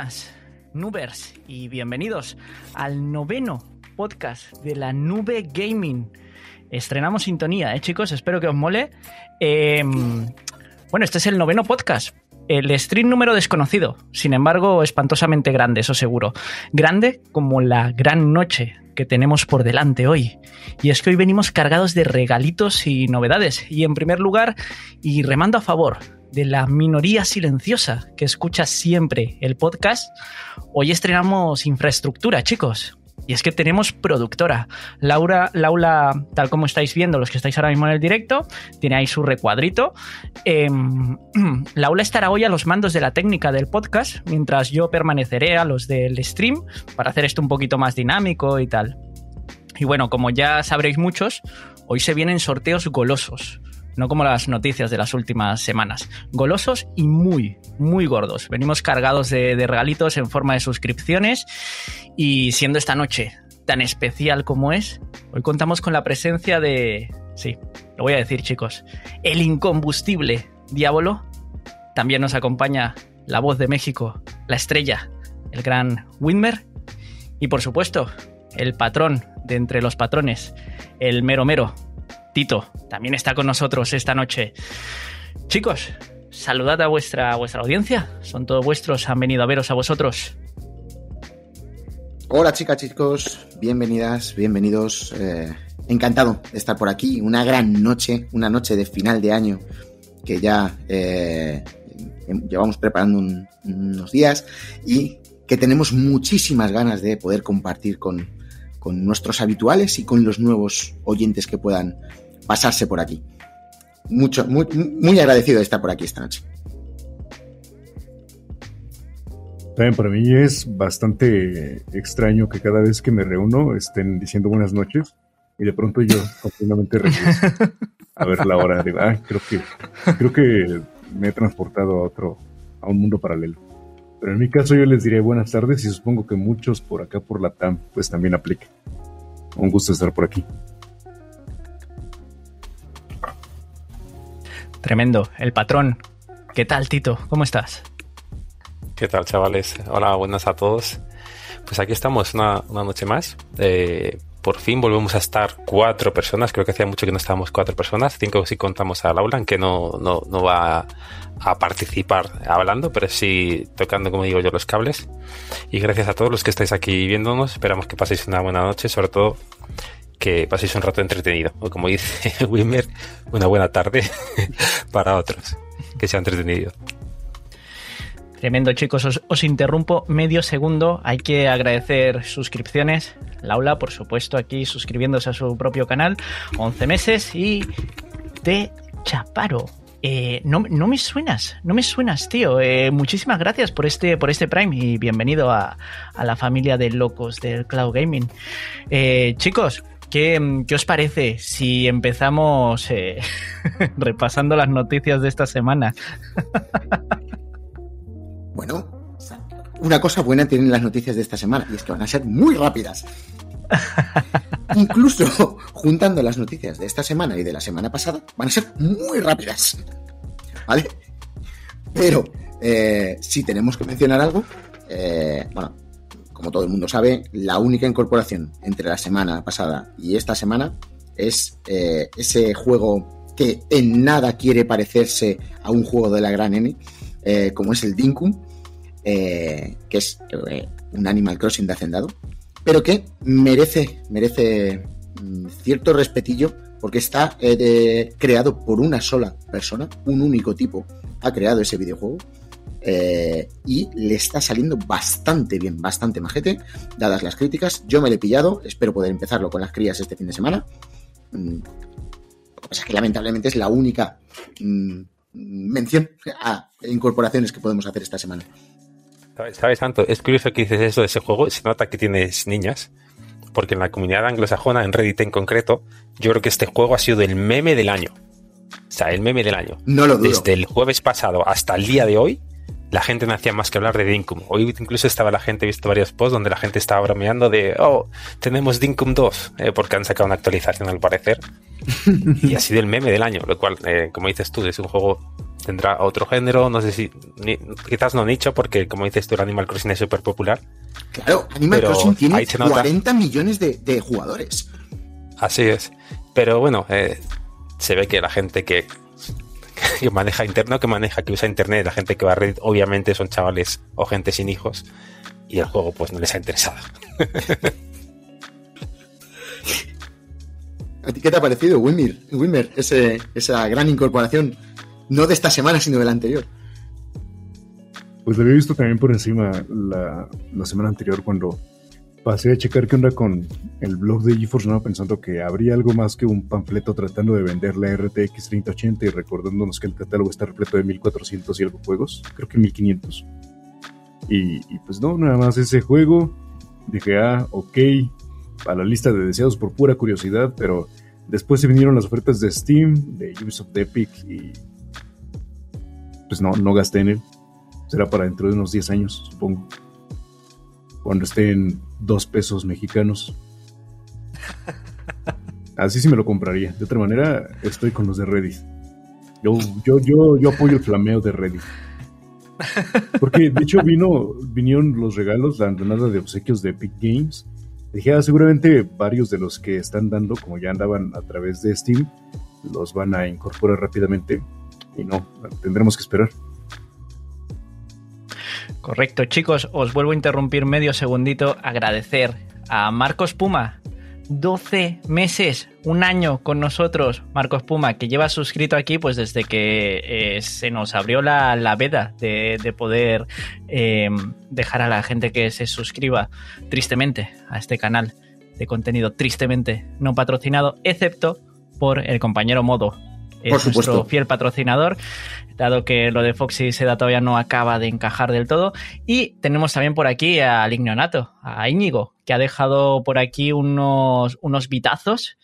Buenas, Nubers, y bienvenidos al noveno podcast de la Nube Gaming. Estrenamos sintonía, ¿eh, chicos? Espero que os mole. Eh, bueno, este es el noveno podcast. El stream número desconocido, sin embargo, espantosamente grande, eso seguro. Grande como la gran noche que tenemos por delante hoy. Y es que hoy venimos cargados de regalitos y novedades. Y en primer lugar, y remando a favor de la minoría silenciosa que escucha siempre el podcast, hoy estrenamos infraestructura, chicos. Y es que tenemos productora. Laura, Laura, tal como estáis viendo, los que estáis ahora mismo en el directo, tiene ahí su recuadrito. Eh, Laura estará hoy a los mandos de la técnica del podcast, mientras yo permaneceré a los del stream para hacer esto un poquito más dinámico y tal. Y bueno, como ya sabréis muchos, hoy se vienen sorteos golosos no como las noticias de las últimas semanas. Golosos y muy, muy gordos. Venimos cargados de, regalitos en forma de suscripciones y siendo esta noche tan especial como es, hoy contamos con la presencia de... Sí, lo voy a decir chicos, el incombustible Diablo. También nos acompaña la voz de México, la estrella, el gran Winmer. Y por supuesto, el patrón de entre los patrones, el mero mero, Tito también está con nosotros esta noche. Chicos, saludad a vuestra, vuestra audiencia. Son todos vuestros, han venido a veros a vosotros. Hola chicas, chicos, bienvenidas, bienvenidos. Eh, encantado de estar por aquí. Una gran noche, una noche de final de año que ya eh, llevamos preparando un, unos días y que tenemos muchísimas ganas de poder compartir con, con nuestros habituales y con los nuevos oyentes que puedan pasarse por aquí. Mucho, muy, muy agradecido de estar por aquí esta noche. También para mí es bastante extraño que cada vez que me reúno estén diciendo buenas noches y de pronto yo completamente regreso a ver la hora. Digo, ah, creo que creo que me he transportado a otro, a un mundo paralelo. Pero en mi caso yo les diré buenas tardes y supongo que muchos por acá por la TAM pues también apliquen. Un gusto estar por aquí. Tremendo, el patrón. ¿Qué tal, Tito? ¿Cómo estás? ¿Qué tal, chavales? Hola, buenas a todos. Pues aquí estamos una, una noche más. Eh, por fin volvemos a estar cuatro personas. Creo que hacía mucho que no estábamos cuatro personas. Cinco si contamos a Laura, que no, no, no va a participar hablando, pero sí tocando, como digo yo, los cables. Y gracias a todos los que estáis aquí viéndonos. Esperamos que paséis una buena noche, sobre todo que paséis un rato entretenido. O como dice Wimmer, una buena tarde para otros. Que sea entretenido. Tremendo, chicos. Os, interrumpo medio segundo. Hay que agradecer suscripciones. Laura, por supuesto, aquí suscribiéndose a su propio canal. 11 meses. Y de Chaparo. Eh, no, no, me suenas, no me suenas, tío. Eh, muchísimas gracias por este, por este Prime y bienvenido a, a la familia de locos del Cloud Gaming. Eh, chicos, ¿Qué, ¿Qué, os parece si empezamos repasando las noticias de esta semana? bueno, una cosa buena tienen las noticias de esta semana y es que van a ser muy rápidas. Incluso juntando las noticias de esta semana y de la semana pasada, van a ser muy rápidas. ¿Vale? Pero eh, si tenemos que mencionar algo, eh, bueno, como todo el mundo sabe, la única incorporación entre la semana pasada y esta semana es eh, ese juego que en nada quiere parecerse a un juego de la gran N, como es el Dinkum, eh, que es eh, un Animal Crossing de hacendado, pero que merece, merece mm, cierto respetillo porque está de, creado por una sola persona, un único tipo ha creado ese videojuego eh, y le está saliendo bastante bien, bastante majete, dadas las críticas. Yo me lo he pillado, espero poder empezarlo con las crías este fin de semana. Mm, lo que pasa es que lamentablemente es la única mm, mención a incorporaciones que podemos hacer esta semana. ¿Sabes, ¿Sabes, Santo? Es curioso que dices eso de ese juego. Se nota que tienes niñas. Porque en la comunidad anglosajona, en Reddit en concreto, yo creo que este juego ha sido el meme del año. O sea, el meme del año. No lo dudo. Desde el jueves pasado hasta el día de hoy, la gente no hacía más que hablar de Dinkum. Hoy incluso estaba la gente, he visto varios posts donde la gente estaba bromeando de, oh, tenemos Dinkum 2, eh, porque han sacado una actualización al parecer. y ha sido el meme del año, lo cual, eh, como dices tú, es un juego tendrá otro género, no sé si, quizás no nicho, porque como dices tú, el Animal Crossing es súper popular. Claro, Animal Crossing tiene 40 millones de, jugadores. Así es. Pero bueno, eh, se ve que la gente que, que maneja internet, que maneja, que usa internet, la gente que va a Reddit, obviamente son chavales o gente sin hijos y el juego pues no les ha interesado. ¿A ti qué te ha parecido, Wimmer? Wimmer, esa gran incorporación, no de esta semana, sino de la anterior. Pues lo había visto también por encima la, semana anterior cuando pasé a checar qué onda con el blog de GeForce Now pensando que habría algo más que un panfleto tratando de vender la RTX 3080 y recordándonos que el catálogo está repleto de 1400 y algo juegos, creo que 1500. Y, y pues no, nada más ese juego. Dije, ah, ok, a la lista de deseados por pura curiosidad, pero después se vinieron las ofertas de Steam, de Ubisoft Epic y pues no, no gasté en él. Será para dentro de unos 10 años, supongo. Cuando esté en 2 pesos mexicanos. Así sí me lo compraría. De otra manera, estoy con los de Reddit. Yo, yo, yo, yo apoyo el flameo de Reddit. Porque de hecho vino, vinieron los regalos, la nada de obsequios de Epic Games Dije, ah, seguramente varios de los que están dando, como ya andaban a través de Steam, los van a incorporar rápidamente. Y no, tendremos que esperar. Correcto, chicos, os vuelvo a interrumpir medio segundito. Agradecer a Marcos Puma, 12 meses, un año con nosotros, Marcos Puma, que lleva suscrito aquí pues desde que eh, se nos abrió la, veda de, poder em, dejar a la gente que se suscriba tristemente a este canal de contenido tristemente no patrocinado, excepto por el compañero Modo, es nuestro fiel patrocinador, dado que lo de Foxy Seda todavía no acaba de encajar del todo. Y tenemos también por aquí al Ignonato, a Íñigo, que ha dejado por aquí unos, unos bitazos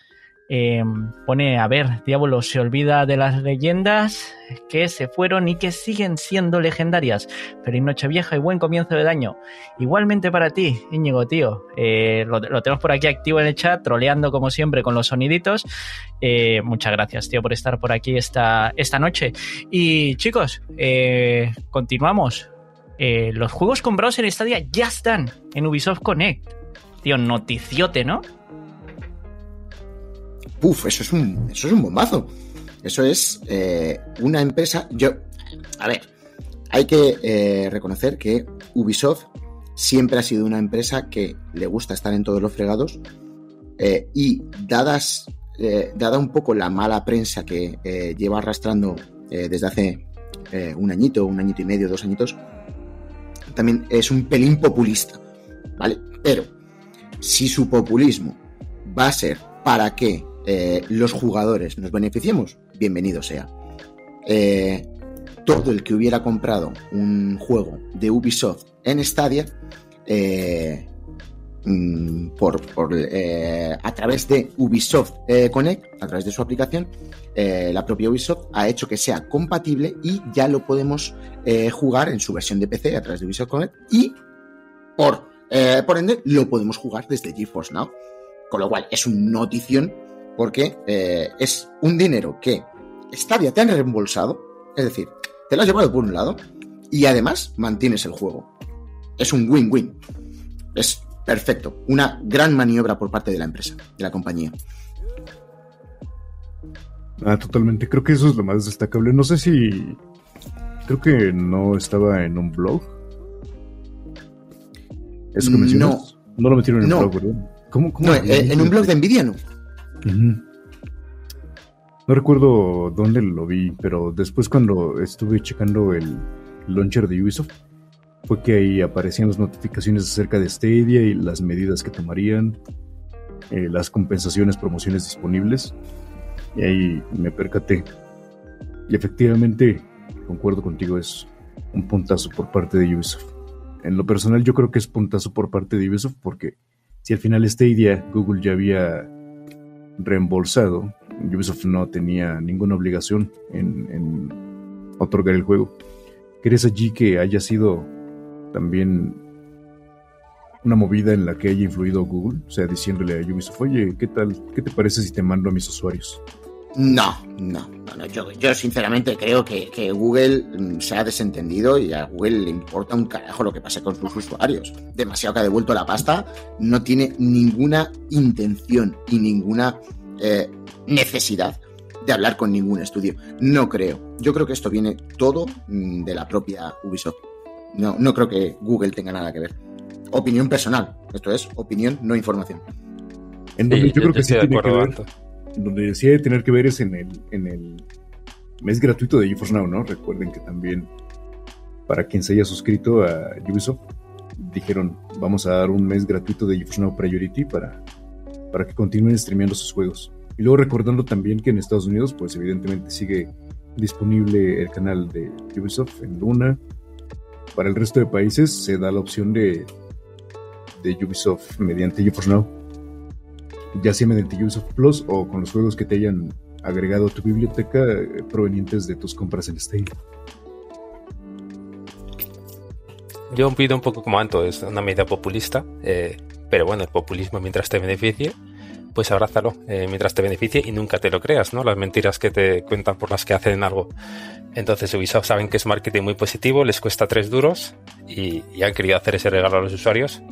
eh, pone, a ver, Diablo se olvida de las leyendas que se fueron y que siguen siendo legendarias. Feliz noche vieja y buen comienzo de año. Igualmente para ti, Íñigo, tío. Eh, lo, tenemos por aquí activo en el chat, troleando como siempre con los soniditos. Eh, muchas gracias, tío, por estar por aquí esta, esta noche. Y chicos, continuamos. los juegos comprados en Stadia ya están en Ubisoft Connect. Tío, noticiote, ¿no? Uf, eso es un, eso es un bombazo. Eso es eh, una empresa. Yo, a ver, hay que eh, reconocer que Ubisoft siempre ha sido una empresa que le gusta estar en todos los fregados eh, y dadas, dada un poco la mala prensa que lleva arrastrando desde hace un añito, un añito y medio, dos añitos, también es un pelín populista, ¿vale? Pero si su populismo va a ser para que eh, los jugadores nos beneficiemos, bienvenido sea. Eh, todo el que hubiera comprado un juego de Ubisoft en Stadia, eh, mm, por, a través de Ubisoft Connect, a través de su aplicación, la propia Ubisoft ha hecho que sea compatible y ya lo podemos jugar en su versión de PC a través de Ubisoft Connect y por, por ende lo podemos jugar desde GeForce Now. Con lo cual es un notición porque eh, es un dinero que Stadia te han reembolsado, es decir, te lo has llevado por un lado y además mantienes el juego. Es un win-win. Es perfecto. Una gran maniobra por parte de la empresa, de la compañía. Ah, totalmente. Creo que eso es lo más destacable. No sé si. Creo que no estaba en un blog. ¿Eso que mencionas? No. No lo metieron en un blog, ¿verdad? ¿Cómo, no, eh, en un blog de Nvidia no. No recuerdo dónde lo vi, pero después cuando estuve checando el launcher de Ubisoft, fue que ahí aparecían las notificaciones acerca de Stadia y las medidas que tomarían, eh, las compensaciones, promociones disponibles, y ahí me percaté. Y efectivamente, concuerdo contigo, es un puntazo por parte de Ubisoft. En lo personal yo creo que es puntazo por parte de Ubisoft porque si al final Stadia Google ya había reembolsado. Ubisoft no tenía ninguna obligación en, otorgar el juego. ¿Crees allí que haya sido también una movida en la que haya influido Google? O sea, diciéndole a Ubisoft, oye, ¿qué tal? ¿Qué te parece si te mando a mis usuarios? No, no, no, no. Yo, yo sinceramente creo que, que Google mm, se ha desentendido y a Google le importa un carajo lo que pase con sus usuarios. Demasiado que ha devuelto la pasta, no tiene ninguna intención y ninguna eh, necesidad de hablar con ningún estudio. No creo. Yo creo que esto viene todo mm, de la propia Ubisoft. No, no creo que Google tenga nada que ver. Opinión personal. Esto es opinión, no información. Sí, yo creo que sí tiene que acuerdo, ver, Anto. Donde hay que tener que ver es en el, en el mes gratuito de GeForce Now, ¿no? Recuerden que también para quien se haya suscrito a Ubisoft, dijeron, vamos a dar un mes gratuito de GeForce Now Priority para, para que continúen streameando sus juegos. Y luego recordando también que en Estados Unidos, pues evidentemente sigue disponible el canal de Ubisoft en Luna. Para el resto de países se da la opción de, de Ubisoft mediante GeForce Now ya sea mediante Ubisoft Plus o con los juegos que te hayan agregado a tu biblioteca eh, provenientes de tus compras en Steam. Yo pido un poco como Anto, es una medida populista, eh, pero bueno, el populismo mientras te beneficie, pues abrázalo eh, mientras te beneficie y nunca te lo creas, ¿no? Las mentiras que te cuentan por las que hacen algo. Entonces Ubisoft saben que es marketing muy positivo, les cuesta tres duros y, y han querido hacer ese regalo a los usuarios,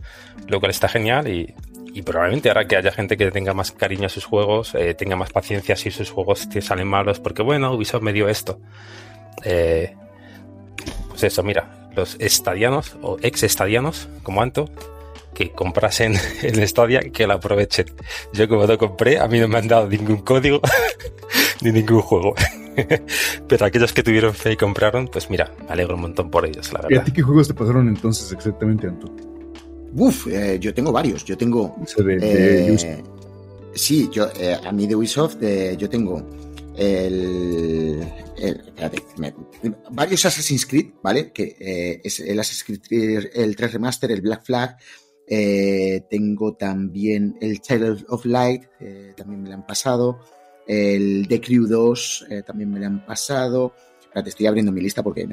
lo cual está genial y, y probablemente hará que haya gente que tenga más cariño a sus juegos, eh, tenga más paciencia si sus juegos te salen malos, porque bueno, Ubisoft me dio esto. Eh, pues eso, mira, los estadianos o ex estadianos, como Anto, que comprasen en Stadia, que la aprovechen. Yo como no compré, a mí no me han dado ningún código ni ningún juego. Pero aquellos que tuvieron fe y compraron, pues mira, me alegro un montón por ellos, la ¿Y a verdad. ti qué juegos te pasaron entonces exactamente, Anto? Uf, eh, yo tengo varios. Yo tengo Eh, sí, yo, eh, a mí de Ubisoft yo tengo el, el- espérate, me- varios Assassin's Creed, ¿vale? Que es el Assassin's Creed, el 3 Remaster, el Black Flag. tengo también el Child of Light, también me lo han pasado. El The Crew 2, eh, también me lo han pasado. Espérate, estoy abriendo mi lista porque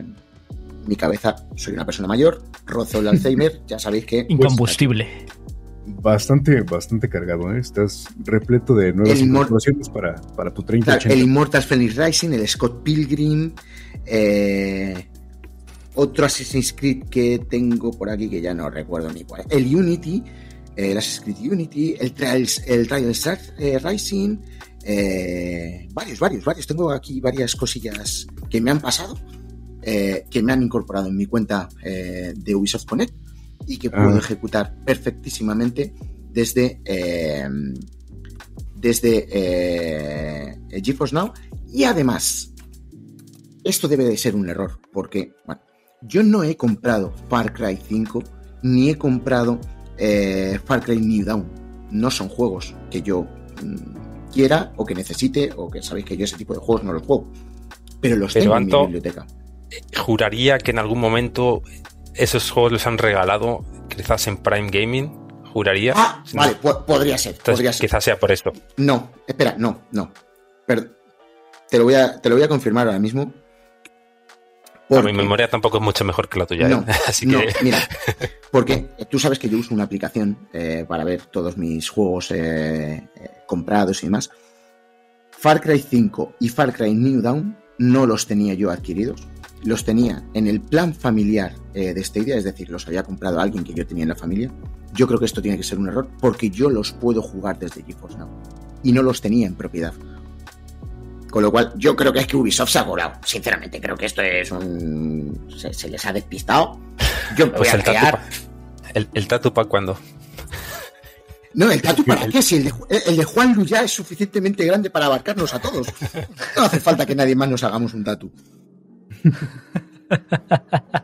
mi cabeza soy una persona mayor, rozo el Alzheimer, ya sabéis que... Incombustible. Bastante, bastante cargado, ¿eh? Estás repleto de nuevas incorporaciones para, para tu Claro, 3080. el Immortal Phoenix Rising, el Scott Pilgrim, eh, otro Assassin's Creed que tengo por aquí que ya no recuerdo ni cuál. El Unity, eh, el Assassin's Creed Unity, el Trials, el Trials eh, Rising, eh, varios, varios, varios. Tengo aquí varias cosillas que me han pasado, eh, que me han incorporado en mi cuenta eh, de Ubisoft Connect y que puedo Ah. ejecutar perfectísimamente desde eh, desde GeForce Now. Y además esto debe de ser un error porque bueno, yo no he comprado Far Cry 5 ni he comprado Far Cry New Dawn. No son juegos que yo mm, quiera o que necesite o que sabéis que yo ese tipo de juegos no los juego pero los Pero, tengo Anto, en mi biblioteca Juraría que en algún momento esos juegos los han regalado, quizás en Prime Gaming. Juraría. ah no, vale po- podría ser entonces, podría ser quizás sea por esto. No, espera, no, no. Te lo voy a, te lo voy a confirmar ahora mismo. Porque- mi memoria tampoco es mucho mejor que la tuya, ¿eh? No, mira, porque tú sabes que yo uso una aplicación eh, para ver todos mis juegos eh, comprados y demás. Far Cry 5 y Far Cry New Dawn no los tenía yo adquiridos. Los tenía en el plan familiar eh, de Stadia, es decir, los había comprado alguien que yo tenía en la familia. Yo creo que esto tiene que ser un error porque yo los puedo jugar desde GeForce Now y no los tenía en propiedad. Con lo cual, yo creo que es que Ubisoft se ha colado. Sinceramente, creo que esto es un. Se, se les ha despistado. Yo me voy Pues a el crear. el, el tatu para cuando. No, el tatu para qué? Si el de, el de Juan Lu ya es suficientemente grande para abarcarnos a todos. No hace falta que nadie más nos hagamos un tatu.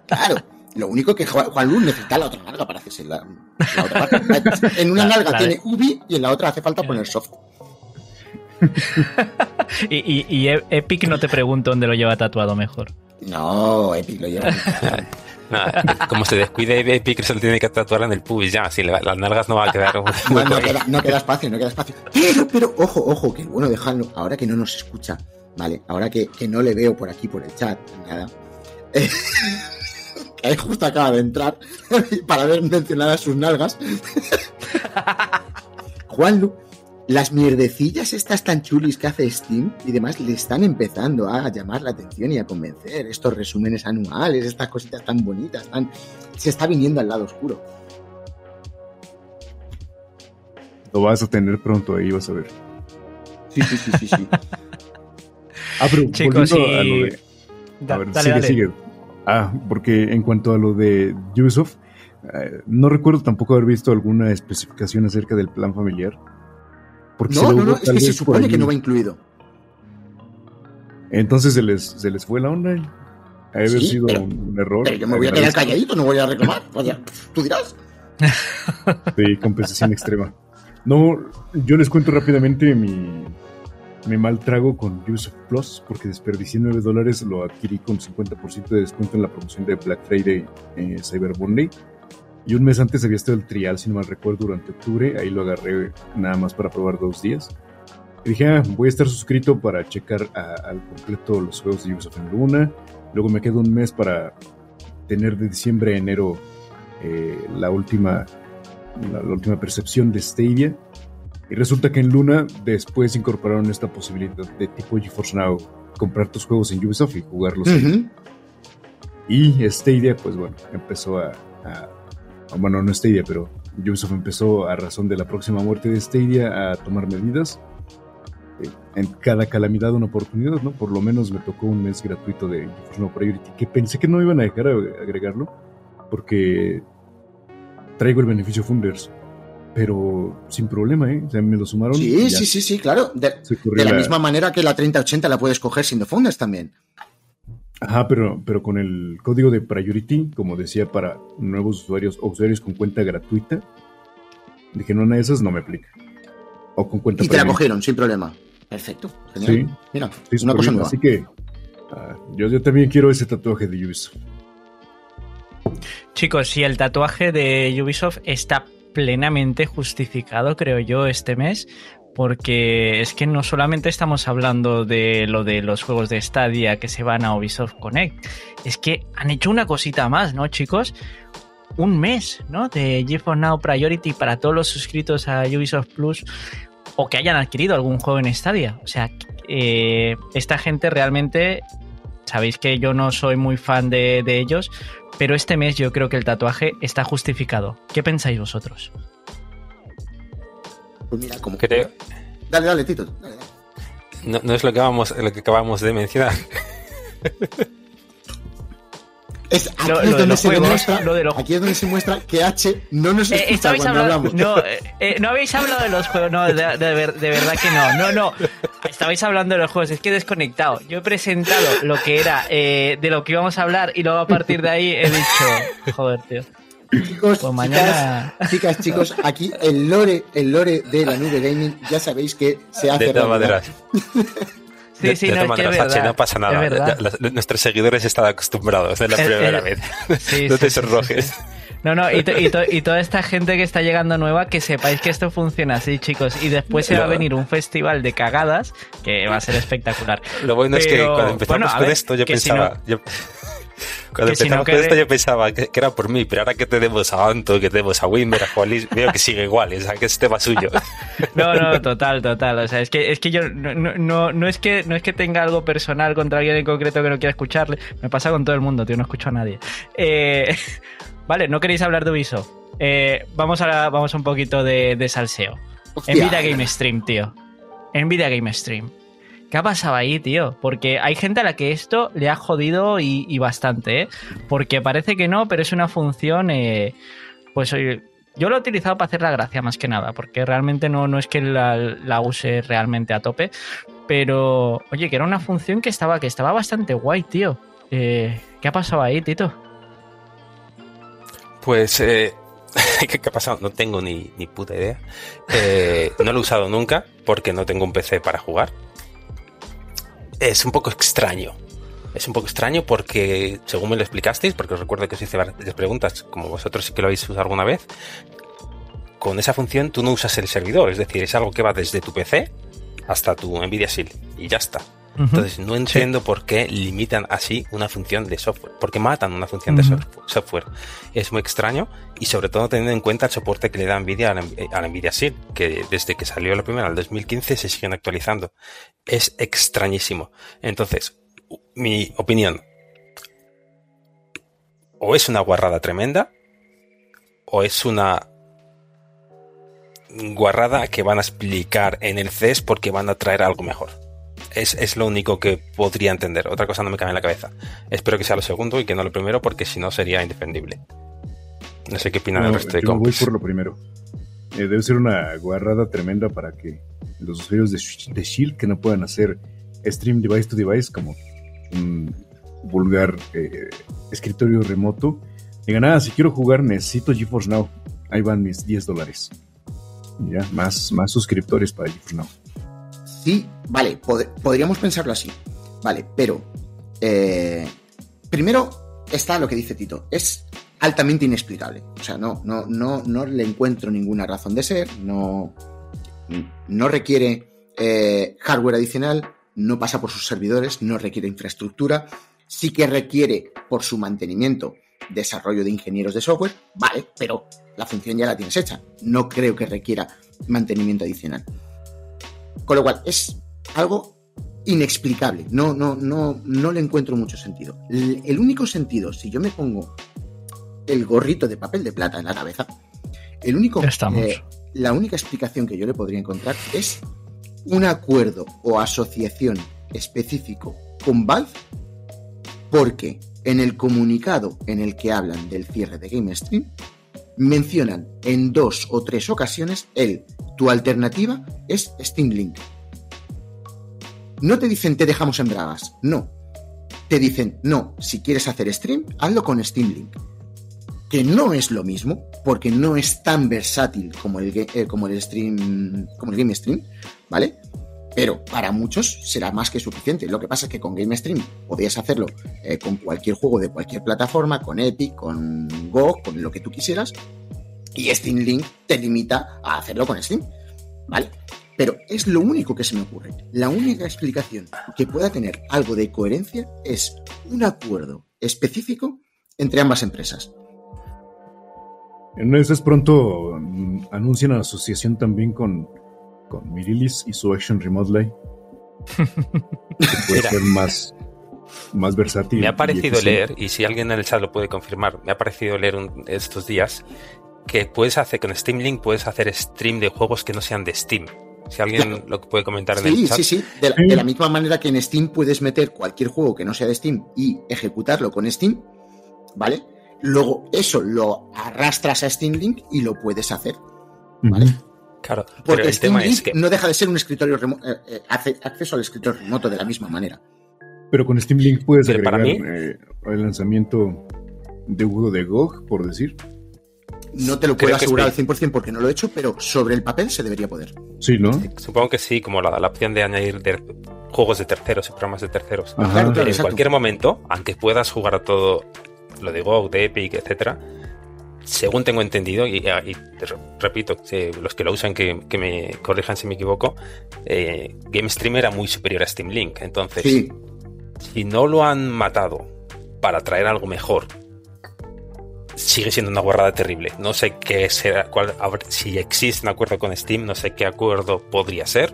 Claro. Lo único que Juan Juan Lu necesita la otra nalga para hacerse la, la otra parte. En una La- nalga la- tiene Ubi y en la otra hace falta poner soft. Y, y- y E- Epic no te pregunto dónde lo lleva tatuado mejor. No, Epic lo lleva. Como se descuide Epic, se lo tiene que tatuar en el pubis ya. Si le- las nalgas no va a quedar. No, queda, no queda espacio, no queda espacio. Pero, pero, ojo, ojo, que bueno de Hanlo, ahora que no nos escucha, ¿vale? Ahora que, que no le veo por aquí, por el chat, nada. eh, que justo acaba de entrar para ver mencionadas sus nalgas. Juanlu las mierdecillas estas tan chulis que hace Steam y demás le están empezando a llamar la atención y a convencer. Estos resúmenes anuales, estas cositas tan bonitas, tan... se está viniendo al lado oscuro. Lo vas a tener pronto ahí, vas a ver. Sí, sí, sí, sí, sí. Ah, pero Chicos, y- a lo de... A ver, dale, sigue, dale. sigue. Ah, porque en cuanto a lo de Ubisoft, eh, no recuerdo tampoco haber visto alguna especificación acerca del plan familiar. Porque No, no, es que se supone que no va incluido. Entonces se les, se les fue la onda. Ha haber Sí, sido pero- un error. Pero yo me voy a quedar calladito, no voy a reclamar. Vaya, tú dirás. Sí, compensación extrema. No, yo les cuento rápidamente mi, mi mal trago con Ubisoft Plus, porque desperdicié 9 dólares, lo adquirí con 50% de descuento en la promoción de Black Friday eh, Cyber Monday. Y un mes antes había estado el trial, si no mal recuerdo, durante octubre. Ahí lo agarré nada más para probar dos días. Y dije, ah, voy a estar suscrito para checar a- al completo los juegos de Ubisoft en Luna. Luego me quedo un mes para tener de diciembre a enero eh, la última la, la última percepción de Stadia. Y resulta que en Luna después incorporaron esta posibilidad de tipo GeForce Now, comprar tus juegos en Ubisoft y jugarlos ahí. Ujú. Y Stadia, pues bueno, empezó a, a- a- Bueno, no Stadia, pero Ubisoft empezó a razón de la próxima muerte de Stadia a tomar medidas. Eh, En cada calamidad una oportunidad, ¿no? Por lo menos me tocó un mes gratuito de GeForce Now Priority, que pensé que no iban a dejar a- agregarlo, porque traigo el beneficio Funders. Pero sin problema, ¿eh? O sea, me lo sumaron. Sí, sí, sí, sí, claro. De, la la- misma manera que la 3080 la puedes coger sin Founders también. Ajá, pero, pero con el código de Priority, como decía, para nuevos usuarios o usuarios con cuenta gratuita, dije, no, una de esas no me aplica. O con cuenta Y te la cogieron sin problema. Perfecto. Genial. Sí, Mira, sí, una cosa bien. nueva. Así que ah, yo, yo también quiero ese tatuaje de Ubisoft. Chicos, si el tatuaje de Ubisoft está plenamente justificado, creo yo, este mes, porque es que no solamente estamos hablando de lo de los juegos de Stadia que se van a Ubisoft Connect, es que han hecho una cosita más, ¿no, chicos? Un mes, ¿no? De GeForce Now Priority para todos los suscritos a Ubisoft Plus o que hayan adquirido algún juego en Stadia. O sea, eh, esta gente realmente Sabéis que yo no soy muy fan de, de ellos, pero este mes yo creo que el tatuaje está justificado. ¿Qué pensáis vosotros? Pues mira, como. Creo- Dale, dale, Tito. Dale, dale. No, no es lo que, vamos, lo que acabamos de mencionar. Es, aquí, Lo- es lo donde se juegos, demuestra, lo de los- aquí es donde se muestra que H no nos Eh, escucha estabais cuando hablamos. no, eh, eh, no habéis hablado de los juegos, no, de, de ver- de verdad que no, no, no. Estabais hablando de los juegos, es que he desconectado. Yo he presentado lo que era eh, de lo que íbamos a hablar y luego a partir de ahí he dicho, joder, tío. Chicos, Pues mañana- chicas, chicas, chicos, aquí el lore, el lore de la nube gaming, ya sabéis que se hace De todas maneras. Sí, de, sí, de no, todas es que es maneras, H, verdad. no pasa nada. Nuestros seguidores están acostumbrados de la primera vez. Sí, no te sonrojes. No, no, y, to- y to- y toda esta gente que está llegando nueva, que sepáis que esto funciona así, chicos. Y después se va a venir un festival de cagadas que va a ser espectacular. Lo bueno es que cuando empezamos bueno, con ver, esto yo si pensaba... yo- cuando que si empezamos no con quede- esto yo pensaba que, que era por mí, pero ahora que tenemos a Anto, que tenemos a Wimber, a Juanis, veo que sigue igual, o sea, que es tema suyo. No, no, total, total. O sea, es que, es que yo no, no, no, es que no es que tenga algo personal contra alguien en concreto que no quiera escucharle. Me pasa con todo el mundo, tío, no escucho a nadie. Eh, vale, no queréis hablar de Ubisoft. Eh, vamos a vamos a un poquito de, de salseo. Hostia, Nvidia Game Stream, tío. Nvidia Game Stream. ¿Qué ha pasado ahí, tío? Porque hay gente a la que esto le ha jodido y, bastante, ¿eh? Porque parece que no, pero es una función, eh, pues yo lo he utilizado para hacer la gracia más que nada, porque realmente no, no es que la, use realmente a tope, pero oye, que era una función que estaba, que estaba bastante guay, tío. Eh, ¿Qué ha pasado ahí, Tito? Pues, eh, ¿qué, qué ha pasado? No tengo ni, ni puta idea. Eh, no lo he usado nunca porque no tengo un PC para jugar. Es un poco extraño. Es un poco extraño porque, según me lo explicasteis, porque os recuerdo que os hice varias preguntas, como vosotros sí que lo habéis usado alguna vez, con esa función tú no usas el servidor, es decir, es algo que va desde tu PC hasta tu Nvidia Shield y ya está. Entonces, no entiendo por qué limitan así una función de software, por qué matan una función de software. Es muy extraño y sobre todo teniendo en cuenta el soporte que le da Nvidia a la, a Nvidia Shield, que desde que salió la primera, en el 2015, se siguen actualizando. Es extrañísimo. Entonces, mi opinión, o es una guarrada tremenda, o es una guarrada que van a explicar en el CES porque van a traer algo mejor. Es, lo único que podría entender. Otra cosa no me cabe en la cabeza. Espero que sea lo segundo y que no lo primero, porque si no sería indefendible. No sé qué opinan el resto de yo voy por lo primero. Eh, debe ser una guarrada tremenda para que los usuarios de, Shield que no puedan hacer stream device to device como un vulgar eh, escritorio remoto digan, ah, si quiero jugar necesito GeForce Now. Ahí van mis 10 dólares. Ya, más, más suscriptores para GeForce Now. Sí, vale, podríamos pensarlo así. Vale, pero eh, primero está lo que dice Tito. Es altamente inexplicable. O sea, no, no, no, no le encuentro ninguna razón de ser. No, no requiere eh, hardware adicional. No pasa por sus servidores. No requiere infraestructura. Sí que requiere por su mantenimiento desarrollo de ingenieros de software, vale, pero la función ya la tienes hecha. No creo que requiera mantenimiento adicional. Con lo cual, es algo inexplicable. No, no, no, no le encuentro mucho sentido. El, único sentido, si yo me pongo el gorrito de papel de plata en la cabeza, el único, eh, la única explicación que yo le podría encontrar es un acuerdo o asociación específico con Valve porque en el comunicado en el que hablan del cierre de GameStream, mencionan en dos o tres ocasiones el tu alternativa es Steam Link. No te dicen te dejamos en bragas, no. Te dicen, no, si quieres hacer stream, hazlo con Steam Link. Que no es lo mismo, porque no es tan versátil como el, eh, como el stream, como el Game Stream, ¿vale? pero para muchos será más que suficiente. Lo que pasa es que con GameStream podías hacerlo eh, con cualquier juego de cualquier plataforma, con Epic, con Go, con lo que tú quisieras, y Steam Link te limita a hacerlo con Steam, ¿vale? Pero es lo único que se me ocurre. La única explicación que pueda tener algo de coherencia es un acuerdo específico entre ambas empresas. En es pronto mm, anuncian la asociación también con con Mirilis y su Action Remotely. puede ser más, más versátil. Me ha parecido leer, y si alguien en el chat lo puede confirmar, me ha parecido leer estos días que puedes hacer con Steam Link, puedes hacer stream de juegos que no sean de Steam. Si alguien lo puede comentar en el chat. Sí, sí, de la, de la misma manera que en Steam puedes meter cualquier juego que no sea de Steam y ejecutarlo con Steam, ¿vale? Luego eso lo arrastras a Steam Link y lo puedes hacer, ¿vale? Claro, porque el tema es que... no deja de ser un escritorio remoto, eh, eh, acceso al escritorio remoto de la misma manera. Pero con Steam Link puedes agregar eh, el lanzamiento de juego de GOG, por decir. No te lo puedo asegurar al 100% porque no lo he hecho, pero sobre el papel se debería poder. Sí, ¿no? Supongo que sí, como la, opción de añadir juegos de terceros y programas de terceros. en cualquier momento, aunque puedas jugar a todo lo de GOG, de Epic, etcétera, según tengo entendido, y, repito, los que lo usan que, me corrijan si me equivoco, eh, GameStream era muy superior a Steam Link. Entonces, si no lo han matado para traer algo mejor, sigue siendo una guarrada terrible. No sé qué será, cuál, si existe un acuerdo con Steam, no sé qué acuerdo podría ser,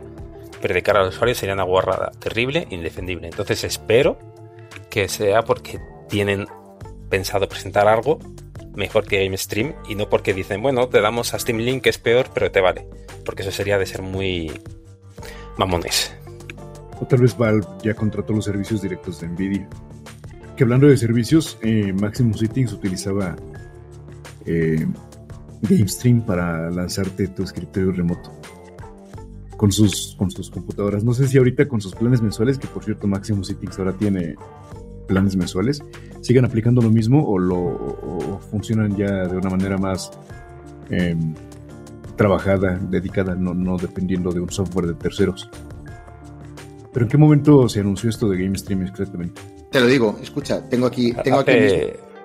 pero de cara al usuario sería una guarrada terrible, indefendible. Entonces espero que sea porque tienen pensado presentar algo mejor que GameStream y no porque dicen, bueno, te damos a Steam Link que es peor, pero te vale. Porque eso sería de ser muy mamones. O tal vez Valve ya contrató los servicios directos de Nvidia. Que hablando de servicios, eh, Maximus Settings utilizaba eh, GameStream para lanzarte tu escritorio remoto con sus, con sus computadoras. No sé si ahorita con sus planes mensuales, que por cierto Maximus Settings ahora tiene planes mensuales, sigan aplicando lo mismo o, lo, funcionan ya de una manera más em, trabajada, dedicada, no, dependiendo de un software de terceros. ¿Pero en qué momento se anunció esto de GameStream exactamente? Te lo digo, escucha, tengo aquí, tengo aquí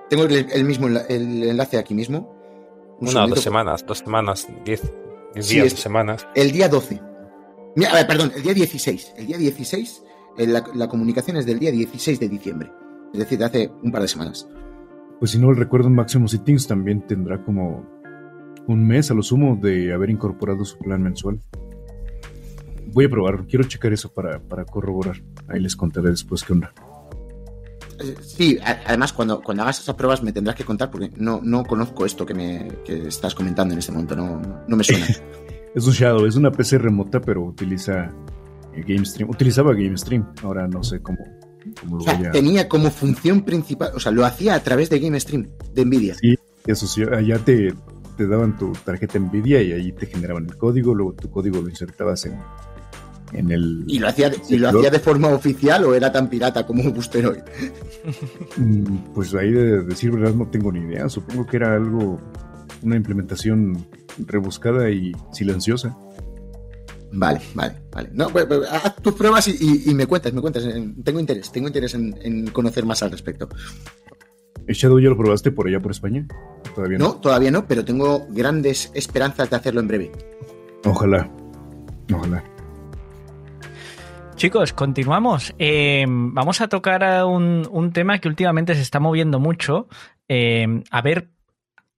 tengo el, mismo el enlace aquí mismo. Una, dos semanas, dos semanas, diez, días, dos semanas. El día 12. a ver, perdón, el día 16. El día 16 la, la comunicación es del día 16 de diciembre, es decir, de hace un par de semanas. Pues si no recuerdo, Máximo Settings también tendrá como un mes a lo sumo de haber incorporado su plan mensual. Voy a probar, quiero checar eso para, para corroborar. Ahí les contaré después qué onda. Eh, Sí, además cuando, cuando hagas esas pruebas me tendrás que contar porque no, no conozco esto que me que estás comentando en este momento, no, no, me suena. Es un Shadow, es una PC remota, pero utiliza eh, GameStream. Utilizaba GameStream, ahora no sé cómo, cómo O lo sea, a... tenía como función principal, o sea, lo hacía a través de GameStream, de Nvidia. Sí, eso sí, allá te, te daban tu tarjeta Nvidia y ahí te generaban el código, luego tu código lo insertabas en, en el... ¿Y lo hacía de, y lo hacía de forma oficial o era tan pirata como un Boosteroid? Mm, Pues ahí de decir verdad no tengo ni idea, supongo que era algo, una implementación rebuscada y silenciosa. Vale, vale, vale. No, pues, pues, haz tus pruebas y, y- y me cuentas, me cuentas. Tengo interés, tengo interés en, en conocer más al respecto. ¿El Shadow ya lo probaste por allá por España? Todavía no. No, todavía no, pero tengo grandes esperanzas de hacerlo en breve. Ojalá, ojalá. Chicos, continuamos. Eh, vamos a tocar un, un tema que últimamente se está moviendo mucho. Eh, a ver,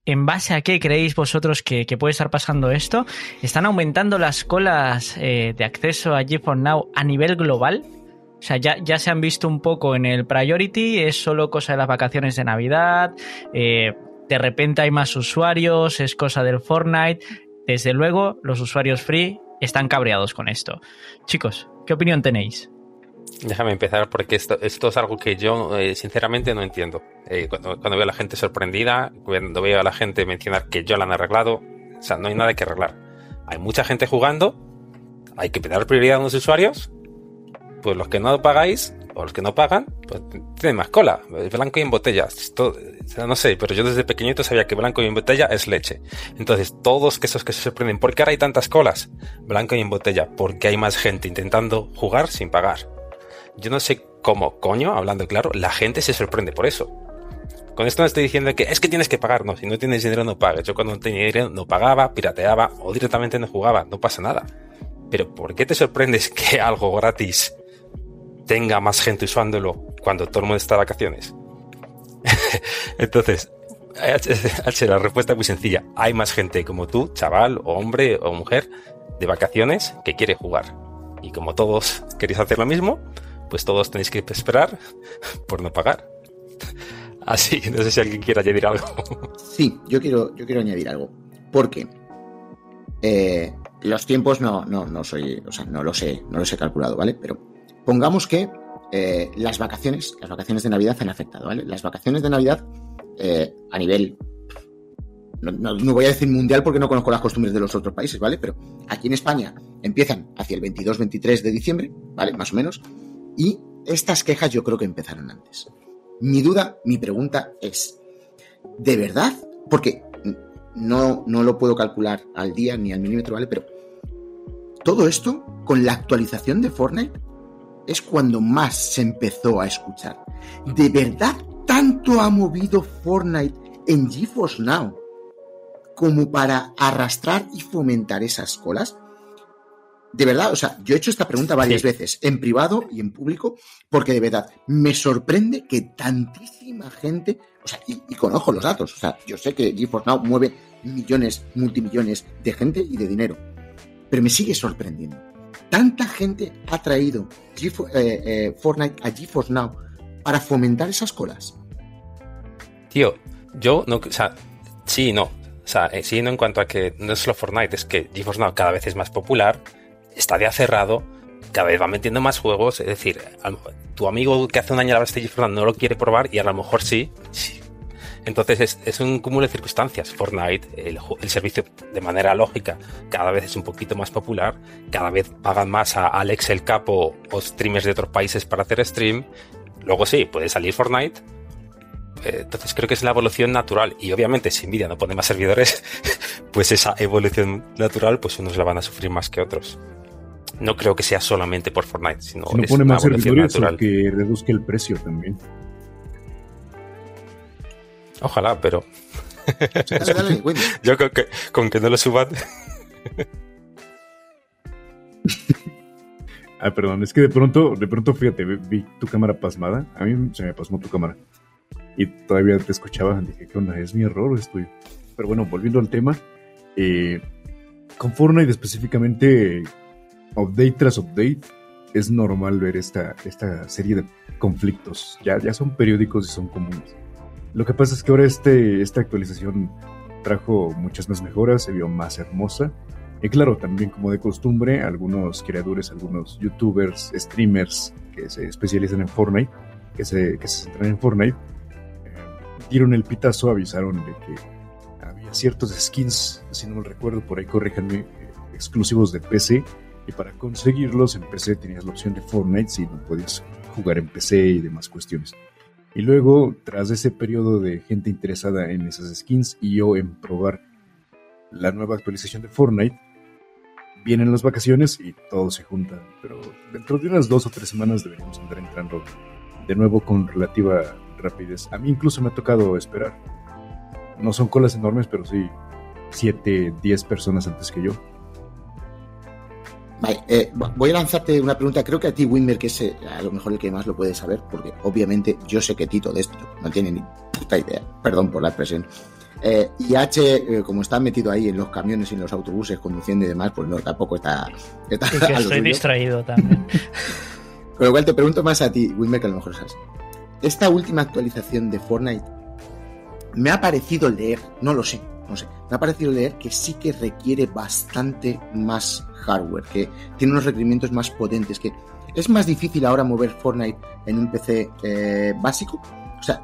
¿en base a qué creéis vosotros que, que puede estar pasando esto? ¿Están aumentando las colas eh, de acceso a GeForce Now a nivel global? O sea, ya, ya se han visto un poco en el Priority, es solo cosa de las vacaciones de Navidad, eh, de repente hay más usuarios, es cosa del Fortnite. Desde luego, los usuarios free están cabreados con esto. Chicos, ¿qué opinión tenéis? Déjame empezar porque esto, es algo que yo eh, sinceramente no entiendo. Eh, cuando, veo a la gente sorprendida, cuando veo a la gente mencionar que ya la han arreglado, o sea, no hay nada que arreglar. Hay mucha gente jugando, hay que dar prioridad a los usuarios, pues los que no pagáis o los que no pagan, pues tienen más cola. Blanco y en botella. No sé, pero yo desde pequeñito sabía que blanco y en botella es leche. Entonces, todos esos que se sorprenden, ¿por qué ahora hay tantas colas? Blanco y en botella, porque hay más gente intentando jugar sin pagar. Yo no sé cómo, coño, hablando claro, la gente se sorprende por eso. Con esto no estoy diciendo que es que tienes que pagar, no, si no tienes dinero no pagues. Yo cuando no tenía dinero no pagaba, pirateaba o directamente no jugaba, no pasa nada. Pero ¿por qué te sorprendes que algo gratis tenga más gente usándolo cuando todo el mundo está de vacaciones? Entonces, H, la respuesta es muy sencilla. Hay más gente como tú, chaval, o hombre o mujer, de vacaciones que quiere jugar. Y como todos queréis hacer lo mismo, pues todos tenéis que esperar por no pagar. Así, no sé si alguien quiere añadir algo. Sí, yo quiero, yo quiero añadir algo. Porque eh, los tiempos no, no, no soy, o sea, no lo sé, no los he calculado, ¿vale? Pero pongamos que eh, las vacaciones, las vacaciones de Navidad han afectado, ¿vale? Las vacaciones de Navidad eh, a nivel no, no, voy a decir mundial porque no conozco las costumbres de los otros países, ¿vale? Pero aquí en España empiezan hacia el 22-23 de diciembre, ¿vale? Más o menos. Y estas quejas yo creo que empezaron antes. Mi duda, mi pregunta es, ¿de verdad? Porque no, no lo puedo calcular al día ni al milímetro, ¿vale? Pero todo esto, con la actualización de Fortnite, es cuando más se empezó a escuchar. ¿De verdad tanto ha movido Fortnite en GeForce Now como para arrastrar y fomentar esas colas? De verdad, o sea, yo he hecho esta pregunta varias sí. veces, en privado y en público, porque de verdad me sorprende que tantísima gente, o sea, y, y con ojo los datos, o sea, yo sé que GeForce Now mueve millones, multimillones de gente y de dinero, pero me sigue sorprendiendo. Tanta gente ha traído eh, eh, Fortnite a GeForce Now para fomentar esas colas. Tío, yo no, o sea, sí no. O sea, eh, sí, no en cuanto a que no es solo Fortnite, es que GeForce Now cada vez es más popular, está ya cerrado, cada vez va metiendo más juegos. Es decir, tu amigo que hace un año la de GeForce Now no lo quiere probar y a lo mejor sí. sí. Entonces es, es, un cúmulo de circunstancias. Fortnite, el, el, servicio de manera lógica, cada vez es un poquito más popular, cada vez pagan más a Alex el Capo o streamers de otros países para hacer stream. Luego sí, puede salir Fortnite, entonces creo que es la evolución natural y obviamente si Nvidia no pone más servidores pues esa evolución natural pues unos la van a sufrir más que otros no creo que sea solamente por Fortnite sino si no es pone más servidores que reduzca el precio también ojalá pero yo con que, con que no lo suban Ah, perdón, es que de pronto, de pronto, fíjate, vi, vi tu cámara pasmada. A mí se me pasmó tu cámara. Y todavía te escuchaba, dije, ¿qué onda? ¿Es mi error o es tuyo? Pero bueno, volviendo al tema, eh, con Fortnite específicamente, update tras update, es normal ver esta, esta serie de conflictos. Ya, ya son periódicos y son comunes. Lo que pasa es que ahora este, esta actualización trajo muchas más mejoras, se vio más hermosa. Y claro, también como de costumbre, algunos creadores, algunos youtubers, streamers que se especializan en Fortnite, que se, que se centran en Fortnite, eh, dieron el pitazo, avisaron de que había ciertos skins, si no me recuerdo, por ahí corríjanme, eh, exclusivos de PC. Y para conseguirlos en PC tenías la opción de Fortnite si no podías jugar en PC y demás cuestiones. Y luego, tras ese periodo de gente interesada en esas skins y yo en probar la nueva actualización de Fortnite, vienen las vacaciones y todo se junta. Pero dentro de unas dos o tres semanas deberíamos andar entrando de nuevo con relativa rapidez. A mí incluso me ha tocado esperar. No son colas enormes, pero sí 7, 10 personas antes que yo. Vale, eh, voy a lanzarte una pregunta. Creo que a ti, Wimmer, que es eh, a lo mejor el que más lo puede saber, porque obviamente yo sé que Tito de esto no tiene ni puta idea. Perdón por la expresión. Eh, y H, eh, como está metido ahí en los camiones y en los autobuses conduciendo y demás, pues no, tampoco está. está Y que estoy distraído también. Con lo cual te pregunto más a ti, Wimmer, que a lo mejor sabes. Esta última actualización de Fortnite me ha parecido leer, no lo sé, no sé, me ha parecido leer que sí que requiere bastante más hardware, que tiene unos requerimientos más potentes, que es más difícil ahora mover Fortnite en un PC eh, básico. O sea,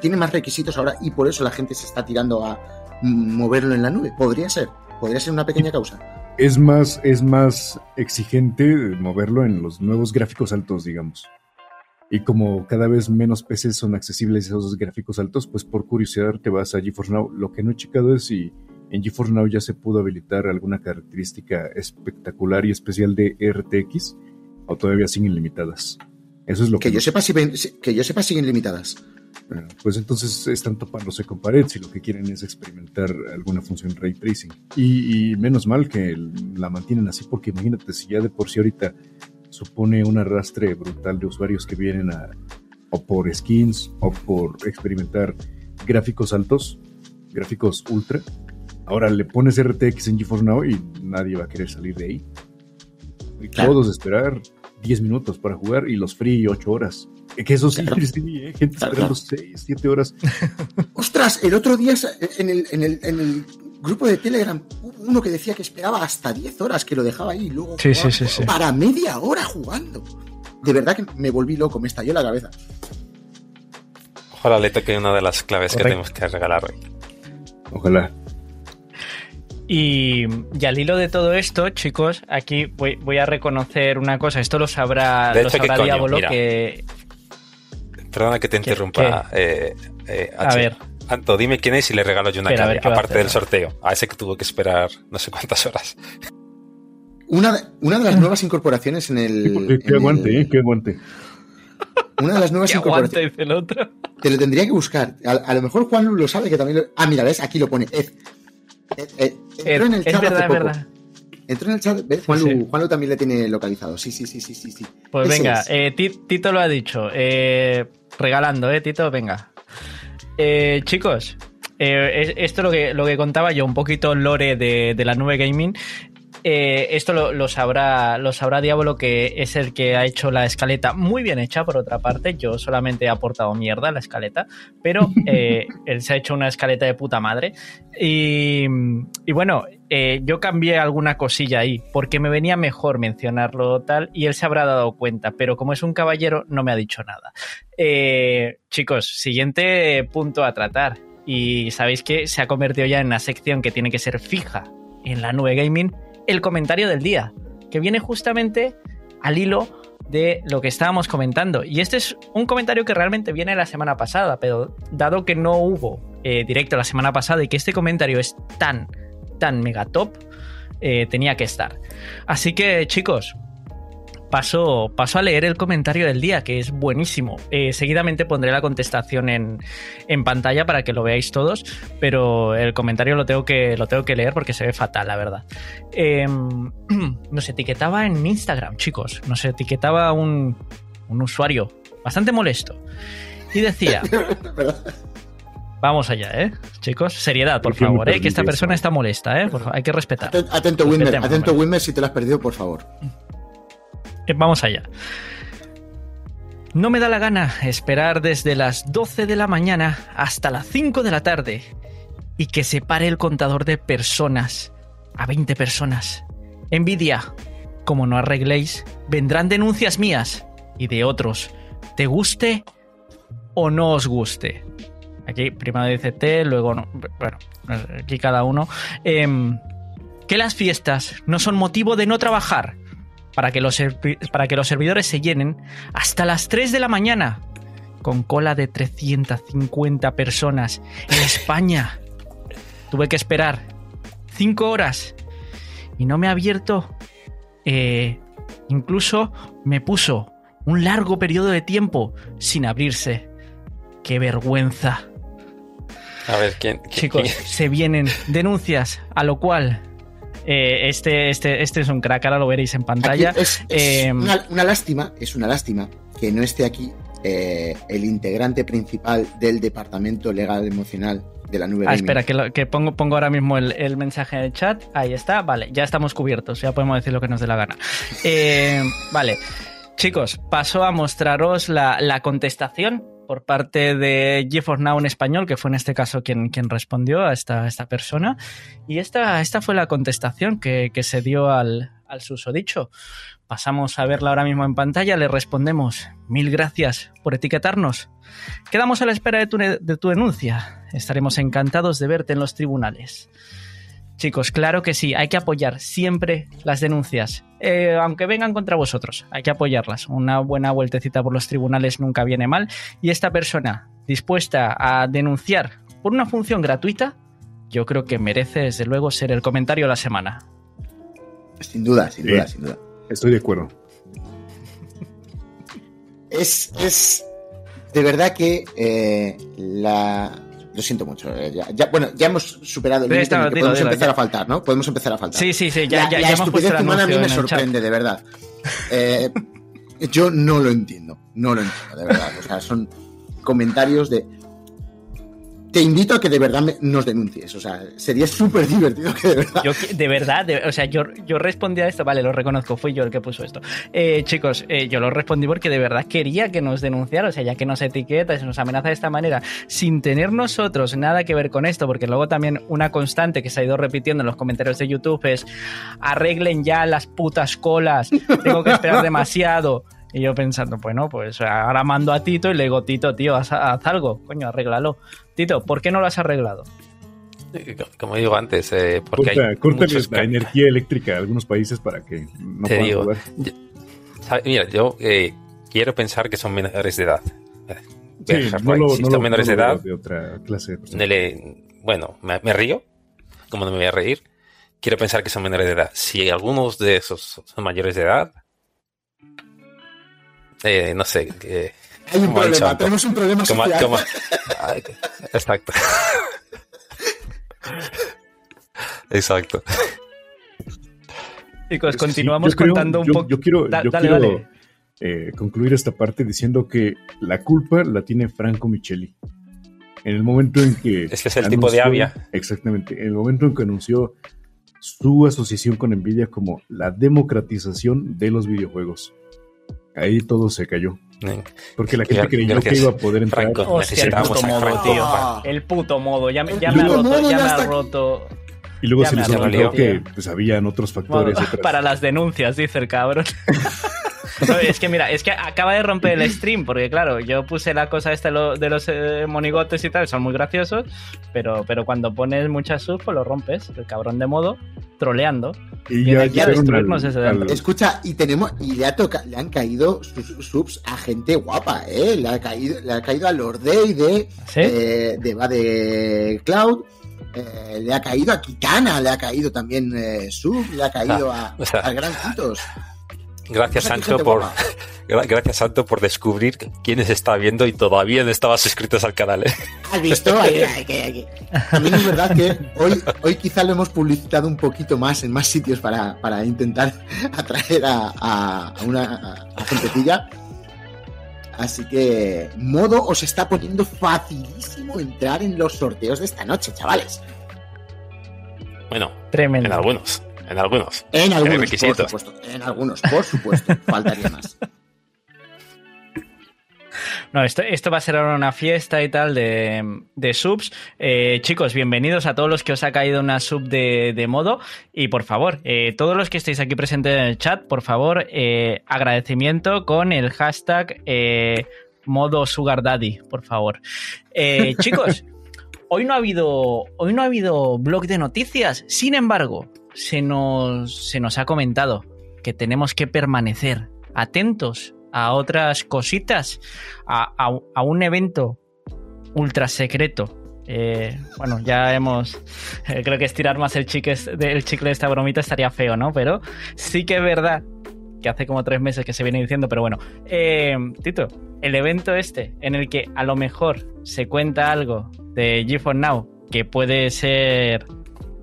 tiene más requisitos ahora y por eso la gente se está tirando a moverlo en la nube. Podría ser, podría ser una pequeña causa. Es más, es más exigente moverlo en los nuevos gráficos altos, digamos. Y como cada vez menos PCs son accesibles a esos gráficos altos, pues por curiosidad te vas a GeForce Now. Lo que no he checado es si en GeForce Now ya se pudo habilitar alguna característica espectacular y especial de RTX o todavía siguen limitadas. Eso es lo que, Que yo sepa, si ven- si- que yo sepa siguen limitadas. Bueno, Pues entonces están topándose con pared si lo que quieren es experimentar alguna función ray tracing. Y, y menos mal que la mantienen así, porque imagínate si ya de por sí ahorita supone un arrastre brutal de usuarios que vienen a o por skins o por experimentar gráficos altos, gráficos ultra. Ahora le pones RTX en GeForce Now y nadie va a querer salir de ahí. Y Claro. todos esperar 10 minutos para jugar y los free 8 horas. Que eso sí, Claro. sí, eh, gente Claro, esperando 6, 7 horas. Ostras, el otro día en el, en el, en el grupo de Telegram hubo uno que decía que esperaba hasta 10 horas, que lo dejaba ahí y luego Sí, jugaba sí, sí, sí. para media hora jugando. De verdad que me volví loco, me estalló la cabeza. Ojalá le toque una de las claves que tenemos que regalar hoy. Ojalá. Y, y al hilo de todo esto, chicos, aquí voy, voy a reconocer una cosa. Esto lo sabrá, De lo. Diablo, que... Perdona que te ¿Qué- interrumpa. eh, eh, A ver. Anto, dime quién es y le regalo yo una Espera, a ver qué aparte hacer. del sorteo. A ese que tuvo que esperar no sé cuántas horas. Una de, una de las nuevas incorporaciones en el. En aguante, el- eh, que aguante. Una de las nuevas Que incorporaciones. dice el otro. Te lo tendría que buscar. A, a lo mejor Juan lo sabe que también lo. Ah, mira, ves, aquí lo pone. Ed. Ed, Ed. Entró en el es chat verdad, hace es poco. verdad. Entró en el chat. ¿Ves? Juanlu, sí. Juanlu también le tiene localizado. Sí, sí, sí, sí, sí. sí. Pues Ese venga, es. eh, Ti- Tito lo ha dicho. eh, regalando, ¿eh, Tito? Venga. Eh, chicos, eh, es- esto lo que, lo que contaba yo, un poquito lore de, de la nube gaming. Eh, esto lo, lo sabrá, lo sabrá Diablo, que es el que ha hecho la escaleta muy bien hecha, por otra parte. Yo solamente he aportado mierda a la escaleta, pero eh, él se ha hecho una escaleta de puta madre. Y, y bueno, eh, yo cambié alguna cosilla ahí, porque me venía mejor mencionarlo tal, y él se habrá dado cuenta, pero como es un caballero, no me ha dicho nada. Chicos, siguiente punto a tratar. Y sabéis que se ha convertido ya en una sección que tiene que ser fija en la nube gaming, el comentario del día, que viene justamente al hilo de lo que estábamos comentando. Y este es un comentario que realmente viene la semana pasada, pero dado que no hubo eh, directo la semana pasada y que este comentario es tan, tan mega top, eh, tenía que estar. Así que chicos, paso, paso a leer el comentario del día, que es buenísimo. Eh, seguidamente pondré la contestación en, en, pantalla para que lo veáis todos, pero el comentario lo tengo que, lo tengo que leer porque se ve fatal, la verdad. Eh, nos etiquetaba en Instagram, chicos. Nos etiquetaba un, un usuario bastante molesto. Y decía... Vamos allá, ¿eh? Chicos, seriedad, por favor, ¿eh? Que esta persona está molesta, ¿eh? hay que respetar. Atento, Wimmer, atento, Wimmer, si te lo has perdido, por favor. Eh, vamos allá. No me da la gana esperar desde las 12 de la mañana hasta las 5 de la tarde y que se pare el contador de personas a 20 personas. Envidia. Como no arregléis, vendrán denuncias mías y de otros. Te guste o no os guste. Aquí primero dice T, luego no. Bueno, aquí cada uno. Em, que las fiestas no son motivo de no trabajar para que, los para que los servidores se llenen hasta las 3 de la mañana con cola de 350 personas en España. Tuve que esperar 5 horas y no me ha abierto. Eh, incluso me puso un largo periodo de tiempo sin abrirse. ¡Qué vergüenza! A ver, ¿quién? Chicos, se vienen denuncias, a lo cual eh, este, este, este es un crack, ahora lo veréis en pantalla. es, eh, una, lástima, es una lástima que no esté aquí eh, el integrante principal del departamento legal emocional de la nube. Ah, espera, que, pongo, pongo ahora mismo el, mensaje en el chat. Ahí está, vale, ya estamos cubiertos, ya podemos decir lo que nos dé la gana. vale, chicos, paso a mostraros la, la contestación por parte de GeForce Now en español, que fue en este caso quien, quien respondió a esta, esta persona. Y esta, esta fue la contestación que, se dio al, al susodicho. Pasamos a verla ahora mismo en pantalla, le respondemos, mil gracias por etiquetarnos. Quedamos a la espera de tu, de tu denuncia. Estaremos encantados de verte en los tribunales. Chicos, claro que sí, hay que apoyar siempre las denuncias, eh, aunque vengan contra vosotros, hay que apoyarlas. Una buena vueltecita por los tribunales nunca viene mal. Y esta persona dispuesta a denunciar por una función gratuita, yo creo que merece desde luego ser el comentario de la semana. Sin duda, sin duda, sin duda. Estoy de acuerdo. Es, es de verdad que eh, la, lo siento mucho. Eh, ya, bueno, ya hemos superado el límite. Podemos empezar a faltar, ¿no? Podemos empezar a faltar. Sí, sí, sí. Ya, la, ya, la estupidez humana a mí me sorprende, de verdad. Eh, yo no lo entiendo. No lo entiendo, de verdad. O sea, son comentarios de te invito a que de verdad nos denuncies. O sea, sería súper divertido que de verdad. Yo, de verdad, o sea, yo, yo respondí a esto, vale, lo reconozco, fui yo el que puso esto. Eh, chicos, eh, yo lo respondí porque de verdad quería que nos denunciara, o sea, ya que nos etiqueta y se nos amenaza de esta manera, sin tener nosotros nada que ver con esto, porque luego también una constante que se ha ido repitiendo en los comentarios de YouTube es arreglen ya las putas colas, tengo que esperar demasiado. Y yo pensando, bueno, pues ahora mando a Tito y le digo, Tito, tío, haz, algo, coño, arréglalo. Tito, ¿por qué no lo has arreglado? Como digo antes, eh, porque corta, hay la energía eléctrica de algunos países para que no Te digo, mira, yo eh, quiero pensar que son menores de edad. Sí, si son menores de edad, de otra clase bueno, me, río, como no me voy a reír. Quiero pensar que son menores de edad. Si algunos de esos son mayores de edad, eh, no sé. Hay un problema, tenemos un problema social. exacto. exacto. Chicos, continuamos contando un poco. Yo quiero, eh, concluir esta parte diciendo que la culpa la tiene Franco Micheli. En el momento en que. Es que es el tipo de Avia. Exactamente. En el momento en que anunció su asociación con Nvidia como la democratización de los videojuegos. Ahí todo se cayó. Porque la gente creyó que iba a poder entrar. el puto modo, tío. El puto modo. Ya, ya me ha roto, ya me ha roto. Y luego se les olvidó que pues, habían otros factores. para las denuncias, dice el cabrón. es que mira, es que acaba de romper el stream, porque claro, yo puse la cosa esta de los eh, monigotes y tal, son muy graciosos, pero, pero cuando pones muchas subs, pues lo rompes, el cabrón de modo, troleando. Y ya, a destruirnos ese Escucha, y tenemos, y le, ha toca, le han caído sus subs a gente guapa, ¿eh? Le ha caído, le ha caído a Lord Day de, eh, de, de Cloud. Eh, le ha caído a Kitana, le ha caído también sub, le ha caído a, a Gran Quitos. Gracias, Pues gente por, gracias, Santo, por descubrir quiénes está viendo y todavía no estabas suscritos al canal. ¿eh? ¿Has visto? También es verdad que hoy, hoy quizá lo hemos publicitado un poquito más en más sitios para, para intentar atraer a, a- a una a, a gentecilla. Así que modo os está poniendo facilísimo entrar en los sorteos de esta noche, chavales. Bueno, Tremendo. en algunos. En algunos. En algunos, por supuesto. En algunos, por supuesto. Faltaría más. No, esto, esto va a ser ahora una fiesta y tal de, de subs. Eh, chicos, bienvenidos a todos los que os ha caído una sub de, de modo. Y por favor, eh, todos los que estéis aquí presentes en el chat, por favor, eh, agradecimiento con el hashtag eh, modo sugar daddy, por favor. Eh, chicos, hoy no ha habido. Hoy no ha habido blog de noticias. Sin embargo, se nos, se nos ha comentado que tenemos que permanecer atentos a otras cositas, a, a- a un evento ultra secreto. Eh, bueno, ya hemos. eh, creo que estirar más el chicle, el chicle de esta bromita estaría feo, ¿no? Pero sí que es verdad que hace como tres meses que se viene diciendo, pero bueno. Eh, Tito, el evento este, en el que a lo mejor se cuenta algo de GeForce Now que puede ser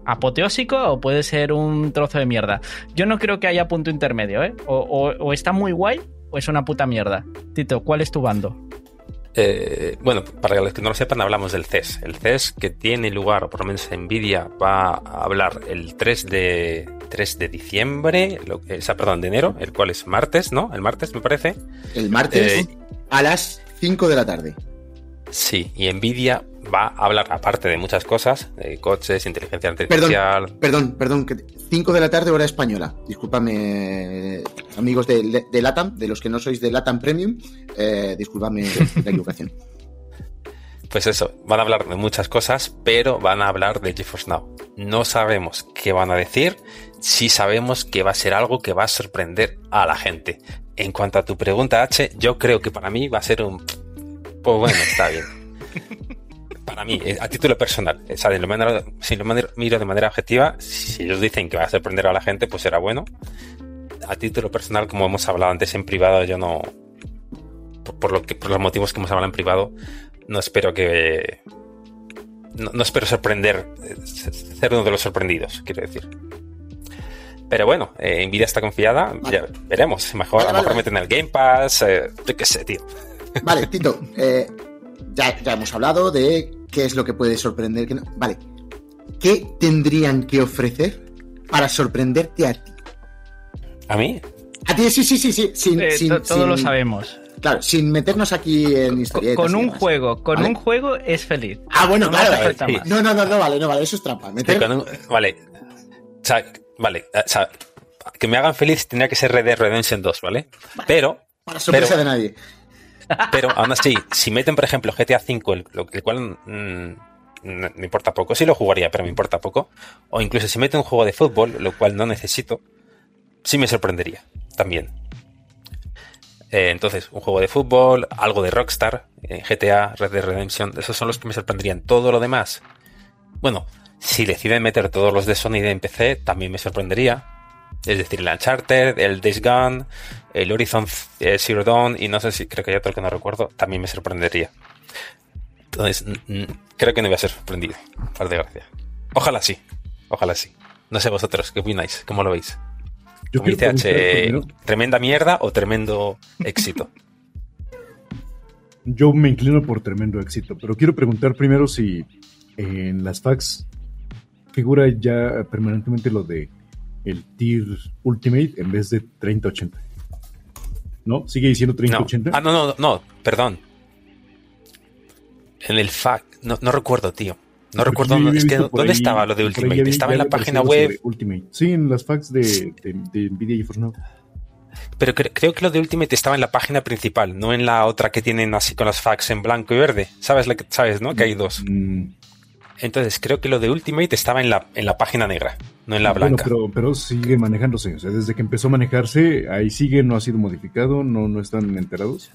apoteósico o puede ser un trozo de mierda. Yo no creo que haya punto intermedio, ¿eh? O, o- o está muy guay o es una puta mierda. Tito, ¿cuál es tu bando? Eh, bueno, para los que no lo sepan, hablamos del CES. El CES que tiene lugar, o por lo menos Nvidia va a hablar el 3 de, 3 de diciembre, lo, que- o sea, perdón, de enero, el cual es martes, ¿no? El martes, me parece. El martes Eh, a las 5 de la tarde. Sí, y Nvidia va a hablar, aparte de muchas cosas, de coches, inteligencia Perdón. artificial. Perdón, perdón, 5 de la tarde hora española. Discúlpame, amigos de, de LATAM, de los que no sois de LATAM Premium, eh, discúlpame la equivocación. Pues eso, van a hablar de muchas cosas, pero van a hablar de GeForce Now. No sabemos qué van a decir, sí sabemos que va a ser algo que va a sorprender a la gente. En cuanto a tu pregunta, H, yo creo que para mí va a ser un... Pues bueno, está bien. Para mí, eh, a título personal, o sea, de lo manera- si lo manera- miro de manera objetiva, si ellos dicen que va a sorprender a la gente, pues será bueno. A título personal, como hemos hablado antes en privado, yo no... Por, por lo que, por los motivos que hemos hablado en privado, no espero que. No, no espero sorprender, eh, ser uno de los sorprendidos, quiero decir. Pero bueno, eh, Nvidia está confiada, ya veremos. Mejor, Vale, a lo mejor vale, meten el Game Pass, eh, yo qué sé, tío. Vale, Tito, eh, ya, ya hemos hablado de qué es lo que puede sorprender. Que no. Vale, ¿qué tendrían que ofrecer para sorprenderte a ti? A mí, A ti, sí, sí, sí, sí. Sin, Eh, sin- todos sin- lo sabemos. Claro, sin meternos aquí en Con, historietas. con y un demás. juego, con ¿Vale? un juego es feliz. Ah, bueno, No claro. más. No, no, no, no, vale, no, vale, eso es trampa. Meter, con un- vale. O sea, vale, o sea, que me hagan feliz tendría que ser Red Dead Redemption 2, ¿vale? Pero, para sorpresa pero- de nadie. Pero aún así, si meten, por ejemplo, GTA V, el, cual mm, me importa poco, sí lo jugaría, pero me importa poco, o incluso si meten un juego de fútbol, lo cual no necesito, sí me sorprendería también. Eh, entonces, un juego de fútbol, algo de Rockstar, eh, GTA, Red Dead Redemption, esos son los que me sorprenderían. Todo lo demás, bueno, si deciden meter todos los de Sony de PC, también me sorprendería. Es decir, el Uncharted, el Days Gone, el Horizon eh, Zero Dawn y no sé si creo que hay otro que no recuerdo, también me sorprendería. Entonces, creo que no voy a ser sorprendido, por desgracia. Ojalá sí, ojalá sí. No sé vosotros, ¿qué opináis? ¿Cómo lo veis? Yo ¿tremenda mierda o tremendo éxito? yo me inclino por tremendo éxito, pero quiero preguntar primero si en las fax figura ya permanentemente lo de el tier Ultimate en vez de 3080. ¿No? ¿Sigue diciendo No. 3080? Ah, no, no, no, perdón. En el FAQ, no, no recuerdo, tío. No Porque recuerdo, no, es que, ¿dónde ahí- estaba lo de ahí Ultimate? Estaba en la página web, Ultimate. Sí, en las fax de, de, de Nvidia GeForce Now. pero cre- creo que lo de Ultimate estaba en la página principal, no en la otra que tienen así con los fax en blanco y verde. ¿Sabes, lo que, sabes no? Que hay dos. Mm, Entonces, creo que lo de Ultimate estaba en la, en la página negra, no en la bueno, blanca. pero, pero sigue manejándose. O sea, desde que empezó a manejarse, ahí sigue, no ha sido modificado, no, no están enterados.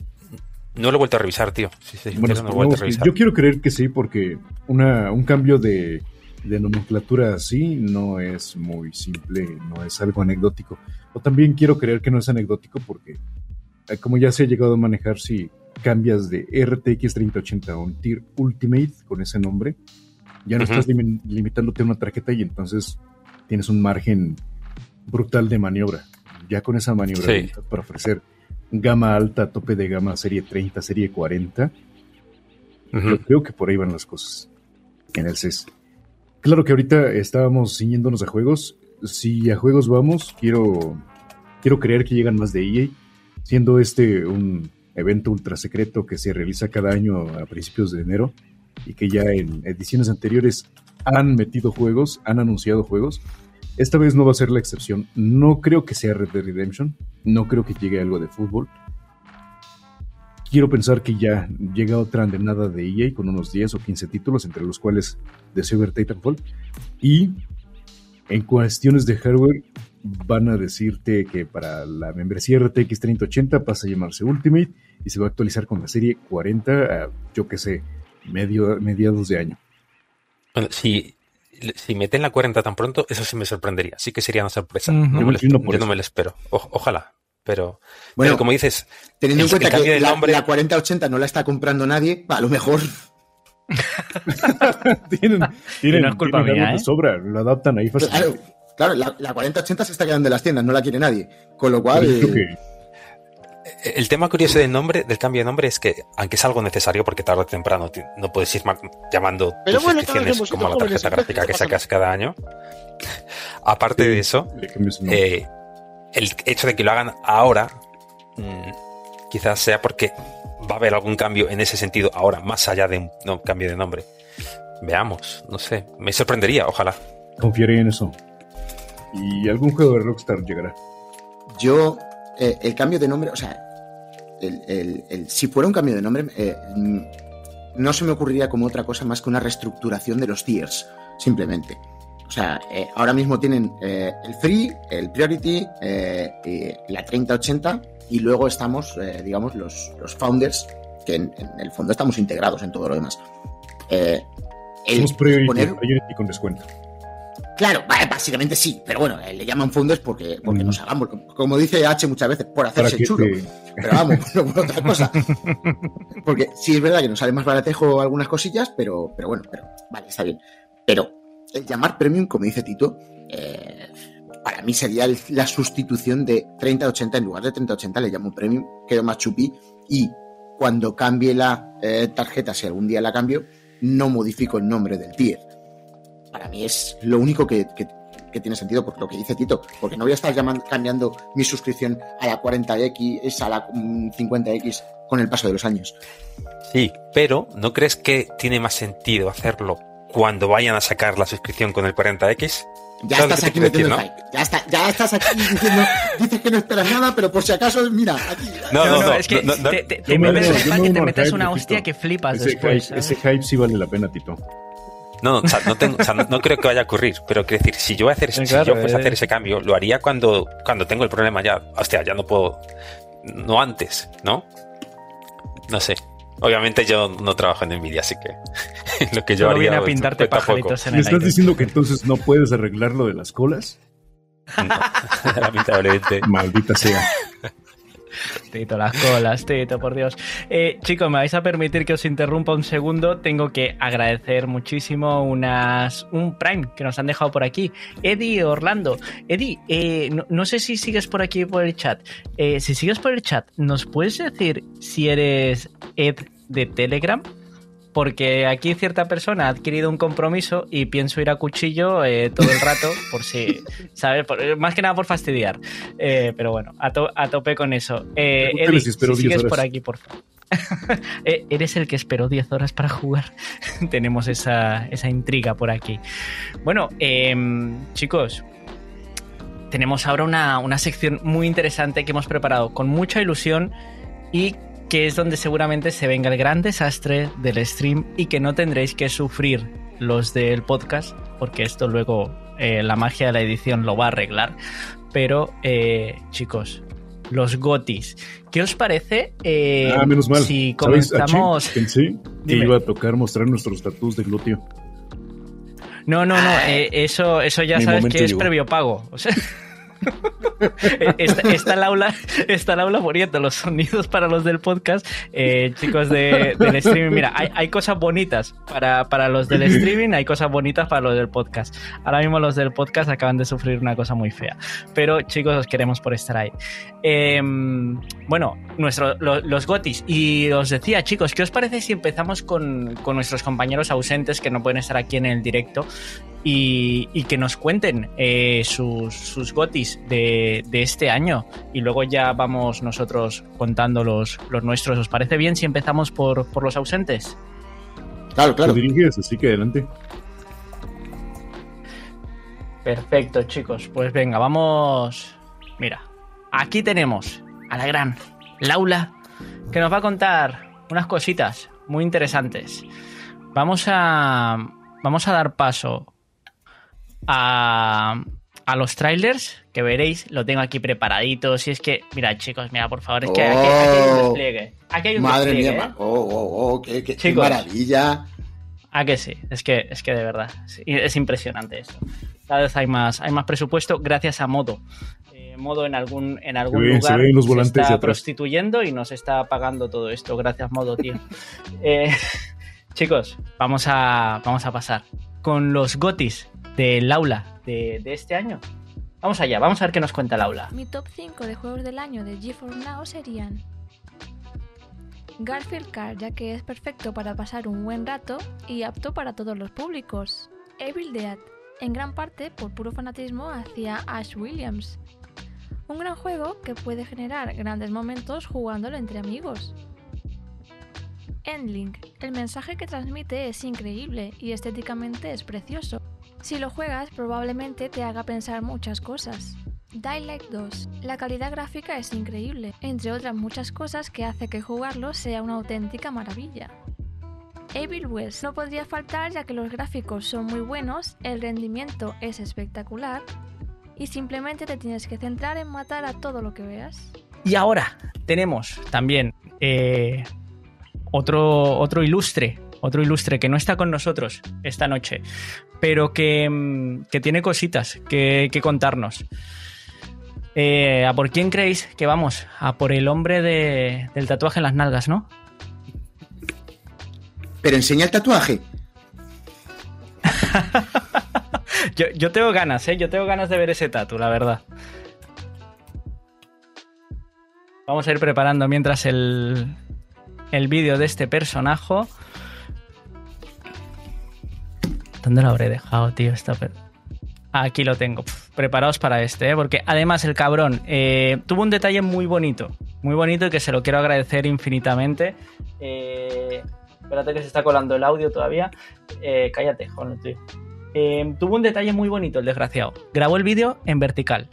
No lo he vuelto a revisar, tío. Sí, sí, Bueno, no lo he vuelto a supongamos que- revisar. yo quiero creer que sí, porque una, un cambio de, de nomenclatura así no es muy simple, no es algo anecdótico. o también quiero creer que no es anecdótico porque eh, como ya se ha llegado a manejar si cambias de RTX 3080 a un Tier Ultimate con ese nombre, ya no estás limi- limitándote a una tarjeta y entonces tienes un margen brutal de maniobra. Ya con esa maniobra Sí. para ofrecer gama alta, tope de gama serie 30, serie 40, Ujú. yo creo que por ahí van las cosas en el CES. Claro que ahorita estábamos ciñéndonos a juegos. Si a juegos vamos, quiero, quiero creer que llegan más de EA, siendo este un evento ultra secreto que se realiza cada año a principios de enero y que ya en ediciones anteriores han metido juegos, han anunciado juegos. Esta vez no va a ser la excepción. No creo que sea Red Dead Redemption, no creo que llegue algo de fútbol. Quiero pensar que ya llega otra andenada de EA con unos 10 o 15 títulos, entre los cuales deseo ver Titanfall. Y en cuestiones de hardware, van a decirte que para la membresía RTX 3080 pasa a llamarse Ultimate y se va a actualizar con la serie 40 a, yo que sé, medio, mediados de año. Bueno, si, si meten la 40 tan pronto, eso sí me sorprendería. Sí que sería una sorpresa. No me Yo lo, no me lo espero. O- ojalá. Pero, Bueno, pero como dices, teniendo en cuenta que la, nombre- la 4080 no la está comprando nadie, a lo mejor tienen, tienen, no es culpa tienen mía, algo de ¿eh? sobra, lo adaptan ahí Claro, fácilmente. claro, la, la 4080 se está quedando en las tiendas, no la quiere nadie. Con lo cual, el tema curioso del nombre, del cambio de nombre, es que, aunque es algo necesario, porque tarde o temprano no puedes ir ma- llamando Pero tus bueno, como la tarjeta gráfica que sacas cada año. Aparte de eso, eh, el hecho de que lo hagan ahora, mm, quizás sea porque va a haber algún cambio en ese sentido ahora, más allá de un no, cambio de nombre. Veamos, no sé, me sorprendería, ojalá. Confiaré en eso. Y algún juego de Rockstar llegará. yo, eh, el cambio de nombre, o sea, el- el- el- si fuera un cambio de nombre, eh, mm, no se me ocurriría como otra cosa más que una reestructuración de los tiers, simplemente. O sea, eh, ahora mismo tienen eh, el Free, el Priority, la 3080 y luego estamos, digamos, los, los Founders, que en, en el fondo estamos integrados en todo lo demás. El Somos Priority, poner- Priority con descuento. Claro, básicamente sí, pero bueno, eh, le llaman Founders porque, porque Mm. nos hagamos, como dice H muchas veces, por hacerse chulo. Pero vamos, no por otra cosa. Porque sí es verdad que nos sale más baratejo algunas cosillas, pero, pero bueno, pero vale, está bien. Pero el llamar premium, como dice Tito, eh, para mí sería la sustitución de 3080 en lugar de 3080 le llamo premium, quedo más chupi y cuando cambie la eh, tarjeta, si algún día la cambio, no modifico el nombre del tier. Para mí es lo único que, que- que tiene sentido, por lo que dice Tito, porque no voy a estar cambiando mi suscripción a la 40X, a la mm, 50X con el paso de los años. Sí, pero ¿no crees que tiene más sentido hacerlo cuando vayan a sacar la suscripción con el 40X? Ya ¿Sabes lo estás aquí metiendo decir. Ya, está, ya estás aquí diciendo, dices que no esperas nada, pero por si acaso, mira, aquí. No, No, no, es que no, no, te, te- te me me que te metes hype, una Tito. hostia que flipas Ese después. ese hype sí vale la pena, Tito. No, o sea, no, tengo- o sea, no- no creo que vaya a ocurrir, pero quiero decir, si yo voy a hacer, Sí, si claro, yo fuese a eh. hacer ese cambio, lo haría cuando, cuando tengo el problema ya. Hostia, ya no puedo, no antes, ¿no? No sé. Obviamente yo no trabajo en Nvidia, así que lo que yo Solo haría viene a pintarte pajaritos en ¿Me el estás aire. diciendo que entonces no puedes arreglar lo de las colas? Lamentablemente. Maldita sea. Tito, las colas, Tito, por Dios. Eh, chicos, me vais a permitir que os interrumpa un segundo. Tengo que agradecer muchísimo unas, un Prime que nos han dejado por aquí. Eddie Orlando. Eddie, eh, no, sé si sigues por aquí por el chat. Eh, si sigues por el chat, ¿nos puedes decir si eres Ed de Telegram? Porque aquí cierta persona ha adquirido un compromiso y pienso ir a cuchillo eh, todo el rato, por si, ¿sabes? Por- más que nada por fastidiar. Eh, pero bueno, a, to- a tope con eso. Eh, Pregúntale Eddie, si esperó si 10 sigues horas. por aquí, por favor. Eres el que esperó 10 horas para jugar. Tenemos esa, esa intriga por aquí. Bueno, em, chicos, tenemos ahora una, una sección muy interesante que hemos preparado con mucha ilusión y que es donde seguramente se venga el gran desastre del stream y que no tendréis que sufrir los del podcast, porque esto luego eh, la magia de la edición lo va a arreglar. Pero, eh, chicos, los gotis, ¿qué os parece eh, ah, menos mal. si ¿Sabes, comenzamos... Pensé que Dime. iba a tocar mostrar nuestros tatuos de glúteo. No, no, no, eh, eso, eso ya Mi sabes que es previo pago. O sea, está, está, el aula, está el aula poniendo los sonidos para los del podcast. Eh, chicos de, del streaming, mira, hay, hay cosas bonitas para, para, los del streaming, hay cosas bonitas para los del podcast. Ahora mismo los del podcast acaban de sufrir una cosa muy fea. Pero chicos, os queremos por estar ahí. Eh, bueno, nuestro, lo, los gotis. Y os decía, chicos, ¿qué os parece si empezamos con, con nuestros compañeros ausentes que no pueden estar aquí en el directo? Y, y, que nos cuenten eh, sus, sus, gotis de, de, este año y luego ya vamos nosotros contando los, los nuestros. ¿Os parece bien si empezamos por, por los ausentes? Claro, claro. Diriges, así que adelante. Perfecto, chicos. Pues venga, vamos. Mira, aquí tenemos a la gran Laula que nos va a contar unas cositas muy interesantes. Vamos a, vamos a dar paso a, a los trailers que veréis. Lo tengo aquí preparadito. Si es que, mira, chicos, mira, por favor, es que aquí, aquí hay un despliegue. Aquí hay un Madre despliegue, mía, ¿eh? oh, oh, oh, qué, qué, qué maravilla. Ah, que sí, es que, es que de verdad, es, es impresionante esto. Cada vez hay más, hay más presupuesto gracias a Modo. Eh, Modo en algún, en algún lugar se, los está prostituyendo y nos está pagando todo esto. Gracias, Modo, tío. eh, chicos, vamos a, vamos a pasar con los gotis del aula de, este año. Vamos allá, vamos a ver qué nos cuenta el aula. Mi top 5 de juegos del año de GeForce Now serían Garfield Car, ya que es perfecto para pasar un buen rato y apto para todos los públicos. Evil Dead, en gran parte por puro fanatismo hacia Ash Williams. Un gran juego que puede generar grandes momentos jugándolo entre amigos. Endlink, el mensaje que transmite es increíble y estéticamente es precioso. Si lo juegas probablemente te haga pensar muchas cosas. Light 2. La calidad gráfica es increíble, entre otras muchas cosas que hace que jugarlo sea una auténtica maravilla. Evil West no podría faltar ya que los gráficos son muy buenos, el rendimiento es espectacular y simplemente te tienes que centrar en matar a todo lo que veas. Y ahora tenemos también eh, otro, otro ilustre otro ilustre que no está con nosotros esta noche, pero que, que tiene cositas que, que contarnos. Eh, ¿A por quién creéis que vamos? A por el hombre de, del tatuaje en las nalgas, ¿no? Pero enseña el tatuaje. yo, yo, tengo ganas, ¿eh? Yo tengo ganas de ver ese tatu, la verdad. Vamos a ir preparando mientras el, el vídeo de este personaje. ¿Dónde lo habré dejado, tío? Esta. Aquí lo tengo. Preparaos para este, ¿eh? porque además el cabrón eh, tuvo un detalle muy bonito. Muy bonito y que se lo quiero agradecer infinitamente. Eh, espérate que se está colando el audio todavía. Eh, cállate, joder, tío. tuvo un detalle muy bonito el desgraciado. Grabó el vídeo en vertical.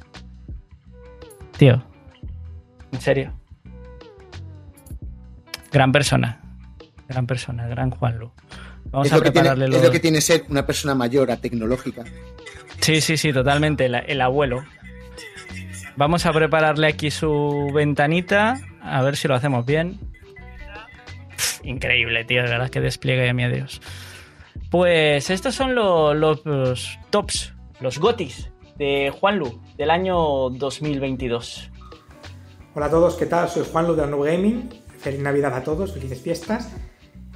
Tío. En serio. Gran persona. Gran persona, gran Juanlu. Vamos es, a lo prepararle tiene, los... es lo que tiene ser una persona mayor a tecnológica. Sí, sí, sí, totalmente. El, el, abuelo. Vamos a prepararle aquí su ventanita. A ver si lo hacemos bien. Pff, increíble, tío. De verdad que despliegue de mi Dios. Pues estos son los, los, los tops, los gotis de Juanlu del año 2022. Hola a todos, ¿qué tal? Soy Juanlu de Arno Gaming. Feliz Navidad a todos, felices fiestas.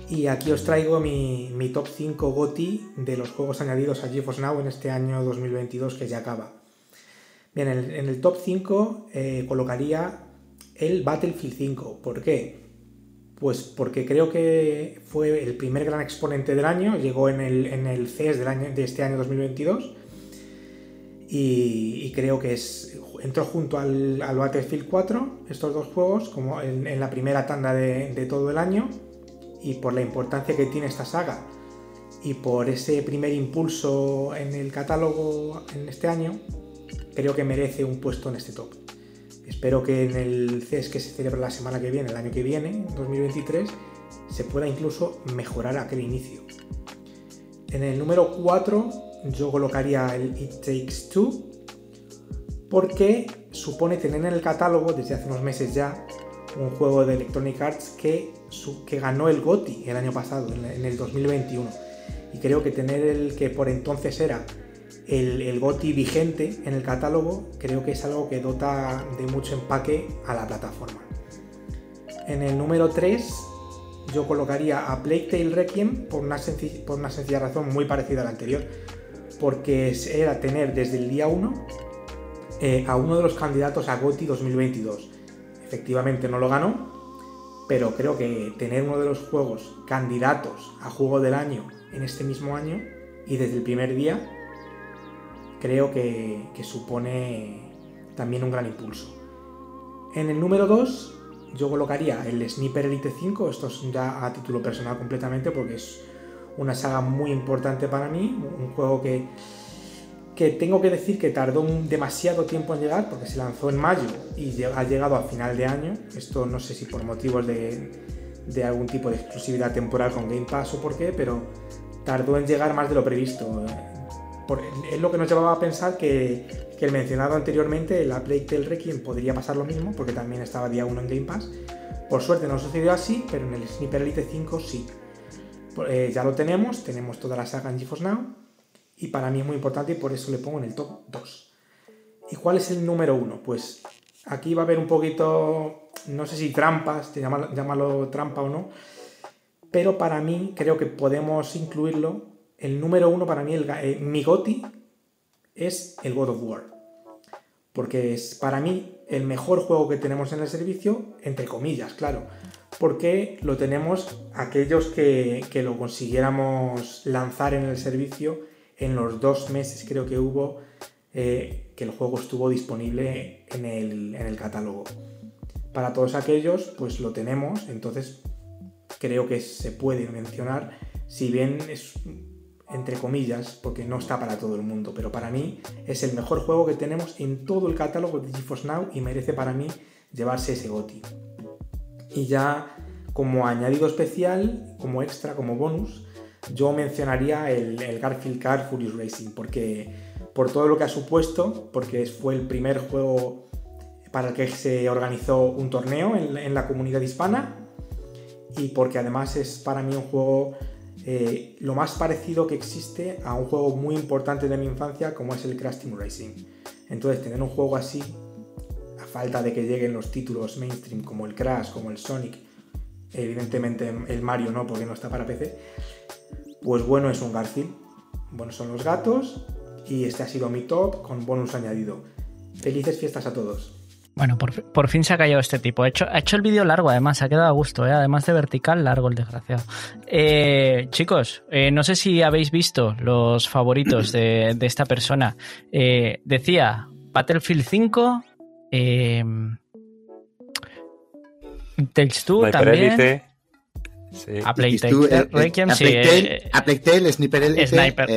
Y aquí os traigo mi, top 5 GOTI de los juegos añadidos a GeForce Now en este año 2022 que ya acaba. Bien, en el, top 5 eh, colocaría el Battlefield 5. ¿Por qué? Pues porque creo que fue el primer gran exponente del año, llegó en el, CES del año, de este año 2022 y, creo que es, entró junto al, Battlefield 4 estos dos juegos como en, la primera tanda de todo el año y por la importancia que tiene esta saga y por ese primer impulso en el catálogo en este año, creo que merece un puesto en este top. Espero que en el CES que se celebra la semana que viene, el año que viene, 2023, se pueda incluso mejorar aquel inicio. En el número 4 yo colocaría el It Takes Two porque supone tener en el catálogo desde hace unos meses ya un juego de Electronic Arts que, que ganó el GOTI el año pasado, en, el 2021. Y creo que tener el que por entonces era el, GOTI vigente en el catálogo creo que es algo que dota de mucho empaque a la plataforma. En el número 3 yo colocaría a Plague Tale Requiem por una, por una sencilla razón muy parecida a la anterior, porque era tener desde el día 1 eh, a uno de los candidatos a GOTI 2022. Efectivamente no lo ganó, pero creo que tener uno de los juegos candidatos a juego del año en este mismo año y desde el primer día, creo que, que supone también un gran impulso. En el número 2 yo colocaría el Sniper Elite 5, esto es ya a título personal completamente porque es una saga muy importante para mí, un juego que, que tengo que decir que tardó demasiado tiempo en llegar porque se lanzó en mayo y ha llegado a final de año, esto no sé si por motivos de, de algún tipo de exclusividad temporal con Game Pass o por qué, pero tardó en llegar más de lo previsto. es lo que nos llevaba a pensar que que el mencionado anteriormente, la Plague Tale Requiem, podría pasar lo mismo, porque también estaba día 1 en Game Pass. Por suerte no sucedió así, pero en el Sniper Elite 5 sí. Eh, ya lo tenemos, tenemos toda la saga en GeForce Now, y para mí es muy importante y por eso le pongo en el top 2. ¿Y cuál es el número 1? Pues aquí va a haber un poquito, no sé si trampas, te llámalo, trampa o no, pero para mí creo que podemos incluirlo. El número 1 para mí, el, eh, mi GOTI, es el God of War. Porque es para mí el mejor juego que tenemos en el servicio, entre comillas, claro. Porque lo tenemos aquellos que, lo consiguiéramos lanzar en el servicio en los dos meses creo que hubo eh, que el juego estuvo disponible en el, en el catálogo. Para todos aquellos, pues lo tenemos, entonces creo que se puede mencionar, si bien es entre comillas, porque no está para todo el mundo, pero para mí es el mejor juego que tenemos en todo el catálogo de GeForce Now y merece para mí llevarse ese GOTI. Y ya como añadido especial, como extra, como bonus, yo mencionaría el, Garfield Car Furious Racing, porque por todo lo que ha supuesto, porque fue el primer juego para el que se organizó un torneo en, en la comunidad hispana y porque además es para mí un juego eh, lo más parecido que existe a un juego muy importante de mi infancia como es el Crash Team Racing. Entonces tener un juego así, a falta de que lleguen los títulos mainstream como el Crash, como el Sonic, evidentemente el Mario no porque no está para PC, pues bueno es un Garfield. Bueno son los gatos y este ha sido mi top con bonus añadido. Felices fiestas a todos. Bueno, por, fin se ha callado este tipo. Ha hecho, ha hecho el vídeo largo, además, ha quedado a gusto, ¿eh? además de vertical, largo el desgraciado. Eh, chicos, eh, no sé si habéis visto los favoritos de, esta persona. decía Battlefield 5, Tales 2 también. Sí. A Playtale, Requiem, sí. A Playtale, Sniper Elite, Sniper.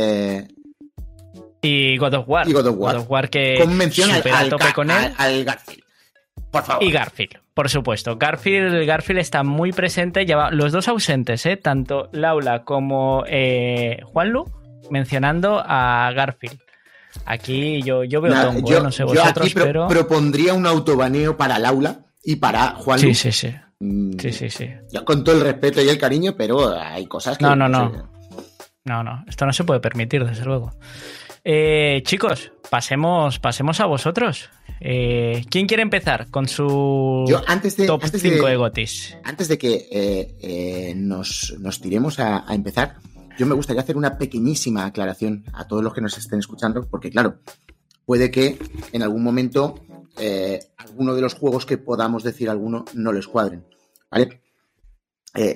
Y God of War. Y God of War. God of War que con mención al, tope con él. al Garfield. Y Garfield, por supuesto. Garfield, Garfield está muy presente, lleva los dos ausentes, ¿eh? tanto Laula como eh, Juanlu, mencionando a Garfield. Aquí yo, yo veo tongo, yo, ¿eh? no sé vosotros, aquí pero... propondría un autobaneo para Laula y para Juanlu. Sí, sí, sí. Mm, sí, sí, sí. Yo con todo el respeto y el cariño, pero hay cosas que... No, no, no. No, no. Esto no se puede permitir, desde luego. Eh, chicos, pasemos, pasemos a vosotros. Eh, ¿Quién quiere empezar con su antes de, top 5 de, Gotis? Antes de que eh, nos, tiremos a, empezar, yo me gustaría hacer una pequeñísima aclaración a todos los que nos estén escuchando, porque claro, puede que en algún momento alguno de los juegos que podamos decir alguno no les cuadren. ¿Vale?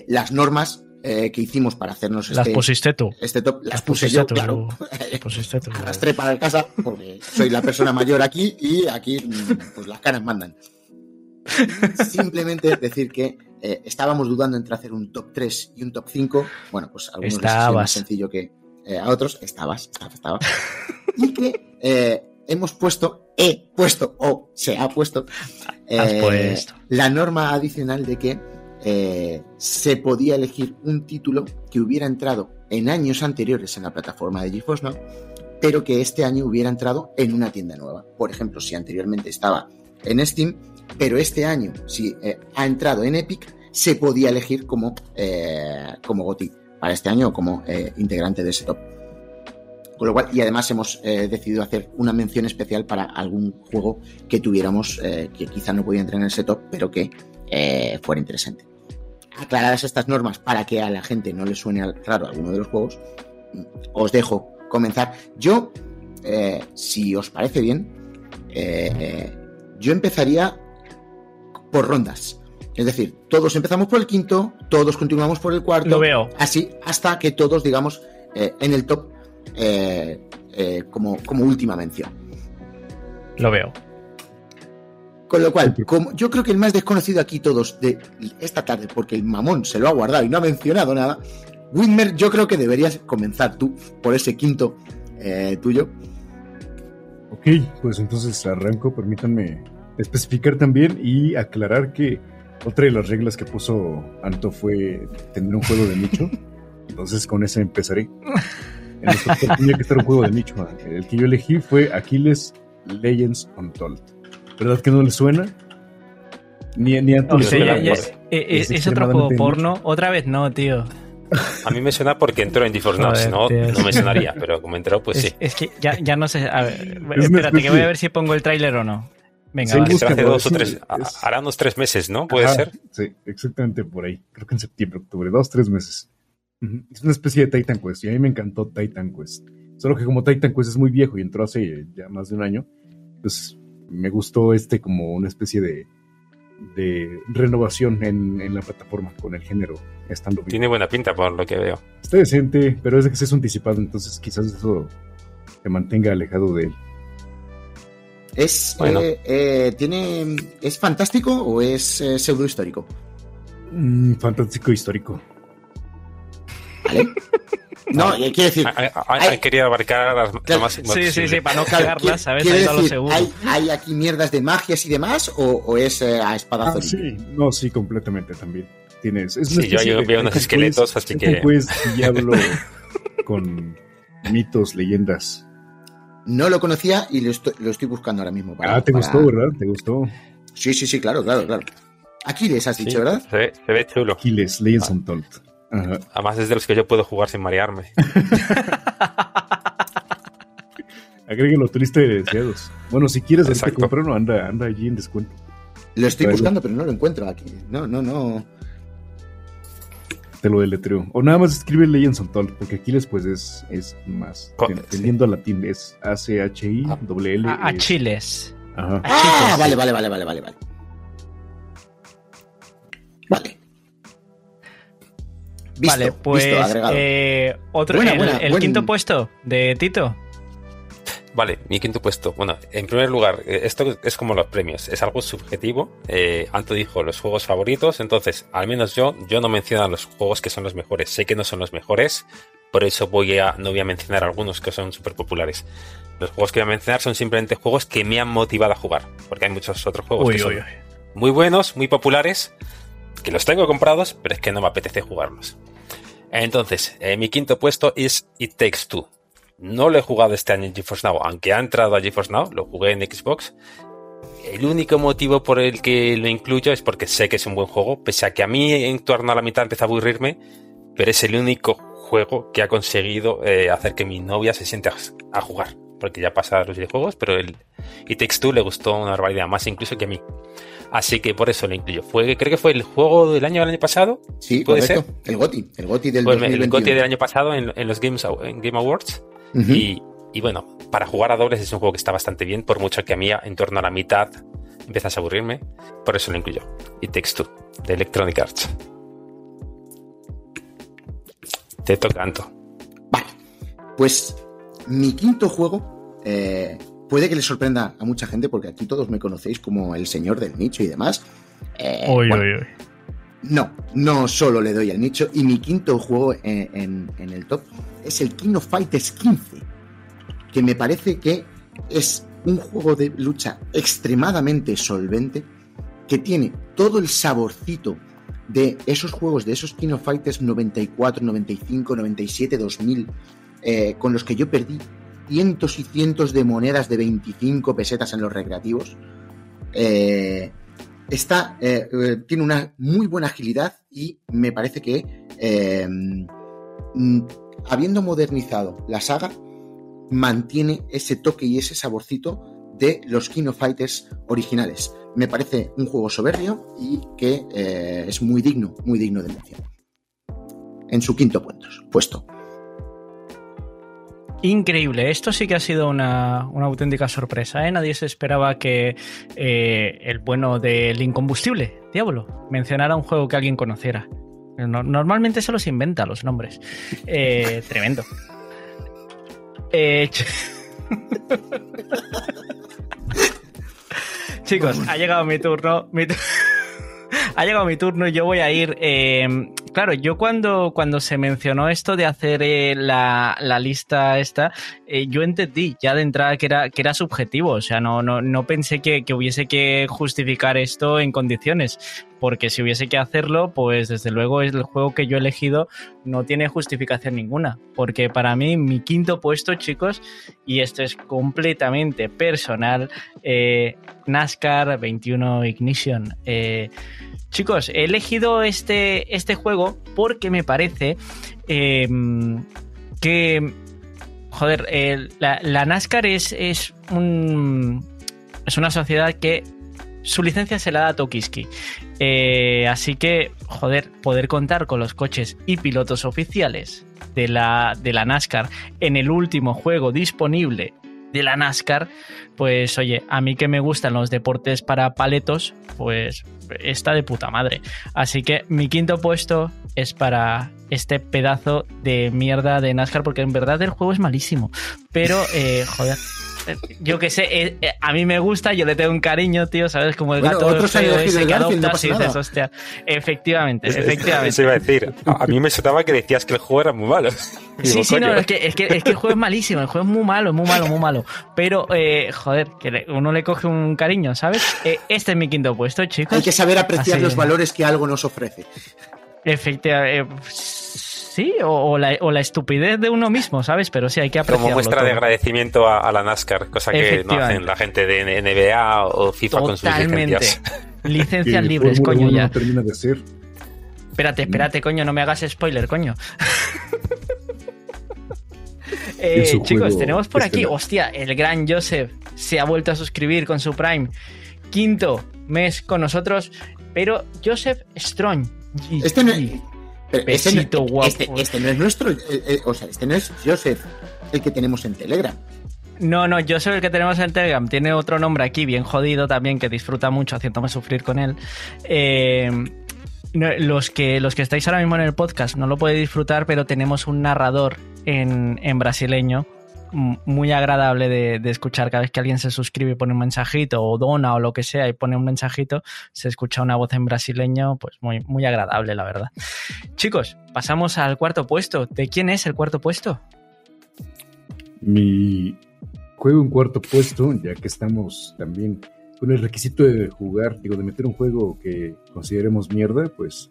las normas eh, que hicimos para hacernos las este, pusiste tú. este top. Las, puse yo, claro. Pusiste tú, para casa porque soy la persona mayor aquí y aquí mm, pues las caras mandan. Simplemente decir que eh, estábamos dudando entre hacer un top 3 y un top 5. Bueno, pues algunos es más sencillo que eh, a otros. Estabas, estaba, estaba. y que hemos puesto, he puesto o se ha puesto, puesto la norma adicional de que eh, se podía elegir un título que hubiera entrado en años anteriores en la plataforma de GeForce Now, pero que este año hubiera entrado en una tienda nueva. Por ejemplo, si anteriormente estaba en Steam, pero este año, si eh, ha entrado en Epic, se podía elegir como, eh, como GOTI para este año o como integrante de ese top. Con lo cual, y además hemos eh, decidido hacer una mención especial para algún juego que tuviéramos, eh, que quizá no podía entrar en ese top, pero que eh, fuera interesante. Aclaradas estas normas para que a la gente no le suene raro alguno de los juegos, os dejo comenzar. Yo, si os parece bien, yo empezaría por rondas. Es decir, todos empezamos por el quinto, todos continuamos por el cuarto. Lo veo. Así hasta que todos, digamos, eh, en el top eh, eh, como, como última mención. Lo veo. Con lo cual, como yo creo que el más desconocido aquí todos de esta tarde, porque el mamón se lo ha guardado y no ha mencionado nada, Whitmer, yo creo que deberías comenzar tú por ese quinto eh, tuyo. Ok, pues entonces arranco. Permítanme especificar también y aclarar que otra de las reglas que puso Anto fue tener un juego de nicho. Entonces con ese empezaré. En nuestro top tenía que estar un juego de nicho. El que yo elegí fue Aquiles Legends Untold. ¿Verdad que no le suena? Ni, ni a Anto O le sea, suena. ya- ya- eh, es eh, es otro juego porno. Otra vez no, tío. A mí me suena porque entró en si no, no me sonaría, pero como entró, pues es, sí. es que ya, ya no sé. A ver, espérate, que voy a ver si pongo el tráiler o no. Venga, Sí, busca- hace dos o tres, es- hará unos tres meses, ¿no? ¿Puede Ajá, ser? Sí, exactamente por ahí. Creo que en septiembre, octubre, dos, tres meses. Es una especie de Titan Quest y a mí me encantó Titan Quest. Solo que como Titan Quest es muy viejo y entró hace ya más de un año, pues me gustó este como una especie de, de renovación en, en la plataforma con el género estando bien. Tiene buena pinta por lo que veo. Está decente, pero es de que es anticipado, entonces quizás eso te mantenga alejado de él. ¿Es, Bueno. eh, eh, ¿tiene, ¿Es fantástico o es eh, pseudo histórico? Mm, fantástico histórico. ¿Vale? No, quiero decir, Ha, ha- ha- Hay- ha querido abarcar las Claro, más Sí, sí, posible. sí, para no Claro, cagarla, qui- ¿sabes? lo decir, seguro. ¿hay, hay aquí mierdas de magias y demás o, o es eh, a espadazo Ah, limpio? sí, no, sí, completamente también. Tienes, es Sí, yo de veo unos Titan esqueletos, así Titan que- Quest, diablo con mitos, leyendas. No lo conocía y lo estoy, lo estoy buscando ahora mismo. para- ah, te para- gustó, ¿verdad? Te gustó. Sí, sí, sí, claro, claro, claro. Aquiles has Sí, dicho, ¿verdad? Se ve, se ve chulo. Aquiles, Legends Untold. Ajá. Además es de los que yo puedo jugar sin marearme. Agréguenlo a tu lista de deseados. Bueno, si quieres Exacto. comprarlo, anda, anda allí en descuento. Lo estoy buscando, pero no lo encuentro aquí. No, no, no. Te lo deletreo. O nada más escribe Legends Untold, porque Aquiles pues es, es más. Tendiendo a latín, es A-C-H-I-L-L. A, a chiles. Ajá. Ah, vale, vale, vale, vale, vale, vale. Vale. Visto, vale, pues visto, agregado. eh, otro, Buena, el, buena, el buen- quinto puesto de Tito. Vale, mi quinto puesto. Bueno, en primer lugar, eh, esto es como los premios, es algo subjetivo. Eh, Anto dijo los juegos favoritos, entonces, al menos yo, yo no menciono los juegos que son los mejores. Sé que no son los mejores, por eso voy a, no voy a mencionar algunos que son súper populares. Los juegos que voy a mencionar son simplemente juegos que me han motivado a jugar, porque hay muchos otros juegos que son muy buenos, muy populares, que los tengo comprados, pero es que no me apetece jugarlos. Entonces, eh, mi quinto puesto es It Takes Two. No lo he jugado este año en GeForce Now, aunque ha entrado a GeForce Now, lo jugué en Xbox. El único motivo por el que lo incluyo es porque sé que es un buen juego, pese a que a mí en torno a la mitad empieza a aburrirme, pero es el único juego que ha conseguido eh, hacer que mi novia se siente a, jugar. Porque ya pasa los videojuegos, pero el It Takes Two le gustó una barbaridad, más incluso que a mí. Así que por eso lo incluyo. Fue, creo que fue el juego del año del año pasado. Sí, ¿puede correcto. El GOTI. El GOTI del Fue el, el 2021. GOTY del año pasado en, en los Games, en Game Awards. Y, y bueno, para jugar a dobles es un juego que está bastante bien, por mucho que a mí en torno a la mitad empiezas a aburrirme. Por eso lo incluyo. Y Takes Two, de Electronic Arts. Te toca, Anto. Vale. Pues mi quinto juego eh, puede que le sorprenda a mucha gente porque aquí todos me conocéis como el señor del nicho y demás. Eh, bueno. No, no solo le doy al nicho. Y mi quinto juego en, en- en el top es el King of Fighters 15. Que me parece que es un juego de lucha extremadamente solvente. Que tiene todo el saborcito de esos juegos, de esos King of Fighters 94, 95, 97, 2000. eh, con los que yo perdí cientos y cientos de monedas de 25 pesetas en los recreativos. Eh, eh, eh, tiene una muy buena agilidad y me parece que, eh, mm, habiendo modernizado la saga, mantiene ese toque y ese saborcito de los Kino Fighters originales. Me parece un juego soberbio y que es muy digno, muy digno de mención. En su quinto puesto. Increíble, esto sí que ha sido una, auténtica sorpresa. ¿eh? Nadie se esperaba que eh, el bueno del incombustible, Diablo, mencionara un juego que alguien conociera. normalmente se los inventa los nombres. Eh, tremendo. Eh, Chicos, ha llegado mi turno. Ha llegado mi turno y yo voy a ir. Eh, claro, yo cuando, cuando se mencionó esto de hacer eh, la, lista esta, eh, yo entendí ya de entrada que era, que era subjetivo. O sea, no, no, no pensé que, que hubiese que justificar esto en condiciones porque si hubiese que hacerlo, pues desde luego el juego que yo he elegido no tiene justificación ninguna, porque para mí mi quinto puesto, chicos, y esto es completamente personal, eh, NASCAR 21 Ignition. Eh, chicos, he elegido este, este juego porque me parece em, que, joder, la, NASCAR es, es un... Es una sociedad que su licencia se la da Tokiski. Eh, así que, joder, poder contar con los coches y pilotos oficiales de la, de la NASCAR en el último juego disponible de la NASCAR, pues oye, a mí que me gustan los deportes para paletos, pues está de puta madre. Así que mi quinto puesto es para este pedazo de mierda de NASCAR, porque en verdad el juego es malísimo. Pero, eh, joder yo que sé, eh, eh, a mí me gusta, yo le tengo un cariño, tío, ¿sabes? Como el gato otros ese que adoptas y dices, hostia, efectivamente, efectivamente. Eso iba a decir, a mí me sonaba que decías que el juego era muy malo. Sí, sí, no, es que, es, que, es que el juego es malísimo, el juego es muy malo, muy malo, muy malo. Pero, eh, joder, que uno le coge un cariño, ¿sabes? este es mi quinto puesto, chicos. Hay que saber apreciar los valores que algo nos ofrece. Efectivamente Sí, o, la, estupidez de uno mismo, ¿sabes? Pero sí, hay que apreciarlo. Como muestra de agradecimiento a, la NASCAR, cosa que no hacen la gente de NBA o FIFA con sus licencias. Licencias libres, coño, ya. termina de ser. Espérate, espérate, coño, no me hagas spoiler, coño. eh, chicos, tenemos por aquí, hostia, el gran Joseph se ha vuelto a suscribir con su Prime. Quinto mes con nosotros, pero Joseph Strong. Este no, este, este, este, no es nuestro, eh, eh, o sea, este no es Joseph, el que tenemos en Telegram. No, no, Joseph el que tenemos en Telegram tiene otro nombre aquí, bien jodido también, que disfruta mucho haciéndome sufrir con él. Eh, los, que, los que estáis ahora mismo en el podcast no lo podéis disfrutar, pero tenemos un narrador en, en brasileño muy agradable de, escuchar cada vez que alguien se suscribe y pone un mensajito o dona o lo que sea y pone un mensajito, se escucha una voz en brasileño, pues muy, muy agradable, la verdad. Chicos, pasamos al cuarto puesto. ¿De quién es el cuarto puesto? Mi juego en cuarto puesto, ya que estamos también con el requisito de jugar, digo, de meter un juego que consideremos mierda, pues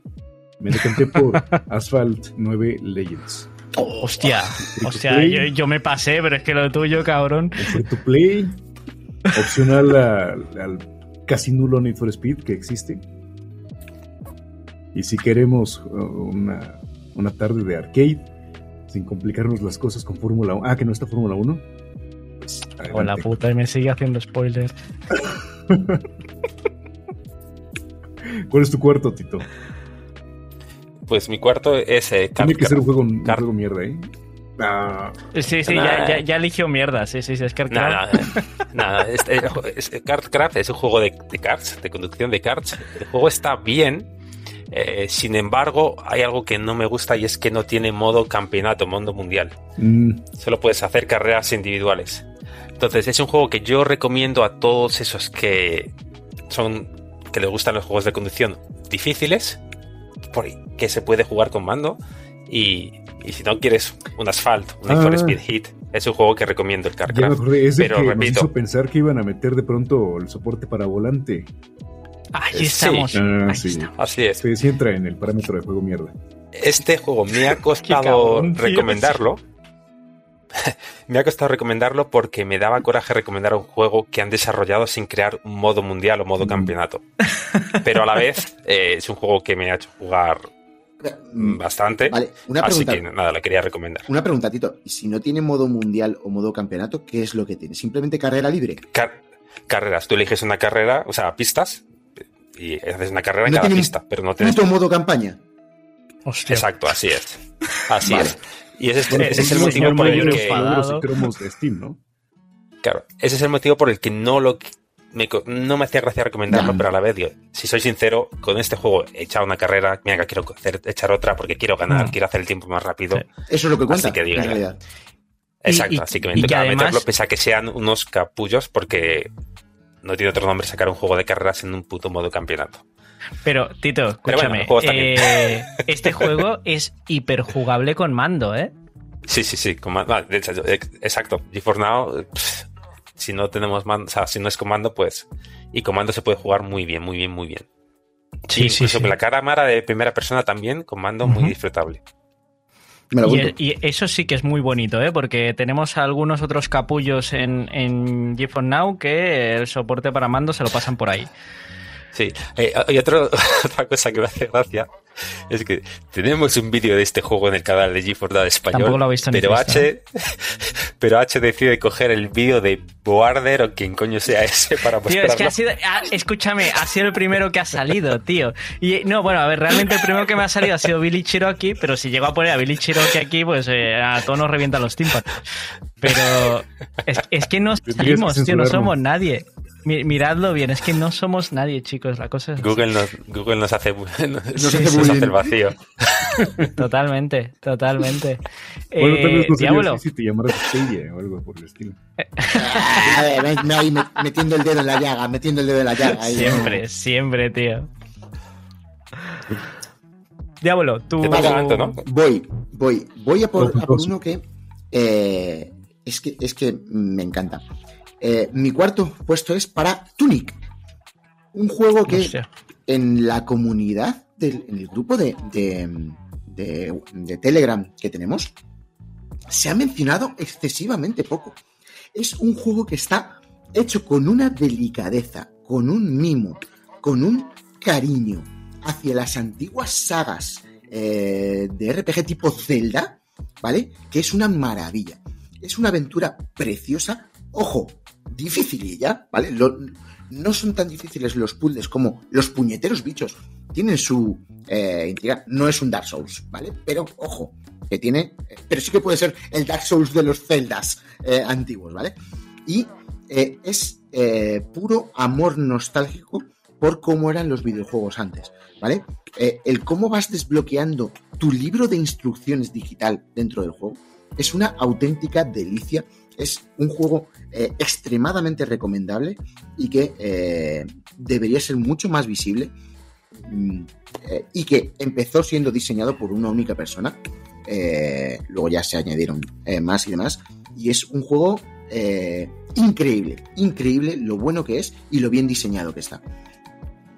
me decanté por Asphalt 9 Legends. Hostia, hostia, yo, me pasé, pero es que lo tuyo, cabrón. free to play, opcional al casi nulo Need for Speed que existe. Y si queremos uh, una, una tarde de arcade, sin complicarnos las cosas con Fórmula 1. Ah, que no está Fórmula 1. Pues, la puta, y me sigue haciendo spoiler. ¿Cuál es tu cuarto, Tito? Pues mi cuarto es. Eh, Tiene que ser un juego, un juego mierda, ¿eh? Ah. Sí, sí, ya, ya, eligió mierda. Sí, sí, sí, es Nada, nada. es, es, es, un juego de, de cards, de conducción de cards. El juego está bien. Eh, sin embargo, hay algo que no me gusta y es que no tiene modo campeonato, modo mundial. Mm. Solo puedes hacer carreras individuales. Entonces, es un juego que yo recomiendo a todos esos que son que les gustan los juegos de conducción difíciles, que se puede jugar con mando. Y, si no quieres un Asphalt, un ah. Speed Hit, es un juego que recomiendo el CarCraft. Pero repito, pensar que iban a meter de pronto el soporte para volante. Ahí estamos. Ah, Así es. Sí, entra en el parámetro de juego mierda. Este juego me ha costado recomendarlo. me ha costado recomendarlo porque me daba coraje recomendar un juego que han desarrollado sin crear un modo mundial o modo mm. campeonato. Pero a la vez eh, es un juego que me ha hecho jugar Mm, bastante. Vale, una Así pregunta. que nada, la quería recomendar. Una pregunta, Tito. ¿Y si no tiene modo mundial o modo campeonato, qué es lo que tiene? ¿Simplemente carrera libre? Car- carreras, tú eliges una carrera, o sea, pistas, y haces una carrera en cada pista, pero no tienes. ¿Puto modo campaña? Hostia. Exacto, así es. Así Vale. es. Y ese es, Bueno, ese es el motivo por el que. enfadado. logros y cromos de Steam, ¿no? Claro, ese es el motivo por el que no lo me no me hacía gracia recomendarlo, pero a la vez, digo, si soy sincero, con este juego he echado una carrera, mira que quiero hacer, echar otra porque quiero ganar, Mm. quiero hacer el tiempo más rápido. Sí. Eso es lo que cuenta, Así que diga, en realidad. Exacto, y- así que me además- meterlo pese a que sean unos capullos porque no tiene otro nombre sacar un juego de carreras en un puto modo campeonato. Pero, Tito, Pero bueno, escúchame. eh, este juego es hiperjugable con mando, ¿eh? Sí, sí, sí. ah, hecho, yo- ex- exacto. GeForce Now, pff, si no tenemos mando, o sea, si no es comando, pues. Y comando se puede jugar muy bien, muy bien, muy bien. Sí, Incluso con la cámara de primera persona también, comando muy Ujú. disfrutable. Me lo Y, apunto. y eso sí que es muy bonito, ¿eh? Porque tenemos algunos otros capullos en, en GeForce Now que el soporte para mando se lo pasan por ahí. Sí. Eh, y otro- otra cosa que me hace gracia es que tenemos un vídeo de este juego en el canal de GeForce español. Tampoco lo he visto ni pero H, pero H decide coger el vídeo de Boarder o quien coño sea ese para Tío, es que mostrarlo. ha sido, ah, escúchame, ha sido el primero que ha salido, tío. Y no, bueno, a ver, realmente el primero que me ha salido ha sido Billy Cherokee, pero si llego a poner a Billy Cherokee aquí, pues eh, a todos nos revientan los tímpanos. Pero es, es que no salimos, tío, no somos nadie. Mi- miradlo bien, es que no somos nadie, chicos, la cosa es. Google nos, Google nos hace, nos, hace nos hace el vacío. Totalmente, totalmente. Bueno, Eh, no Diablo, si te llamaras o algo por el estilo. A ver, me- me- ahí me- metiendo el dedo en la llaga, metiendo el dedo en la llaga. ahí, siempre, siempre, tío. Diablo, tú... Te pasa tanto, ¿no? Voy, voy, voy a por, a por uno que, eh, es que es que me encanta. Eh, mi cuarto puesto es para Tunic, un juego que Hostia. en la comunidad, del, en el grupo de, de, de- de Telegram que tenemos, se ha mencionado excesivamente poco. Es un juego que está hecho con una delicadeza, con un mimo, con un cariño hacia las antiguas sagas eh, de RPG tipo Zelda, ¿vale? Que es una maravilla. Es una aventura preciosa. Ojo, dificililla, ¿vale? No son tan difíciles los puzzles como los puñeteros bichos. Tienen su eh. No es un Dark Souls, ¿vale? Pero, ojo, que tiene. Pero sí que puede ser el Dark Souls de los Zeldas eh, antiguos, ¿vale? Y eh, es eh, puro amor nostálgico por cómo eran los videojuegos antes, ¿vale? El cómo vas desbloqueando tu libro de instrucciones digital dentro del juego es una auténtica delicia. Es un juego eh, extremadamente recomendable y que eh, debería ser mucho más visible mm, eh, y que empezó siendo diseñado por una única persona. Luego ya se añadieron más y demás. Y es un juego increíble, increíble lo bueno que es y lo bien diseñado que está.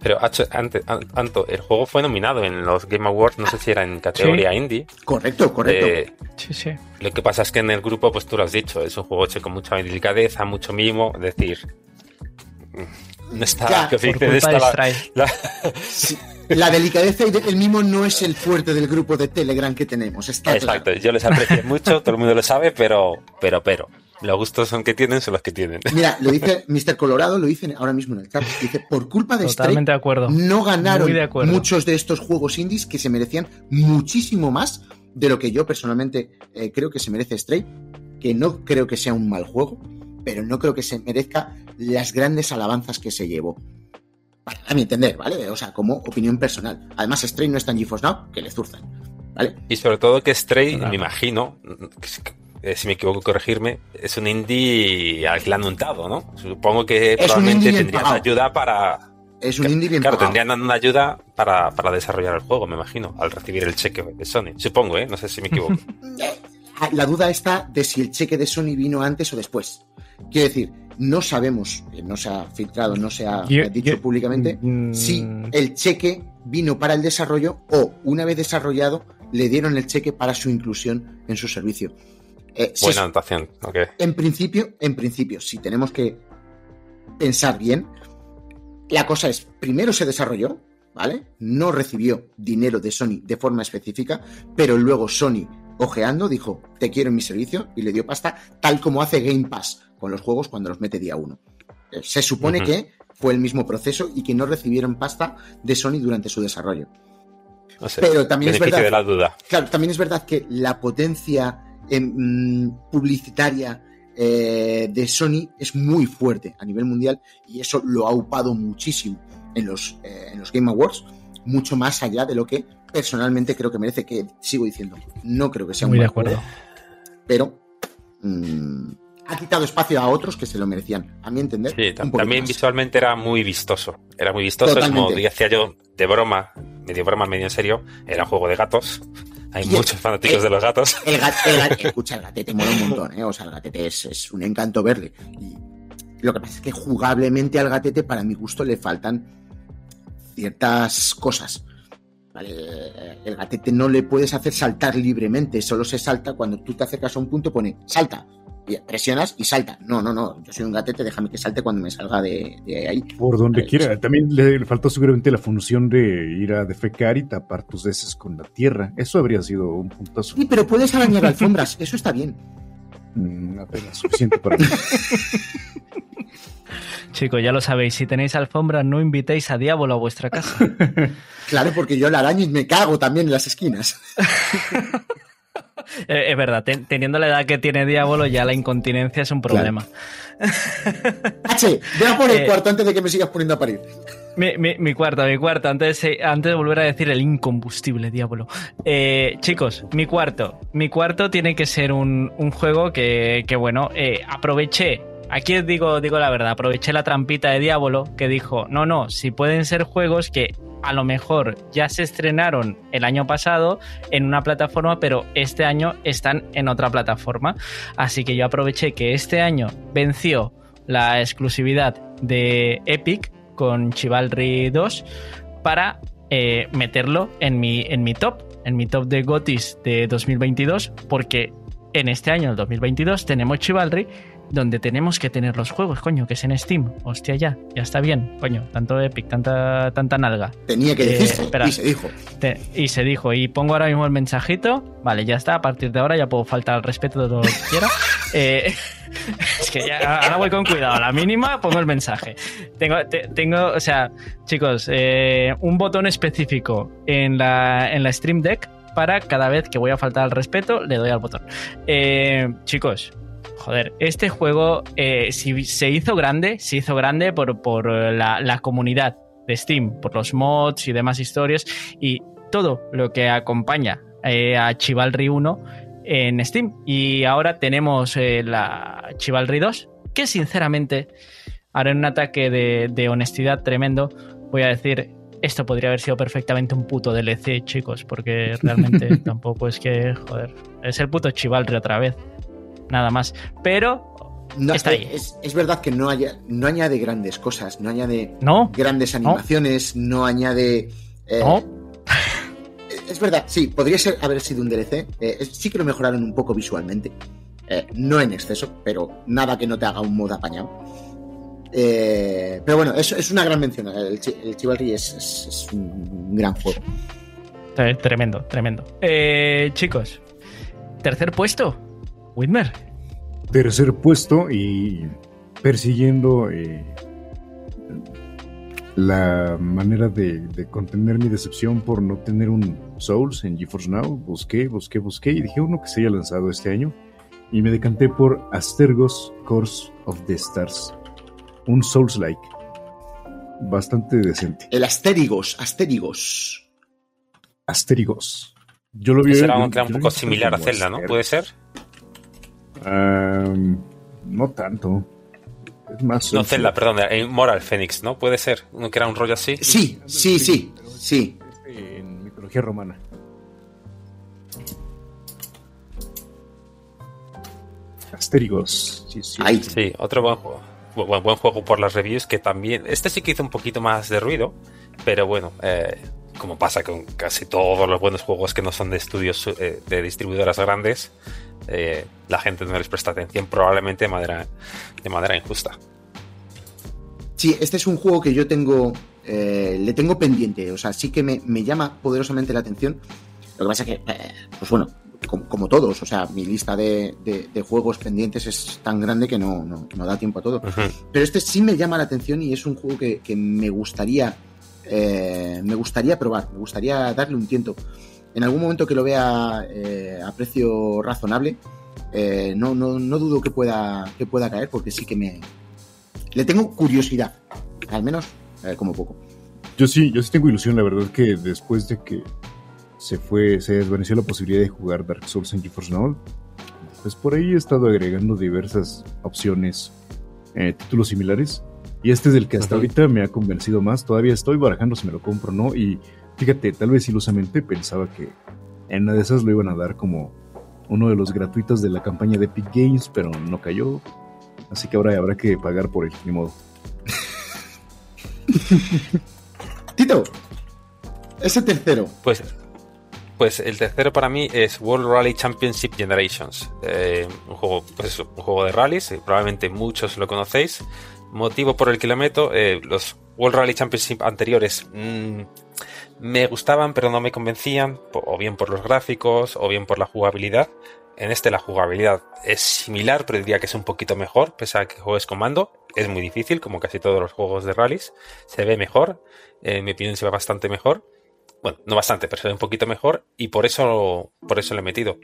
Pero H, ante- an- Anto, el juego fue nominado en los Game Awards, no sé si era en categoría indie. Correcto, correcto. Eh, Sí, sí. lo que pasa es que en el grupo, pues tú lo has dicho, es un juego hecho con mucha delicadeza, mucho mimo, es decir, no está, Ya, que Por culpa está de la- Strife. la- Sí, La delicadeza y el mimo no es el fuerte del grupo de Telegram que tenemos. Está claro. Exacto, yo les aprecio mucho, todo el mundo lo sabe, pero, pero, pero, los gustos son que tienen, son los que tienen. Mira, lo dice Mr. Colorado, lo dice ahora mismo en el chat. Dice, por culpa de Stray, Totalmente de acuerdo. no ganaron Muy de acuerdo. muchos de estos juegos indies que se merecían muchísimo más de lo que yo personalmente eh, creo que se merece Stray, que no creo que sea un mal juego, pero no creo que se merezca las grandes alabanzas que se llevó. Para- A mi entender, ¿vale? O sea, como opinión personal. Además, Stray no está en GeForce Now, que le zurzan, ¿vale? Y sobre todo que Stray, Claro. me imagino, eh, si me equivoco, corregirme, es un indie al han untado, ¿no? Supongo que Es probablemente tendrían pagado. ayuda para... Es un indie bien Claro, pagado. tendrían una ayuda para, para desarrollar el juego, me imagino, al recibir el cheque de Sony. Supongo, ¿eh? No sé si me equivoco. Ah, La duda está de si el cheque de Sony vino antes o después. Quiero decir, no sabemos, eh, no se ha filtrado, no se ha Yo- dicho yo- públicamente, Mm, si el cheque vino para el desarrollo o, una vez desarrollado, le dieron el cheque para su inclusión en su servicio. Eh, Buena anotación, en principio, en principio, si tenemos que pensar bien, la cosa es, primero se desarrolló, ¿vale? No recibió dinero de Sony de forma específica, pero luego Sony, ojeando, dijo, te quiero en mi servicio y le dio pasta, tal como hace Game Pass con los juegos cuando los mete día uno. Eh, Se supone que fue el mismo proceso y que no recibieron pasta de Sony durante su desarrollo. No sé. Pero también es verdad- de la duda. Claro, también es verdad que la potencia em, mm, publicitaria eh, de Sony es muy fuerte a nivel mundial y eso lo ha upado muchísimo en los, eh, en los Game Awards, mucho más allá de lo que personalmente creo que merece, que sigo diciendo, no creo que sea un Muy de mal juego, acuerdo. pero mm, ha quitado espacio a otros que se lo merecían, a mi entender. Sí, un también más. visualmente era muy vistoso. Era muy vistoso, es como Totalmente. decía yo, de broma, medio broma, medio en serio. Era un juego de gatos. Hay Y- muchos fanáticos eh, de los gatos. El, gat- el gat- escucha, el gatete mola un montón, ¿eh? O sea, el gatete es, es un encanto verle. Y lo que pasa es que jugablemente al gatete, para mi gusto, le faltan ciertas cosas. ¿Vale? El gatete no le puedes hacer saltar libremente, solo se salta cuando tú te acercas a un punto, pone salta. Presionas y salta. No, no, no. Yo soy un gatete, déjame que salte cuando me salga de, de ahí. Por donde Vale, quiera. También le, le faltó seguramente la función de ir a defecar y tapar tus heces con la tierra. Eso habría sido un puntazo. Sí, pero puedes arañar alfombras, eso está bien. Mm, apenas suficiente para mí. Chicos, ya lo sabéis, si tenéis alfombra, no invitéis a Diablo a vuestra casa. Claro, porque yo la araño y me cago también en las esquinas. Eh, es verdad, ten- teniendo la edad que tiene Diablo, ya la incontinencia es un problema. H, ve a por el Eh, cuarto antes de que me sigas poniendo a parir. Mi, mi, mi cuarto, mi cuarto, antes, de- antes de volver a decir el incombustible, diablo. Eh, chicos, mi cuarto. Mi cuarto tiene que ser un, un juego que, que, bueno, eh, aproveché. Aquí digo, digo la verdad, aproveché la trampita de Diablo que dijo, no, no, si pueden ser juegos que a lo mejor ya se estrenaron el año pasado en una plataforma, pero este año están en otra plataforma. Así que yo aproveché que este año venció la exclusividad de Epic con Chivalry 2 para eh, meterlo en mi, en mi top, en mi top de GOTIS de 2022, porque en este año, el 2022, tenemos Chivalry, donde tenemos que tener los juegos, coño, que es en Steam. Hostia, ya, ya está bien, coño, tanto Epic, tanta, tanta nalga. Tenía que Eh, decirse espera. y se dijo. Te- y se dijo, y pongo ahora mismo el mensajito, vale, ya está, a partir de ahora ya puedo faltar al respeto de todo lo que quiera. Eh, es que ya, ahora voy con cuidado, a la mínima pongo el mensaje. Tengo, te- tengo o sea, chicos, eh, un botón específico en la, en la Stream Deck para cada vez que voy a faltar al respeto, le doy al botón. Eh, chicos, joder, este juego eh, si se hizo grande, se hizo grande por, por la, la comunidad de Steam, por los mods y demás historias y todo lo que acompaña eh, a Chivalry 1 en Steam. Y ahora tenemos eh, la Chivalry 2, que sinceramente, ahora en un ataque de, de honestidad tremendo, voy a decir, esto podría haber sido perfectamente un puto DLC, chicos, porque realmente tampoco es que, joder, es el puto Chivalry otra vez. Nada más. Pero No, Está ahí. Es, es verdad que no, haya, no añade grandes cosas, no añade no, grandes animaciones, no, añade. eh, no, Es verdad, sí, podría ser, haber sido un DLC. eh, es- sí que lo mejoraron un poco visualmente. eh, no en exceso, pero nada que no te haga un mod apañado. Eh, pero bueno, eso es una gran mención. El, el Chivalry es, es- es un gran juego. Tre- Tremendo, tremendo. Eh, chicos, tercer puesto, Whitmer. Tercer puesto y persiguiendo eh, la manera de, de contener mi decepción por no tener un Souls en GeForce Now. Busqué, busqué, busqué y dije uno que se haya lanzado este año. Y me decanté por Astergos Course of the Stars. Un Souls-like. Bastante decente. El Astérigos, Astérigos. Asterigos. Yo lo vi. Será un lo poco similar a Zelda, ¿no? ¿Puede ser? Am, no tanto. Es más. No, Zelda, perdón, era Moral Phoenix, ¿no? ¿Puede ser? Uno que era un rollo así. Sí, sí, sí, sí. Este, En mitología romana. Astérigos. Sí, sí. Sí, otro buen juego. Bu- Buen, buen juego por las reviews que también... Este sí que hizo un poquito más de ruido, pero bueno, eh, como pasa con casi todos los buenos juegos que no son de estudios eh, de distribuidoras grandes, eh, la gente no les presta atención probablemente de manera, de manera injusta. Sí, este es un juego que yo tengo eh, le tengo pendiente. O sea, sí que me, me llama poderosamente la atención. Lo que pasa es que, pues bueno, como, como todos, o sea, mi lista de, de- de juegos pendientes es tan grande que no, no, no da tiempo a todo. Pero este sí me llama la atención y es un juego que, que me gustaría eh, me gustaría probar, me gustaría darle un tiento. En algún momento que lo vea eh, a precio razonable, eh, no, no, no dudo que pueda, que pueda caer porque sí que me... Le tengo curiosidad, al menos eh, como poco. Yo sí, yo sí tengo ilusión, la verdad que después de que se fue, se desvaneció la posibilidad de jugar Dark Souls en GeForce Now, pues por ahí he estado agregando diversas opciones, eh, títulos similares. Y este es el que hasta Ujú. ahorita me ha convencido más. Todavía estoy barajando si me lo compro o no. Y fíjate, tal vez ilusamente pensaba que en una de esas lo iban a dar como uno de los gratuitos de la campaña de Epic Games, pero no cayó. Así que ahora habrá que pagar por él, ni modo. Tito, ese tercero. Pues, pues el tercero para mí es World Rally Championship Generations. Eh, un juego, pues eso, un juego de rallies, eh, probablemente muchos lo conocéis. Motivo por el que lo meto, eh, los World Rally Championship anteriores mm, me gustaban pero no me convencían, o bien por los gráficos, o bien por la jugabilidad. En este la jugabilidad es similar, pero diría que es un poquito mejor, pese a que juegues con mando. Es muy difícil, como casi todos los juegos de rallies. Se ve mejor, eh, en mi opinión se ve bastante mejor bueno, no bastante, pero se ve un poquito mejor y por eso, por eso lo he metido.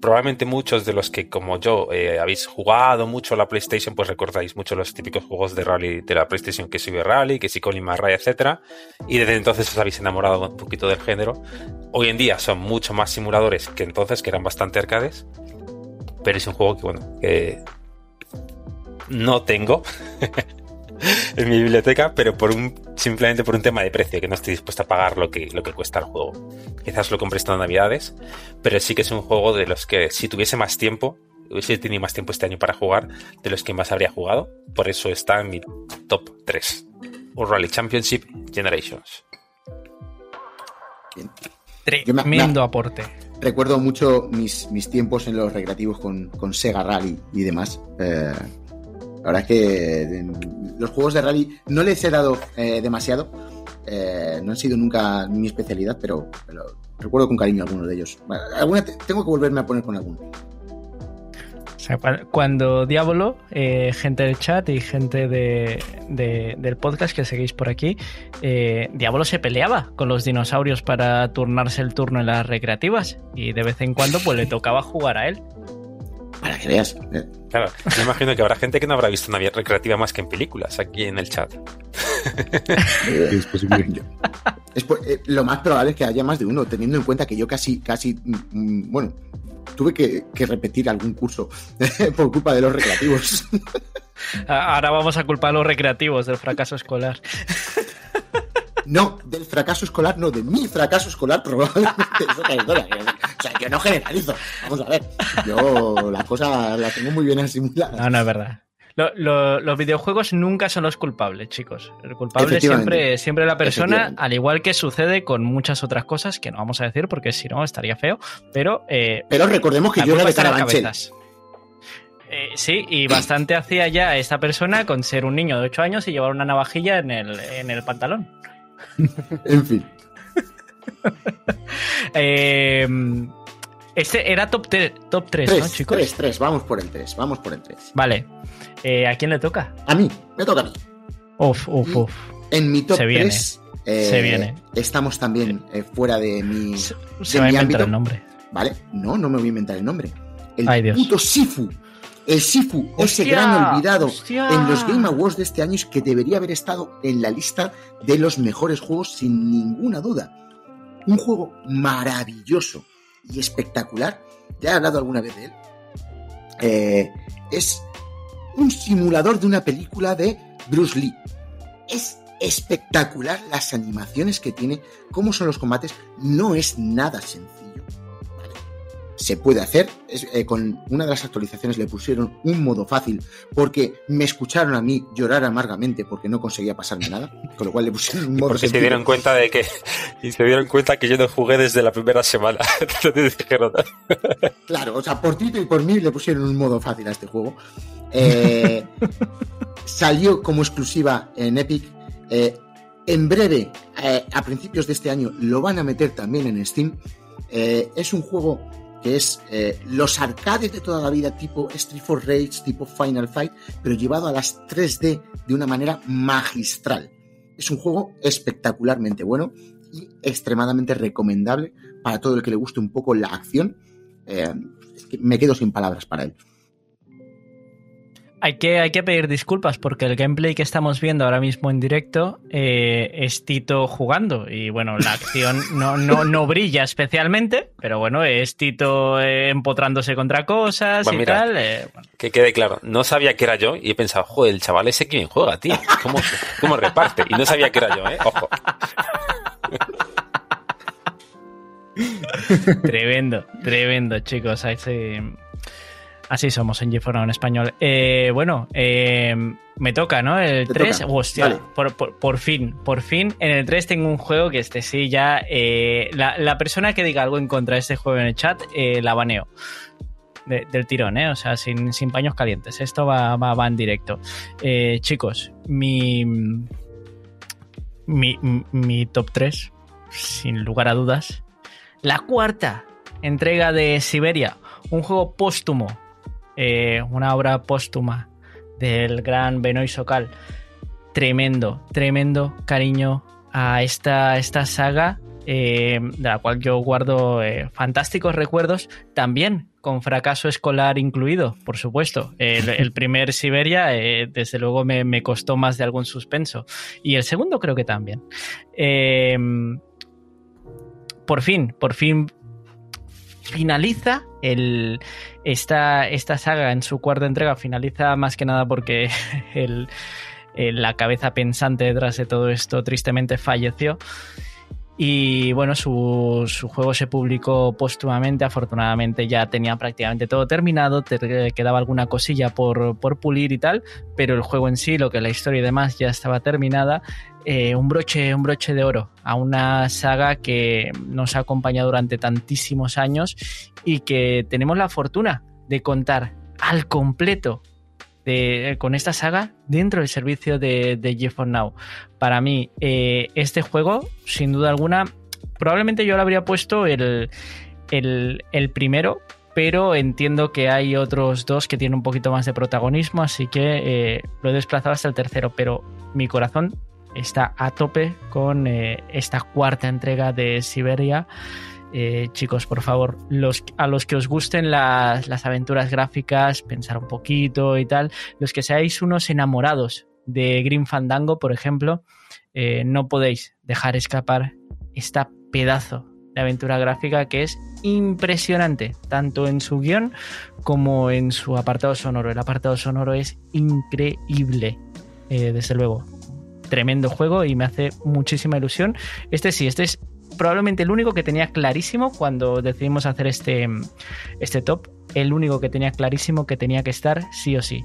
Probablemente muchos de los que, como yo, eh, habéis jugado mucho la PlayStation, pues recordáis mucho los típicos juegos de rally de la PlayStation, que si Rally, que si Colin McRae, etcétera, y desde entonces os habéis enamorado un poquito del género. Hoy en día son mucho más simuladores que entonces, que eran bastante arcades, pero es un juego que, bueno, que no tengo en mi biblioteca, pero por un simplemente por un tema de precio, que no estoy dispuesto a pagar lo que, lo que cuesta el juego. Quizás lo compre estas navidades, pero sí que es un juego de los que si tuviese más tiempo, hubiese tenido más tiempo este año para jugar, de los que más habría jugado, por eso está en mi top 3. Un Rally Championship Generations. Tremendo me- aporte. Recuerdo mucho mis, mis tiempos en los recreativos con, con Sega Rally y demás. Eh, la verdad es que eh, los juegos de rally no les he dado eh, demasiado. Eh, no han sido nunca mi especialidad, pero, recuerdo con cariño algunos de ellos. Tengo que volverme a poner con alguno. Cuando Diablo, gente del chat y gente de, de- del podcast que seguís por aquí, Diablo se peleaba con los dinosaurios para turnarse el turno en las recreativas y de vez en cuando pues le tocaba jugar a él. Para que veas. Claro, me imagino que habrá gente que no habrá visto una vida recreativa más que en películas aquí en el chat. Es posible. es por- eh, lo más probable es que haya más de uno, teniendo en cuenta que yo casi, casi, mm, mm, bueno, tuve que, que repetir algún curso por culpa de los recreativos. Ahora vamos a culpar a los recreativos del fracaso escolar. No, del fracaso escolar, no, de mi fracaso escolar probablemente es otra historia. O sea, yo no generalizo. Vamos a ver. Yo las cosas las tengo muy bien asimuladas. No, no es verdad. Lo- lo- los videojuegos nunca son los culpables, chicos. El culpable siempre, siempre la persona, al igual que sucede con muchas otras cosas que no vamos a decir porque si no estaría feo. Pero eh, Pero recordemos que yo era de Carabanchel. cabezas. Eh, sí, y bastante hacía ya esta persona con ser un niño de 8 años y llevar una navajilla en el, en el pantalón. En fin. Eh, este era top, top 3, ¿no, chicos? tres, tres. Vamos por el tres. Vamos por el tres. Vale. Eh, ¿A quién le toca? A mí, me toca a mí. Uf, uf, uf. En mi top Se viene. 3 Se viene. estamos también eh, fuera de mi... Se, de se va a mi inventar ámbito. el nombre. ¿Vale? No, no me voy a inventar el nombre. El Ay, Dios. puto Sifu. El Sifu, ese gran olvidado ¡Hostia! en los Game Awards de este año es que debería haber estado en la lista de los mejores juegos sin ninguna duda. Un juego maravilloso y espectacular. Ya he hablado alguna vez de él. Eh, es un simulador de una película de Bruce Lee. Es espectacular las animaciones que tiene, cómo son los combates. No es nada sencillo. Se puede hacer. Es, eh, con una de las actualizaciones le pusieron un modo fácil porque me escucharon a mí llorar amargamente porque no conseguía pasarme nada. Con lo cual le pusieron un modo Porque se dieron cuenta de que y se dieron cuenta que yo no jugué desde la primera semana. Entonces dijeron, Claro, o sea, por Tito y por mí le pusieron un modo fácil a este juego. Eh, salió como exclusiva en Epic. Eh, En breve, eh, a principios de este año, lo van a meter también en Steam. Eh, es un juego que es eh, los arcades de toda la vida, tipo Street for Rage, tipo Final Fight, pero llevado a las 3D de una manera magistral. Es un juego espectacularmente bueno y extremadamente recomendable para todo el que le guste un poco la acción. Eh, me quedo sin palabras para él. Hay que, hay que pedir disculpas porque el gameplay que estamos viendo ahora mismo en directo eh, es Tito jugando. Y bueno, la acción no, no, no brilla especialmente, pero bueno, es Tito eh, empotrándose contra cosas Pues y mira, tal. eh, bueno. Que quede claro, no sabía que era yo y he pensado, joder, el chaval ese que bien juega, tío. ¿Cómo, cómo reparte? Y no sabía que era yo, ¿eh? Ojo. Tremendo, tremendo, chicos. Así, así somos en GeForce en español. Eh, bueno, eh, me toca, ¿no? El Te 3. toca. Hostia, Vale. por, por- por fin, por fin. En el 3 tengo un juego que este sí ya. eh, la, la persona que diga algo en contra de este juego en el chat, la baneo. De- del tirón, ¿eh? O sea, sin, sin paños calientes. Esto va, va, va en directo. Chicos, mi, mi, mi top 3, sin lugar a dudas. La cuarta entrega de Siberia, un juego póstumo, eh, una obra póstuma del gran Benoy Sokal. Tremendo, tremendo cariño a esta, esta saga, eh, de la cual yo guardo eh, fantásticos recuerdos, también con fracaso escolar incluido, por supuesto. El, primer Siberia, desde luego, me, me costó más de algún suspenso. Y el segundo creo que también. Eh, por fin, por fin finaliza el, esta, esta saga en su cuarta entrega. Finaliza más que nada porque el, la cabeza pensante detrás de todo esto tristemente falleció. Y bueno, su, su juego se publicó póstumamente. Afortunadamente ya tenía prácticamente todo terminado. Te quedaba alguna cosilla por, por pulir y tal. Pero el juego en sí, lo que la historia y demás ya estaba terminada. Eh, un, broche, un broche de oro a una saga que nos ha acompañado durante tantísimos años y que tenemos la fortuna de contar al completo de- con esta saga dentro del servicio de, de GeForce Now. Para mí, eh, este juego, sin duda alguna, probablemente yo lo habría puesto el, el- primero, pero entiendo que hay otros dos que tienen un poquito más de protagonismo, así que eh, lo he desplazado hasta el tercero, pero mi corazón está a tope con eh, esta cuarta entrega de Siberia. Eh, chicos, por favor, los, a los que os gusten las, aventuras gráficas, pensar un poquito y tal, los que seáis unos enamorados de Green Fandango, por ejemplo, eh, no podéis dejar escapar esta pedazo de aventura gráfica que es impresionante, tanto en su guion como en su apartado sonoro. El apartado sonoro es increíble, eh, desde luego. Tremendo juego y me hace muchísima ilusión. Este sí, este es probablemente el único que tenía clarísimo cuando decidimos hacer este, este top. El único que tenía clarísimo que tenía que estar sí o sí.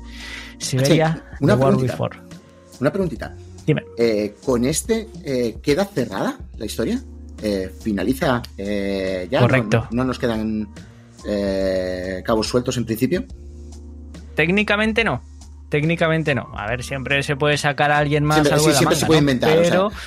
Siberia, Sí, una The War. Before. Una preguntita. Dime. Eh, ¿Con este eh, queda cerrada la historia? Eh, ¿Finaliza ya? Correcto. ¿No, no nos quedan cabos sueltos en principio? Técnicamente no. Técnicamente no. A ver, siempre se puede sacar a alguien más Siempre- algo sí, de la siempre manga, se puede ¿no? inventar, o Pero, sea.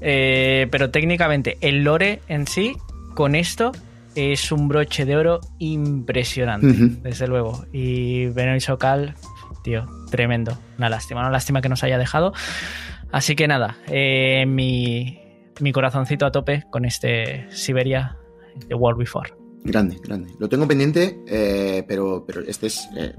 Eh, pero técnicamente el lore en sí, con esto, es un broche de oro impresionante, desde luego. Y Benoit Socal, tío, tremendo. Una lástima, una lástima que nos haya dejado. Así que nada, eh, mi, mi corazoncito a tope con este Siberia The World Before. Grande, grande. Lo tengo pendiente, eh, pero, pero este es eh,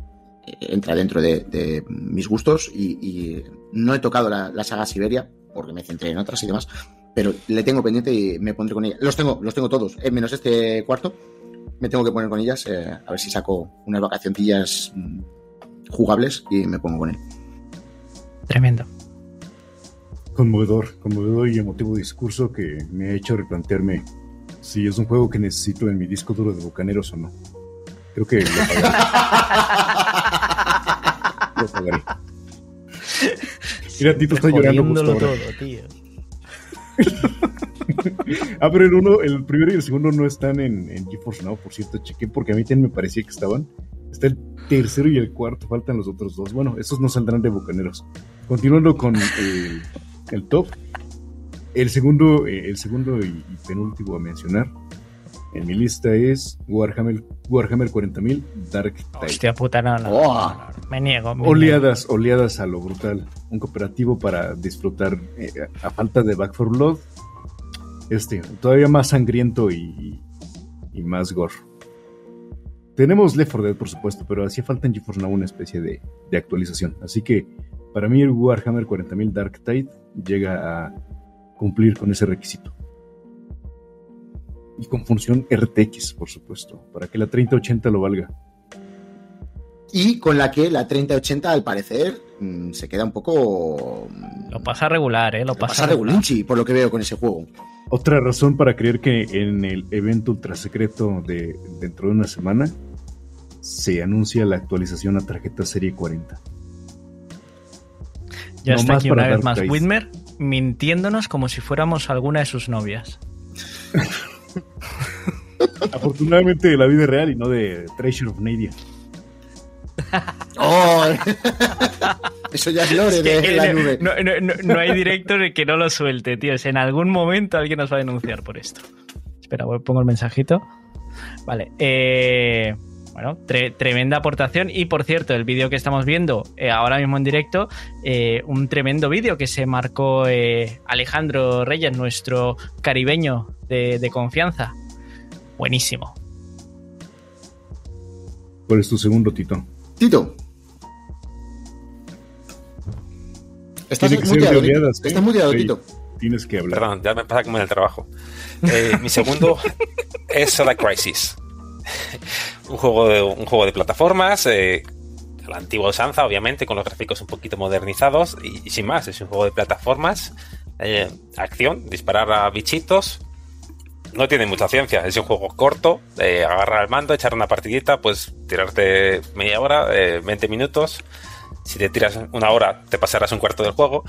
entra dentro de, de mis gustos y, y no he tocado la, la saga Siberia porque me centré en otras y demás, pero le tengo pendiente y me pondré con ella. Los tengo, los tengo todos, eh, menos este cuarto. Me tengo que poner con ellas, eh, a ver si saco unas vacacioncillas mm, jugables y me pongo con él. Tremendo. Conmovedor, conmovedor y emotivo discurso que me ha hecho replantearme si es un juego que necesito en mi disco duro de Bucaneros o no. Creo que lo pagaré. Lo pagaré. Mira, Tito está llorando justo Jodiéndolo ahora. todo, tío. Ah, pero el uno, el primero y el segundo no están en, en GeForce Now, por cierto, chequé porque a mí también me parecía que estaban. Está el tercero y el cuarto, faltan los otros dos. Bueno, esos no saldrán de Bucaneros. Continuando con el, el top, El segundo, eh, el segundo y, y penúltimo a mencionar en mi lista es Warhammer, Warhammer 40.000 Dark Tide. Hostia puta, no, no, Oh. no, no, Me niego. me niego. Oleadas, oleadas a lo brutal. Un cooperativo para disfrutar eh, a falta de Back for Blood. Este, todavía más sangriento y, y más gore. Tenemos Left 4 Dead, por supuesto, pero hacía falta en GeForce Now una especie de, de actualización. Así que para mí el Warhammer 40.000 Dark Tide llega a cumplir con ese requisito. Y con función RTX, por supuesto, para que la 3080 lo valga. Y con la que la 3080, al parecer, mm, se queda un poco. mm, Lo pasa regular, ¿eh? Lo, lo pasa, pasa regulinchi, por lo que veo con ese juego. Otra razón para creer que en el evento ultra secreto de dentro de una semana se anuncia la actualización a tarjeta serie 40. Ya No está aquí una vez más. Whitmer mintiéndonos como si fuéramos alguna de sus novias. Afortunadamente de la vida real y no de Treasure of Nadia. ¡Oh! Eso ya es lore Es que, de la nube. no, no- no- no hay directo en el que no lo suelte, tío. Es en algún momento alguien nos va a denunciar por esto. Espera, voy- pongo el mensajito. Vale. eh, bueno, tre- tremenda aportación. Y por cierto, el vídeo que estamos viendo eh, ahora mismo en directo, eh, un tremendo vídeo que se marcó eh, Alejandro Reyes, nuestro caribeño de, de confianza. Buenísimo. ¿Cuál es tu segundo, Tito? Tito. Estás muteado, Tito. oleadas. Estás muteado, Sí. Tito. Tienes que hablar. Perdón, ya me pasa como en el trabajo. Eh, mi segundo es Soda Crisis. un, juego de, un juego de plataformas, eh, a la antigua usanza, obviamente, con los gráficos un poquito modernizados. Y, y sin más, es un juego de plataformas, eh, acción, disparar a bichitos. No tiene mucha ciencia, es un juego corto, eh, agarrar el mando, echar una partidita, pues tirarte media hora, eh, 20 minutos. Si te tiras una hora, te pasarás un cuarto del juego.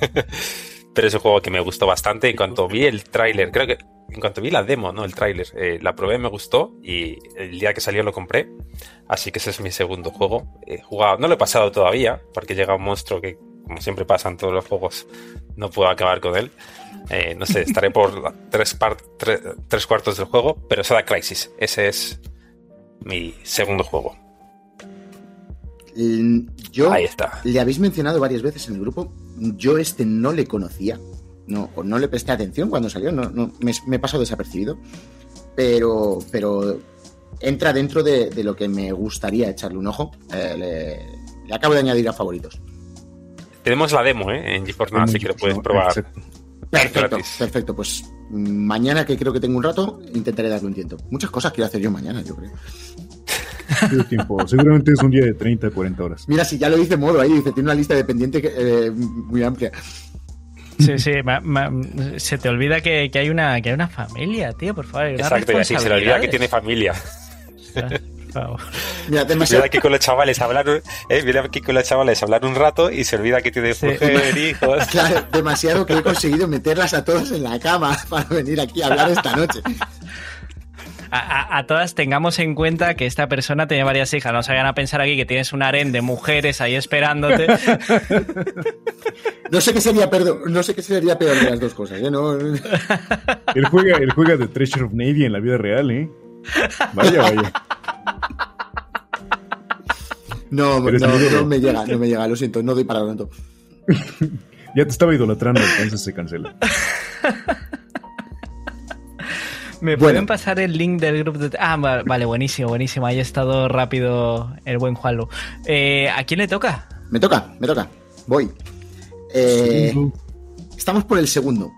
pero es un juego que me gustó bastante. En cuanto vi el tráiler, creo que en cuanto vi la demo, no el tráiler, eh, la probé, me gustó y el día que salió lo compré. Así que ese es mi segundo juego. Jugado, no lo he pasado todavía, porque llega un monstruo que, como siempre pasa en todos los juegos, no puedo acabar con él. Eh, no sé, estaré por tres, par- tre- tres cuartos del juego, pero Soda Crisis, ese es mi segundo juego. Mm, Yo Ahí está. le habéis mencionado varias veces en el grupo. Yo este no le conocía. No, no le presté atención cuando salió. No, no, me, me he pasado desapercibido. Pero, pero entra dentro de, de lo que me gustaría echarle un ojo. Eh, le, le acabo de añadir a favoritos. Tenemos la demo ¿eh? en GeForce Now, así que lo puedes probar. Perfecto, perfecto. Pues mañana que creo que tengo un rato, intentaré darle un tiento. Muchas cosas quiero hacer yo mañana, yo creo. Tiempo. Seguramente es un día de 30 a 40 horas. Mira, si ya lo dice Modo ahí, dice, tiene una lista de pendiente que, eh, muy amplia. Sí, sí, ma- ma- se te olvida que, que hay una, que hay una familia, tío, por favor. Exacto, y así se le olvida que tiene familia. Mira, Se demasiado, olvida aquí con los chavales hablar, un- eh, viene aquí con los chavales hablar un rato y se olvida que tiene Sí. mujer, hijos. claro, demasiado que he conseguido meterlas a todas en la cama para venir aquí a hablar esta noche. A, a- a todas tengamos en cuenta que esta persona tiene varias hijas. No se vayan a pensar aquí que tienes un harén de mujeres ahí esperándote. No sé qué sería, perdo- no sé qué sería peor de las dos cosas. ¿eh? No- Él juega, él juega de Treasure of Nadia en la vida real, ¿eh? Vaya, vaya. No, no, me llega, no me llega, lo siento, no doy para tanto. Ya te estaba idolatrando, entonces se cancela. ¿Me Bueno. pueden pasar el link del grupo de... Ah, va- vale, buenísimo, buenísimo. Ahí ha estado rápido el buen Juanlu. Eh, ¿A quién le toca? Me toca, me toca. Voy. Eh, estamos por el segundo.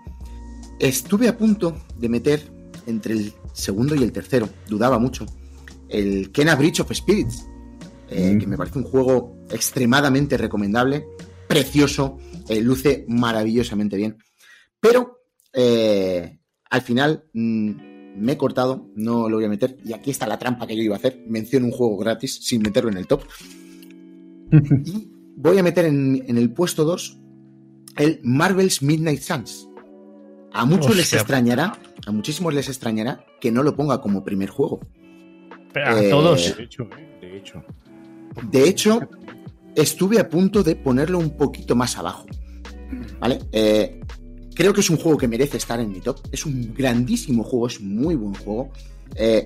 Estuve a punto de meter entre el segundo y el tercero, dudaba mucho, el Kena Bridge of Spirits, eh, Mm. que me parece un juego extremadamente recomendable, precioso, eh, luce maravillosamente bien. Pero eh, al final mm, me he cortado, no lo voy a meter, y aquí está la trampa que yo iba a hacer, menciono un juego gratis sin meterlo en el top. Y voy a meter en, en el puesto 2 el Marvel's Midnight Suns. A muchos les extrañará, a muchísimos les extrañará que no lo ponga como primer juego. A Eh, todos. De hecho, ¿eh? de hecho. De hecho, estuve a punto de ponerlo un poquito más abajo. ¿Vale? Eh, creo que es un juego que merece estar en mi top. Es un grandísimo juego, es muy buen juego. Eh,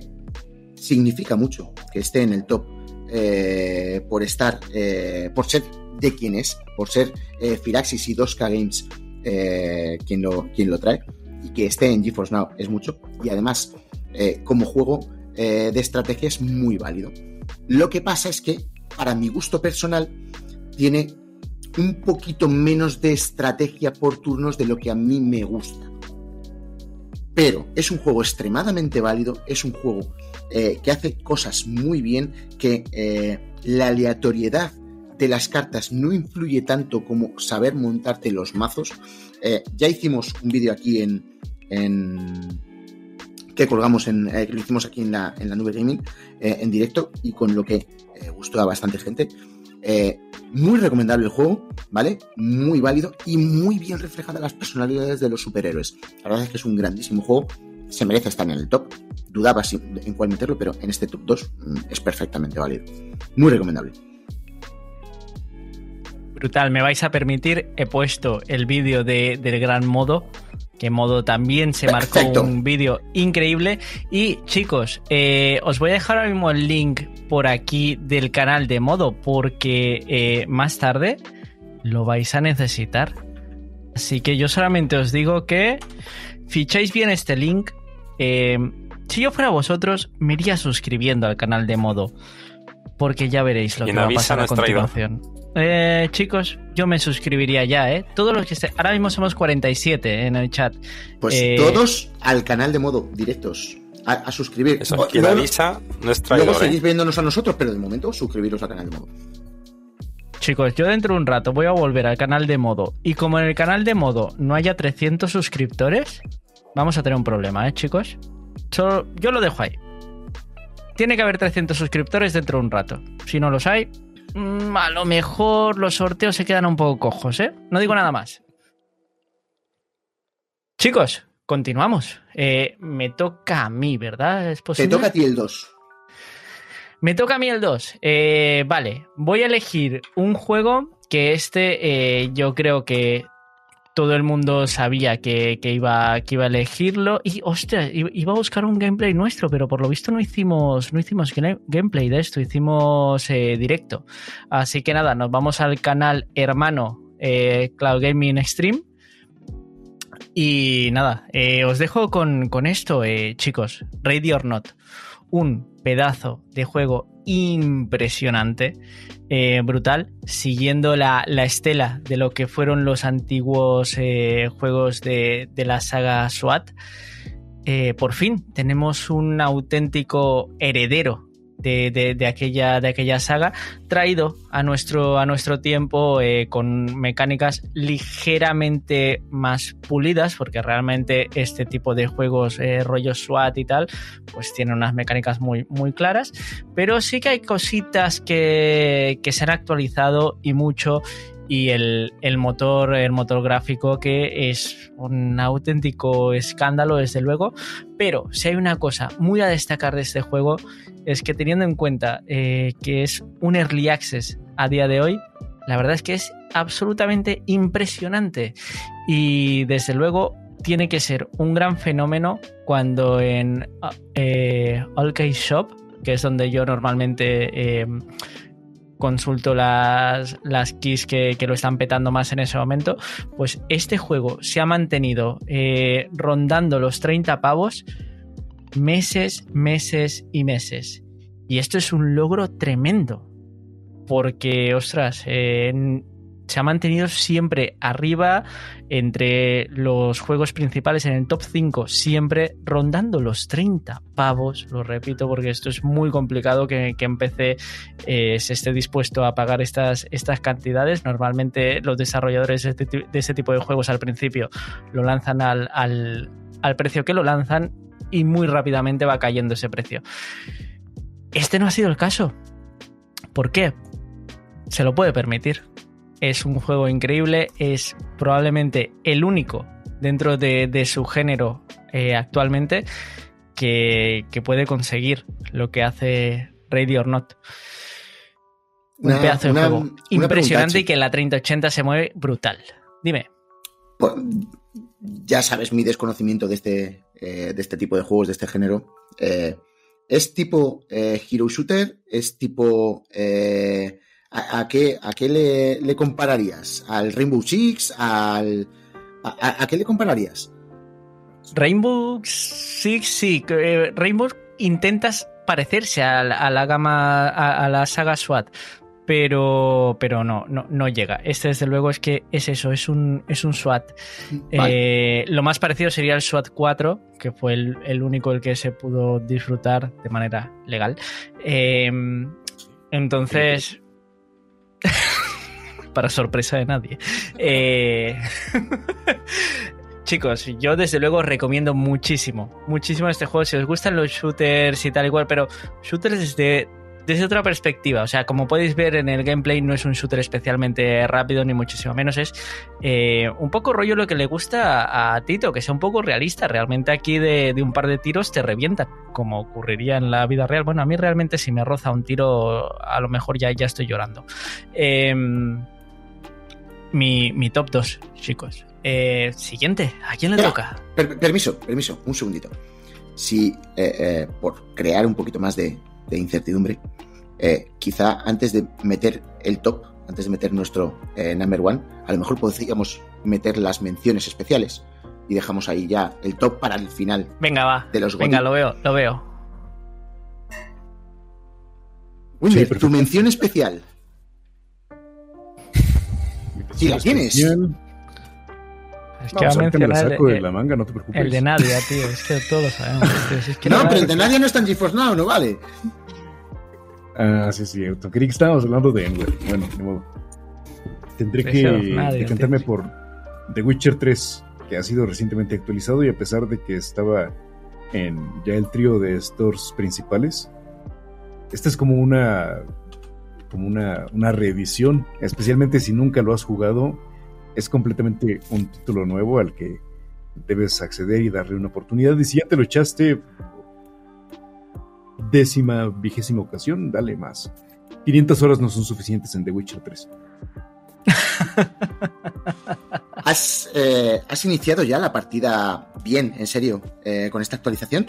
significa mucho que esté en el top eh, por estar, eh, por ser de quien es, por ser Firaxis y 2K Games quien, lo, quien lo trae y que esté en GeForce Now es mucho. Y además, como juego de estrategia es muy válido. Lo que pasa es que, para mi gusto personal, tiene un poquito menos de estrategia por turnos de lo que a mí me gusta. Pero es un juego extremadamente válido, es un juego eh, que hace cosas muy bien, que eh, la aleatoriedad de las cartas no influye tanto como saber montarte los mazos. Eh, ya hicimos un vídeo aquí en, que colgamos en lo hicimos aquí en la, en la nube gaming en directo y con lo que gustó a bastante gente. Eh, muy recomendable el juego, ¿vale? Muy válido y muy bien reflejada las personalidades de los superhéroes. La verdad es que es un grandísimo juego, se merece estar en el top. Dudaba en cuál meterlo, pero en este top 2 mm, es perfectamente válido. Muy recomendable. Brutal, me vais a permitir, he puesto el vídeo de, del gran modo que modo también se marcó un vídeo increíble. Y chicos, eh, os voy a dejar ahora mismo el link por aquí del canal de modo porque eh, más tarde lo vais a necesitar. Así que yo solamente os digo que ficháis bien este link. Eh, si yo fuera vosotros, me iría suscribiendo al canal de modo. Porque ya veréis lo que va a pasar a continuación. Eh, chicos, yo me suscribiría ya, ¿eh? Todos los que estén. Ahora mismo somos 47 en el chat. Pues eh, todos al canal de modo, directos. A, suscribir. Eso, quien avisa no es Luego seguís ¿eh? viéndonos a nosotros, pero de momento suscribiros al canal de modo. Chicos, yo dentro de un rato voy a volver al canal de modo. Y como en el canal de modo no haya 300 suscriptores, vamos a tener un problema, ¿eh, chicos? yo lo dejo ahí. Tiene que haber 300 suscriptores dentro de un rato. Si no los hay, Mm, a lo mejor los sorteos se quedan un poco cojos, ¿eh? No digo nada más. Chicos, continuamos. Eh, me toca a mí, ¿verdad? ¿Es Te toca a ti el 2. Me toca a mí el 2. Eh, vale, voy a elegir un juego que este eh, yo creo que todo el mundo sabía que, iba, que iba a elegirlo. Y, ostras, iba a buscar un gameplay nuestro, pero por lo visto no hicimos, no hicimos gameplay de esto, hicimos eh, directo. Así que nada, nos vamos al canal hermano eh, Cloud Gaming Extreme. Y nada, eh, os dejo con, con esto, chicos. Ready or Not. Un pedazo de juego impresionante. Eh, brutal, siguiendo la, estela de lo que fueron los antiguos eh, juegos de, la saga SWAT. Eh, por fin tenemos un auténtico heredero de, aquella, de aquella saga, traído a nuestro, a nuestro tiempo eh, con mecánicas ligeramente más pulidas, porque realmente este tipo de juegos, eh, rollo SWAT y tal, pues tienen unas mecánicas muy, muy claras, pero sí que hay cositas que, que se han actualizado y mucho y el, motor, el motor gráfico que es un auténtico escándalo desde luego, pero si hay una cosa muy a destacar de este juego es que teniendo en cuenta eh, que es un early access a día de hoy, la verdad es que es absolutamente impresionante. Y desde luego tiene que ser un gran fenómeno cuando en eh, All Shop, que es donde yo normalmente eh, consulto las, las keys que, lo están petando más en ese momento, pues este juego se ha mantenido rondando los 30 pavos meses, meses y meses. Y esto es un logro tremendo. Porque, ostras, se ha mantenido siempre arriba entre los juegos principales en el top 5, siempre rondando los 30 pavos, lo repito porque esto es muy complicado que, que en PC eh, se esté dispuesto a pagar estas, estas cantidades. Normalmente los desarrolladores de este, este tipo de juegos al principio lo lanzan al, al precio que lo lanzan y muy rápidamente va cayendo ese precio. Este no ha sido el caso. ¿Por qué? Se lo puede permitir es un juego increíble, es probablemente el único dentro de, su género eh, actualmente que, puede conseguir lo que hace Radio or Not. Un pedazo de juego impresionante y que en la 3080 se mueve brutal. Dime. Pues, ya sabes mi desconocimiento de este, eh, de este tipo de juegos, de este género. Eh, ¿Es tipo eh, Hero Shooter? ¿Es tipo... a, qué, a qué le, le compararías? ¿Al Rainbow Six? ¿Al, a, qué le compararías? Rainbow Six, sí. Rainbow intentas parecerse a, la- gama, a la saga SWAT, pero, pero no, no, no llega. Este, desde luego, es que es eso, es un, es un SWAT. Vale. Eh, lo más parecido sería el SWAT 4, que fue el, el único el que se pudo disfrutar de manera legal. Eh, entonces, para sorpresa de nadie. Eh, Chicos, yo desde luego os recomiendo muchísimo, muchísimo este juego. Si os gustan los shooters y tal igual, pero shooters desde, desde otra perspectiva. O sea, como podéis ver en el gameplay, no es un shooter especialmente rápido, ni muchísimo menos. Es eh, un poco rollo lo que le gusta a, a Tito, que sea un poco realista. Realmente aquí de, de un par de tiros te revientan, como ocurriría en la vida real. Bueno, a mí realmente si me roza un tiro, a lo mejor ya, ya estoy llorando. Eh, mi, mi top 2, chicos. Eh, siguiente, ¿a quién le toca? Per- permiso, permiso, un segundito. Si, eh, por crear un poquito más de, de incertidumbre, eh, quizá antes de meter el top, antes de meter nuestro eh, number one, a lo mejor podríamos meter las menciones especiales y dejamos ahí ya el top para el final Venga, va. de los Venga, lo veo, lo veo. Tu mención especial. Sí, la tienes. Es que Vamos, va a me saco el, de la manga, no te preocupes. el de Nadia, tío. Es que todos lo sabemos. tío. Si es que No, no- pero el de nadie no está en GeForce Now, no vale. Ah, sí, es cierto. Creí que estábamos hablando de Enwer. Bueno, de modo. Tendré que decantarme tío. por The Witcher 3, que ha sido recientemente actualizado y a pesar de que estaba en ya el trío de stores principales, esta es como una como una, una reedición, especialmente si nunca lo has jugado, es completamente un título nuevo al que debes acceder y darle una oportunidad. Y si ya te lo echaste, décima, vigésima ocasión, dale más. 500 horas no son suficientes en The Witcher 3. ¿Has, eh, has iniciado ya la partida bien, en serio, eh, con esta actualización?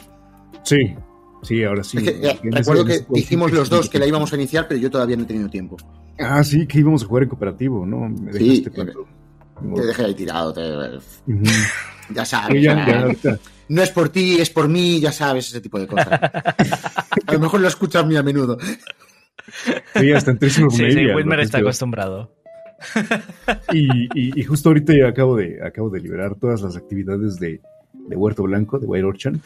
Sí, sí, ahora sí. Es que, eh, recuerdo que dijimos los dos que la íbamos a iniciar, pero yo todavía no he tenido tiempo. Ah, sí, que íbamos a jugar en cooperativo, ¿no? Me Sí, dejaste cuando- Te dejé ahí tirado. te- Ujú. Ya sabes. Ya, ya, ahorita. No es por ti, es por mí, ya sabes, ese tipo de cosas. a lo mejor lo escuchas muy a menudo. Sí, hasta en tres Sí, sí, Media, lo está acostumbrado. Y, y- y justo ahorita ya acabo de, acabo de liberar todas las actividades de, de Huerto Blanco, de White Orchard.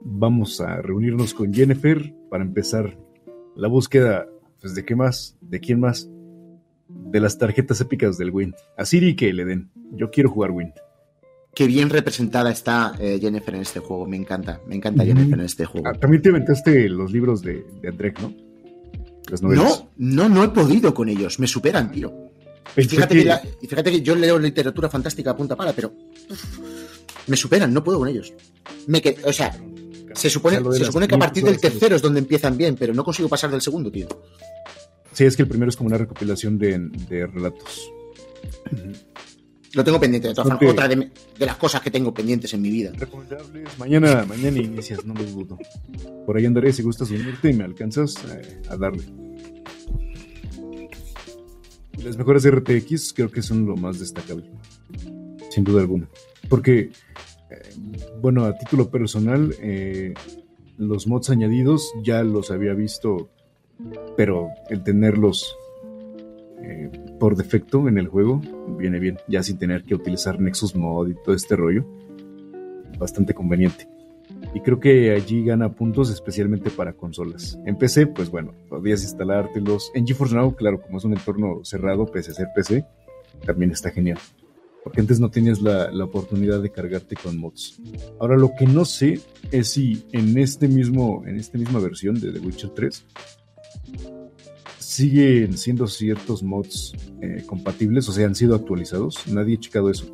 Vamos a reunirnos con Jennifer para empezar la búsqueda, pues, ¿de qué más? ¿De quién más? De las tarjetas épicas del Wind. A Siri que le den. Yo quiero jugar Wind. Qué bien representada está eh, Jennifer en este juego. Me encanta, me encanta. Jennifer en este juego. Ah, también te aventaste los libros de, de Andrek, ¿no? Las novelas. No, no, no he podido con ellos. Me superan, tío. Y fíjate que- que, la- y fíjate que yo leo literatura fantástica a punta pala, pero uf, me superan, no puedo con ellos. Me o sea, se supone, se que a 500 partir del tercero es donde empiezan bien, pero no consigo pasar del segundo, tío. Sí, es que el primero es como una recopilación de, de relatos. Lo tengo pendiente, de todas. Otra de, de las cosas que tengo pendientes en mi vida. Recomendables. Mañana, mañana inicias, no lo dudo. Por ahí andaré si gustas unirte y me alcanzas eh, a darle. Y Las mejores RTX creo que son lo más destacable. Sin duda alguna. Porque, eh, bueno, a título personal, eh, los mods añadidos ya los había visto, pero el tenerlos eh, por defecto en el juego viene bien, ya sin tener que utilizar Nexus Mod y todo este rollo. Bastante conveniente. Y creo que allí gana puntos especialmente para consolas. En PC, pues bueno, podrías instalártelos. En GeForce Now, claro, como es un entorno cerrado, pese a ser PC, también está genial. Porque antes no tenías la, la oportunidad de cargarte con mods. Ahora lo que no sé es si en este mismo, en esta misma versión de The Witcher 3 siguen siendo ciertos mods eh, compatibles, o sea, han sido actualizados. Nadie ha checado eso.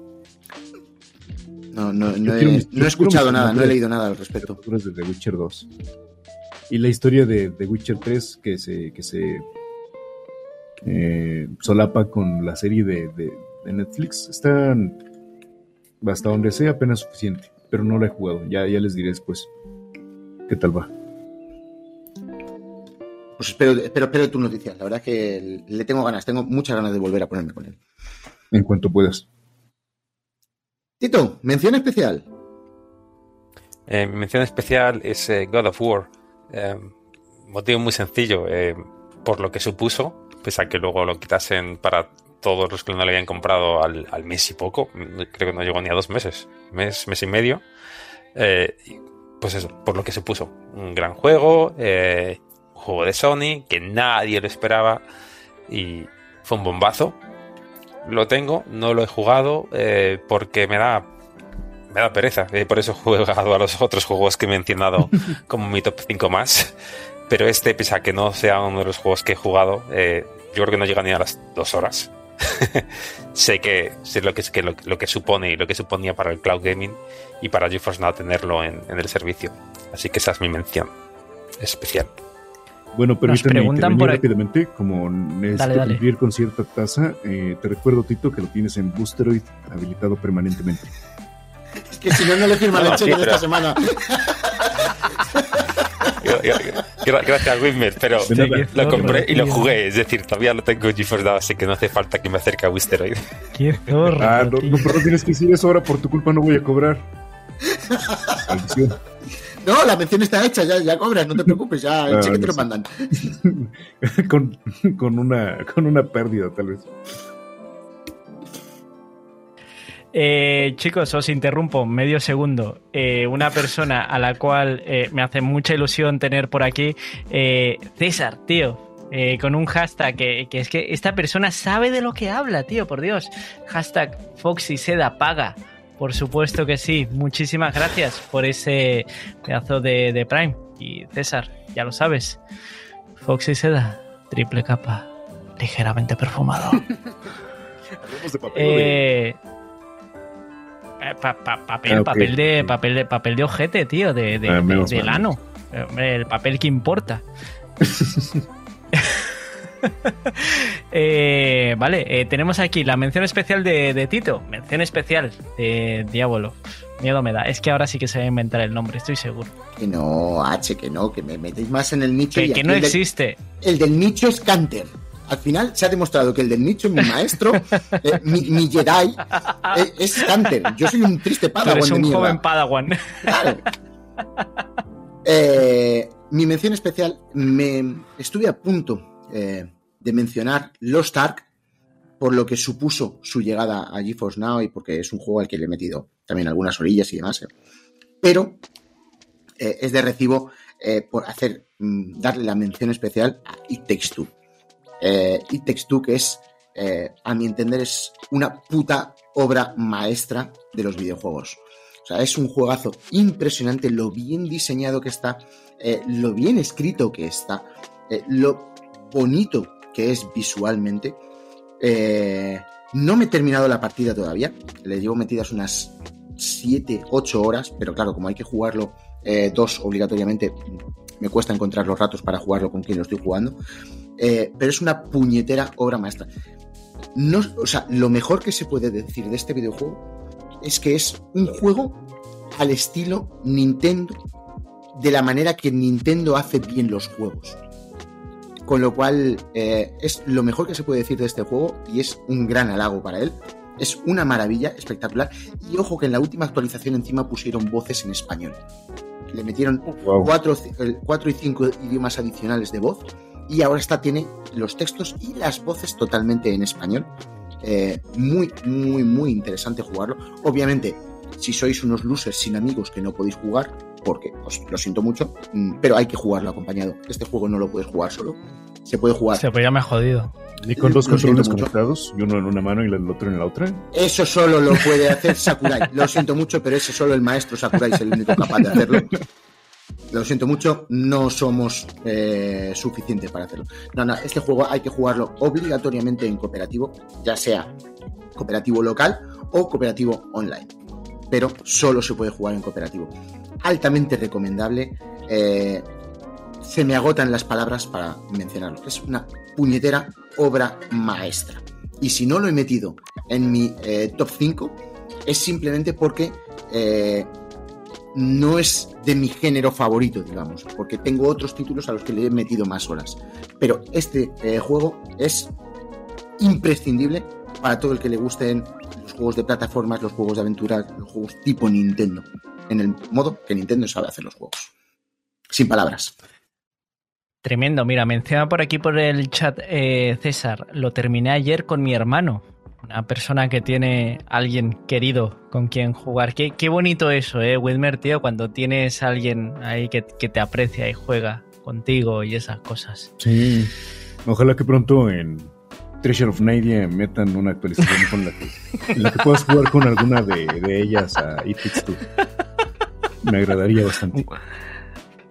No, no, no, he, quiero mis- no he yo escuchado nada, no he leído nada al respecto. De The Witcher 2. Y la historia de The Witcher 3 que se, que se eh, solapa con la serie de, de- de Netflix. Están, hasta donde sea apenas suficiente, pero no la he jugado. Ya, ya les diré después qué tal va. Pues espero, espero, espero tu noticia. La verdad es que le tengo ganas, tengo muchas ganas de volver a ponerme con él. En cuanto puedas. Tito, mención especial. Eh, mi mención especial es eh, God of War. Eh, motivo muy sencillo, eh, por lo que supuso, pese a que luego lo quitasen para todos los que no lo habían comprado al, al mes y poco, creo que no llegó ni a dos meses, mes, mes y medio. Eh, pues eso, por lo que supuso. Un gran juego, eh, juego de Sony, que nadie lo esperaba y fue un bombazo. Lo tengo, no lo he jugado eh, porque me da me da pereza. Eh, por eso he jugado a los otros juegos que he mencionado como mi top 5 más. Pero este, pese a que no sea uno de los juegos que he jugado, eh, yo creo que no llega ni a las dos horas. sé que sé lo que, que lo, lo, que supone y lo que suponía para el cloud gaming y para GeForce Now tenerlo en, en el servicio. Así que esa es mi mención especial. Bueno, permítanme intervenir rápidamente, como necesito dale, dale. cumplir con cierta tasa, eh, te recuerdo, Tito, que lo tienes en Boosteroid habilitado permanentemente. Es que si no, no le firman el cheque de esta semana. Gracias, Wimmer, pero sí, lo compré y lo jugué. Es decir, todavía lo tengo en GeForce Now, así que no hace falta que me acerque a Wisteroid. Qué zorro. Ah, no, no, pero tienes que decir eso ahora, por tu culpa no voy a cobrar. Maldición. No, la mención está hecha, ya, ya cobras, no te preocupes, ya el ah, cheque te lo mandan. con, con, una, con una pérdida, tal vez. Eh, chicos, os interrumpo medio segundo. Eh, una persona a la cual eh, me hace mucha ilusión tener por aquí, eh, César, tío. con un hashtag que, que, es que esta persona sabe de lo que habla, tío, por Dios. Hashtag Foxy Seda paga. Por supuesto que sí. Muchísimas gracias por ese pedazo de, de Prime. Y César, ya lo sabes. Foxy Seda, triple capa, ligeramente perfumado. eh, Pa, pa, papel, ah, okay. papel, de, papel, de, papel de ojete, tío, de, de, ah, de, de lano. El papel que importa. eh, vale, eh, tenemos aquí la mención especial de, de, Tito. Mención especial de Diablo. Miedo me da. Es que ahora sí que se va a inventar el nombre, estoy seguro. Que no, H, que no, que me metéis más en el nicho. Que, que no el existe. Del, el del nicho es Canter al final se ha demostrado que el del nicho, mi maestro, eh, mi, mi, Jedi, eh, es Canter. Yo soy un triste Padawan. Eres un joven Padawan. Claro. Eh, mi mención especial, me estuve a punto eh, de mencionar Lost Ark por lo que supuso su llegada a GeForce Now y porque es un juego al que le he metido también algunas orillas y demás. Pero es de recibo por hacer mm, darle la mención especial a It Takes Two eh, It Takes Two, que es, eh, a mi entender, es una puta obra maestra de los videojuegos. O sea, es un juegazo impresionante, lo bien diseñado que está, eh, lo bien escrito que está, eh, lo bonito que es visualmente. Eh, no me he terminado la partida todavía, le llevo metidas unas 7, 8 horas, pero claro, como hay que jugarlo eh, dos obligatoriamente, me cuesta encontrar los ratos para jugarlo con quien lo estoy jugando eh, pero es una puñetera obra maestra. No, o sea, lo mejor que se puede decir de este videojuego es que es un juego al estilo Nintendo, de la manera que Nintendo hace bien los juegos. Con lo cual, eh, es lo mejor que se puede decir de este juego y es un gran halago para él. Es una maravilla, espectacular. Y ojo que en la última actualización encima pusieron voces en español. Le metieron wow. cuatro, cuatro y cinco idiomas adicionales de voz y ahora está tiene los textos y las voces totalmente en español. Eh, muy, muy, muy interesante jugarlo. Obviamente, si sois unos losers sin amigos que no podéis jugar, porque os lo siento mucho, mm, pero hay que jugarlo acompañado. Este juego no lo puedes jugar solo. Se puede jugar. Se me ha jodido. ¿Y con dos controles conectados? ¿Y uno en una mano y el otro en la otra? Eso solo lo puede hacer Sakurai. Lo siento mucho, pero ese solo el maestro Sakurai es el único capaz de hacerlo. Lo siento mucho, no somos eh, suficientes para hacerlo. No, no, este juego hay que jugarlo obligatoriamente en cooperativo, ya sea cooperativo local o cooperativo online. Pero solo se puede jugar en cooperativo. Altamente recomendable. Eh, se me agotan las palabras para mencionarlo. Es una puñetera obra maestra. Y si no lo he metido en mi eh, top 5, es simplemente porque eh, no es de mi género favorito, digamos, porque tengo otros títulos a los que le he metido más horas. Pero este juego es imprescindible para todo el que le gusten los juegos de plataformas, los juegos de aventura, los juegos tipo Nintendo, en el modo que Nintendo sabe hacer los juegos. Sin palabras. Tremendo, mira, menciona por aquí por el chat eh, César, lo terminé ayer con mi hermano, una persona que tiene alguien querido con quien jugar. Qué, qué bonito eso, eh, Wilmer, tío, cuando tienes a alguien ahí que, que te aprecia y juega contigo y esas cosas. Sí, ojalá que pronto en Treasure of Nidia metan una actualización con la que, en la que puedas jugar con alguna de, de ellas a It Takes Two. Me agradaría bastante.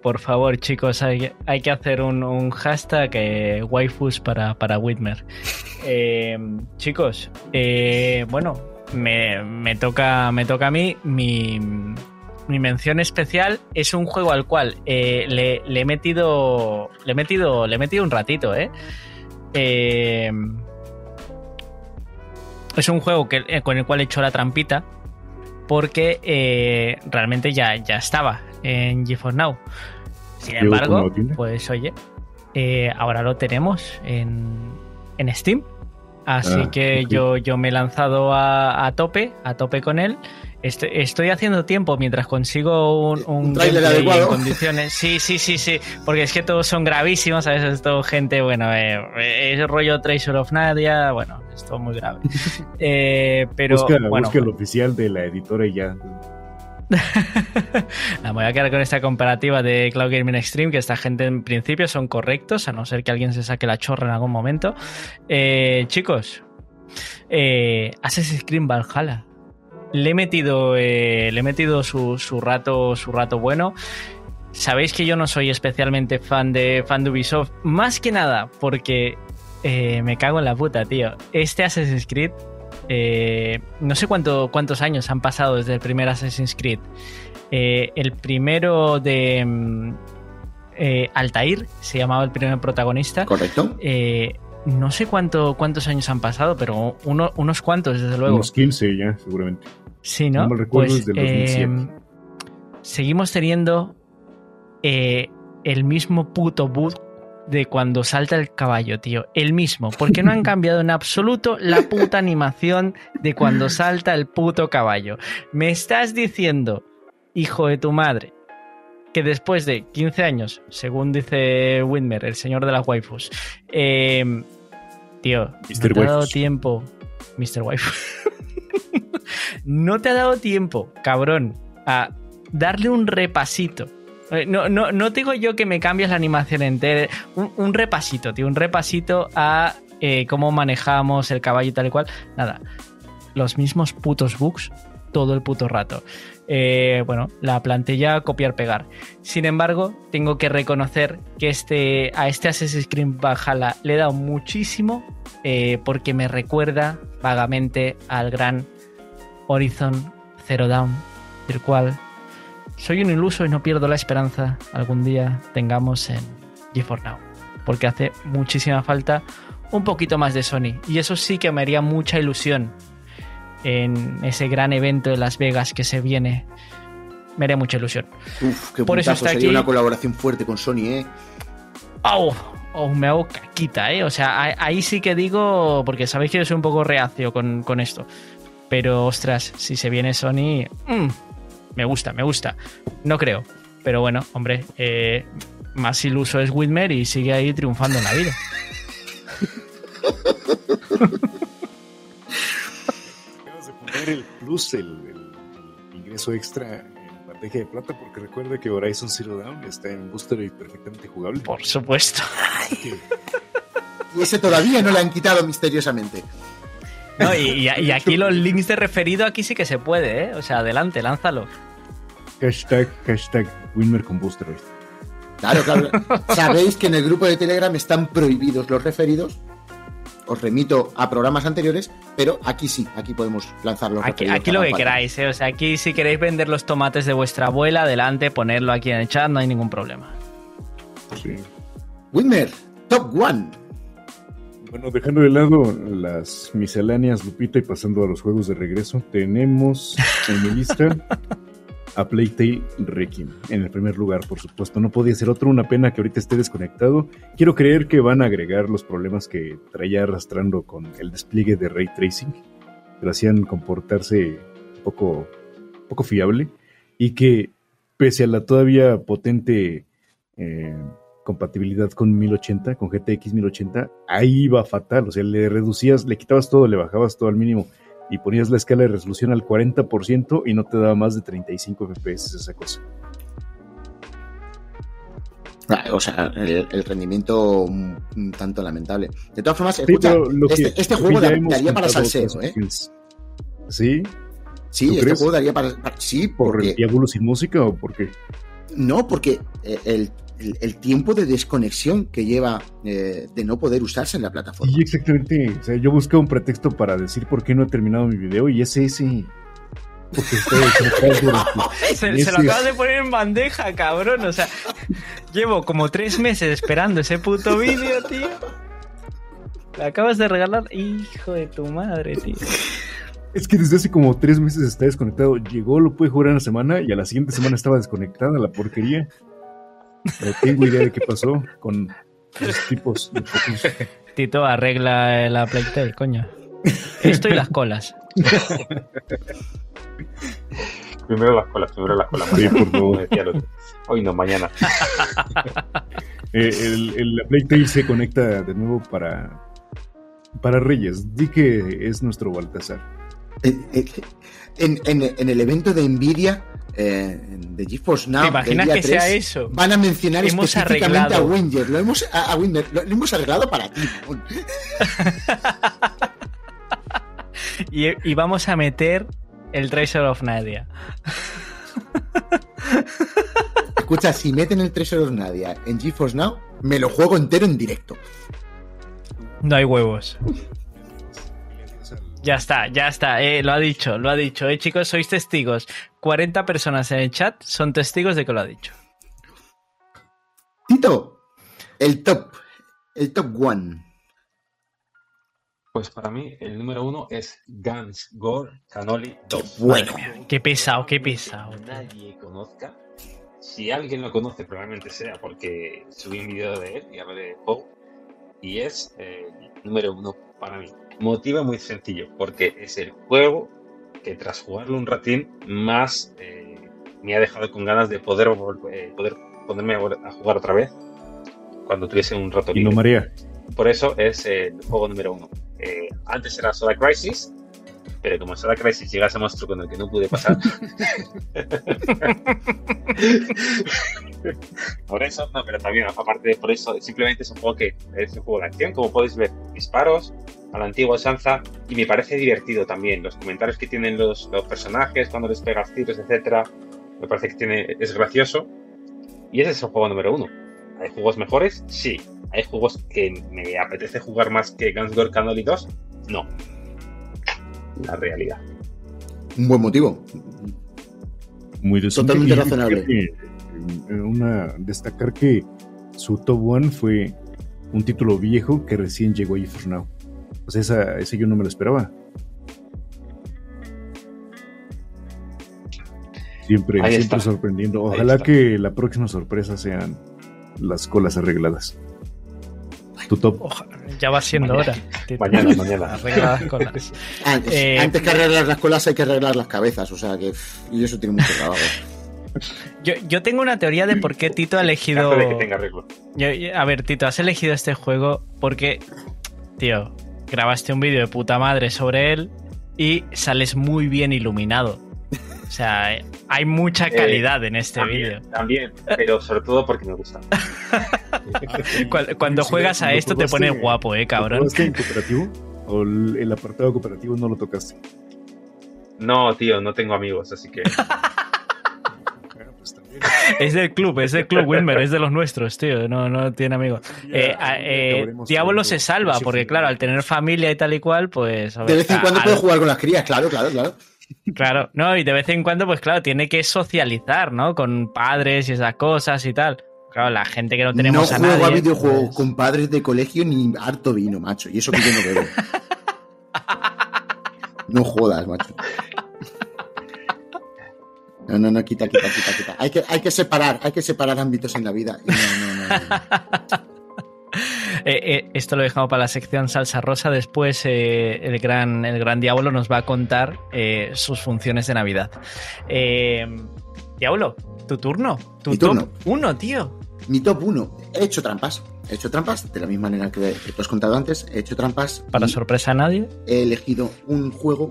Por favor, chicos, hay, hay que hacer un, un hashtag eh, waifus para, para Whitmer. Eh, chicos, eh, bueno, me, me toca, me toca a mí. Mi, mi mención especial es un juego al cual eh, le, le he metido. Le he metido. Le he metido un ratito, ¿eh? Eh, es un juego que, eh, con el cual he hecho la trampita. Porque eh, realmente ya, ya estaba en GeForce Now. Sin embargo, pues oye, eh, ahora lo tenemos en, en Steam. Así Ah, que yo, yo me he lanzado a, a tope, a tope con él. Estoy, estoy haciendo tiempo mientras consigo un, un, gameplay adecuado. en condiciones. Sí, sí, sí, sí. Porque es que todos son gravísimos, ¿sabes? Es todo gente, bueno, eh, es rollo Treasure of Nadia, bueno, es todo muy grave. Eh, pero busca, bueno, busca el oficial de la editora y ya. me voy a quedar con esta comparativa de Cloud Gaming Extreme, que esta gente en principio son correctos, a no ser que alguien se saque la chorra en algún momento. Eh, chicos, eh, Assassin's Creed Valhalla. Le he metido, eh, le he metido su, su rato, su rato bueno. Sabéis que yo no soy especialmente fan de, fan de Ubisoft, más que nada porque eh, me cago en la puta, tío. Este Assassin's Creed, eh, no sé cuánto, cuántos años han pasado desde el primer Assassin's Creed. El primero de mm, Altair, se llamaba el primer protagonista. ¿Correcto? No sé cuánto, cuántos años han pasado, pero uno- unos cuantos, desde luego. Unos 15 ya, seguramente. Sí, ¿no? Pues, desde el 2007. eh, seguimos teniendo eh, el mismo puto bug de cuando salta el caballo, tío. El mismo. Porque no han cambiado en absoluto la puta animación de cuando salta el puto caballo. Me estás diciendo, hijo de tu madre, que después de 15 años, según dice Whitmer, el señor de las waifus, eh, tío, Mr. te ha dado tiempo, Mr. Waifu. no te ha dado tiempo, cabrón, a darle un repasito. Eh, No, no, no digo yo que me cambies la animación entera. Un, repasito, tío. Un repasito a eh, cómo manejamos el caballo y tal y cual. Nada. Los mismos putos bugs todo el puto rato. Eh, bueno, la plantilla copiar-pegar. Sin embargo, tengo que reconocer que este, a este Assassin's Creed Valhalla le he dado muchísimo porque me recuerda vagamente al gran Horizon Zero Dawn, del cual soy un iluso y no pierdo la esperanza algún día tengamos en GeForce Now. Porque hace muchísima falta un poquito más de Sony. Y eso sí que me haría mucha ilusión en ese gran evento de Las Vegas que se viene. Me haría mucha ilusión. Uf, qué Por eso puntazo. está Sería aquí. una colaboración fuerte con Sony, ¿eh? ¡Au! Oh, me hago caquita, ¿eh? O sea, ahí- ahí sí que digo, porque sabéis que yo soy un poco reacio con, con esto. Pero, ostras, si se viene Sony, mm, me gusta, me gusta. No creo. Pero bueno, hombre, eh, más iluso es Whitmer y sigue ahí triunfando en la vida. Acabas de poner el plus, el, el- el ingreso extra en bandeja de plata, porque recuerda que Horizon Zero Dawn está en booster y perfectamente jugable. Por supuesto. Y ese todavía no le han quitado misteriosamente. No, y, y- y aquí los links de referido, aquí sí que se puede, ¿eh? O sea, adelante, lánzalo. Hashtag, hashtag Winmer con. Claro, claro. Sabéis que en el grupo de Telegram están prohibidos los referidos. Os remito a programas anteriores, pero aquí sí, aquí podemos lanzar los Aquí, referidos aquí lo que queráis, ¿eh? O sea, aquí si queréis vender los tomates de vuestra abuela, adelante, ponerlo aquí en el chat, no hay ningún problema. Sí. Winner, Top One. Bueno, dejando de lado las misceláneas, Lupita, y pasando a los juegos de regreso, tenemos en mi lista a Playtale Requiem. En el primer lugar, por supuesto. No podía ser otro. Una pena que ahorita esté desconectado. Quiero creer que van a agregar los problemas que traía arrastrando con el despliegue de Ray Tracing. Que lo hacían comportarse poco, poco fiable. Y que, pese a la todavía potente eh, compatibilidad con 1080, con GTX 1080, ahí iba fatal. O sea, le reducías, le quitabas todo, le bajabas todo al mínimo y ponías la escala de resolución al 40% y no te daba más de 35 FPS esa cosa. Ah, o sea, el, el rendimiento un, tanto lamentable. De todas formas, escucha, este, este juego daría para salseo, ¿eh? ¿Sí? Sí, este crees? juego daría para. para sí, ¿Por porque... el diablo sin música o por qué? No, porque el, el, el, tiempo de desconexión que lleva eh, de no poder usarse en la plataforma. Sí, exactamente. O sea, yo busqué un pretexto para decir por qué no he terminado mi video y ese ese. Porque se, se, lo acabas de poner en bandeja, cabrón. O sea, llevo como tres meses esperando ese puto vídeo, tío. Le acabas de regalar, hijo de tu madre, tío. Es que desde hace como tres meses está desconectado. Llegó, lo pude jugar una semana y a la siguiente semana estaba desconectada la porquería. No tengo idea de qué pasó con los tipos de. Tito arregla la Playtale, coño. Esto y las colas. primero las colas, primero las colas. Sí, por favor. Hoy no, mañana. eh, el, el, la Playtale se conecta de nuevo para, para Reyes. Di que es nuestro Baltasar. En, en, en, el evento de Nvidia eh, de GeForce Now ¿Te imaginas que 3, sea eso? van a mencionar hemos específicamente arreglado. a Winger. Lo hemos, a, a Winger, lo, lo, hemos arreglado para ti y, y, vamos a meter el Treasure of Nadia. Escucha si meten el Treasure of Nadia en GeForce Now me lo juego entero en directo. No hay huevos ya está, ya está. Eh, lo ha dicho, lo ha dicho. Eh, chicos, sois testigos. 40 personas en el chat son testigos de que lo ha dicho. Tito, el top. El top one. Pues para mí el número uno es Guns Gore Canoli 2. Bueno, qué pesado, qué pesado. Nadie conozca. Si alguien lo conoce, probablemente sea porque subí un video de él y hablé de juego. Y es eh, número uno para mí. Motivo muy sencillo, porque es el juego que tras jugarlo un ratín más eh, me ha dejado con ganas de poder, eh, poder ponerme a jugar otra vez cuando tuviese un rato libre. Y no María. Por eso es el juego número uno. Eh, antes era Soda Crisis, pero como Soda Crisis llega ese monstruo con el que no pude pasar. por eso, no, pero también, aparte de por eso, simplemente es un juego que es un juego de acción, como podéis ver, disparos a la antigua Sanza, y me parece divertido también. Los comentarios que tienen los, los personajes cuando les pegas tiros, etcétera, me parece que tiene, es gracioso. Y ese es el juego número uno. ¿Hay juegos mejores? Sí. ¿Hay juegos que me apetece jugar más que Guns Gore Canoli 2? No. La realidad. Un buen motivo. Muy Totalmente razonable. Que, una, destacar que su top one fue un título viejo que recién llegó a GeForce Now. Pues esa, ese yo no me lo esperaba. Siempre, siempre sorprendiendo. Ojalá que la próxima sorpresa sean las colas arregladas. Tu top. Ojalá, ya va siendo mañana. hora. Mañana, mañana. Arregladas colas. Antes, eh, antes, que arreglar las colas hay que arreglar las cabezas. O sea que. Y eso tiene mucho trabajo. Yo, yo, tengo una teoría de por qué Tito ha elegido. De que tenga arreglo. Yo, a ver, Tito, has elegido este juego porque, tío, grabaste un vídeo de puta madre sobre él y sales muy bien iluminado. O sea, hay mucha calidad eh, en este vídeo. También, pero sobre todo porque me gusta. cuando, cuando juegas a esto te pones guapo, eh, cabrón. ¿Lo en cooperativo? ¿O el apartado cooperativo no lo tocaste? No, tío, no tengo amigos, así que. es del club, es del club Wilmer, es de los nuestros, tío. No, no tiene amigos. Eh, eh, Diablo se salva, porque claro, al tener familia y tal y cual, pues. Ver, de vez en cuando a, puede jugar con las crías, claro, claro, claro. Claro, no, y de vez en cuando, pues claro, tiene que socializar, ¿no? Con padres y esas cosas y tal. Claro, la gente que no tenemos no a juego nadie. a videojuegos pues- con padres de colegio ni harto vino, macho. Y eso que yo no bebo. no jodas, macho. No, no, no, quita, quita, quita, quita. Hay que, hay que separar, hay que separar ámbitos en la vida. No, no, no, no. Eh, eh, esto lo dejamos para la sección salsa rosa. Después eh, el, gran, el gran Diablo nos va a contar sus funciones de Navidad. Diablo, tu turno. Tu Mi top turno. uno, tío. Mi top 1. He hecho trampas. He hecho trampas, de la misma manera que, que te has contado antes. He hecho trampas. Para sorpresa a nadie. he elegido un juego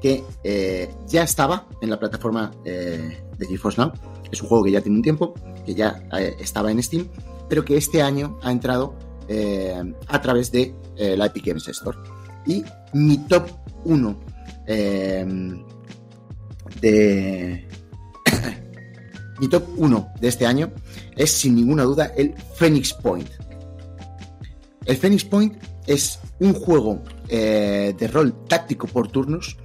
que eh, ya estaba en la plataforma eh, de GeForce Now. Es un juego que ya tiene un tiempo, que ya eh, estaba en Steam, pero que este año ha entrado eh, a través de eh, la Epic Games Store. Y mi top 1 eh, de... mi top 1 de este año es sin ninguna duda el Phoenix Point. El Phoenix Point es un juego de rol táctico por turnos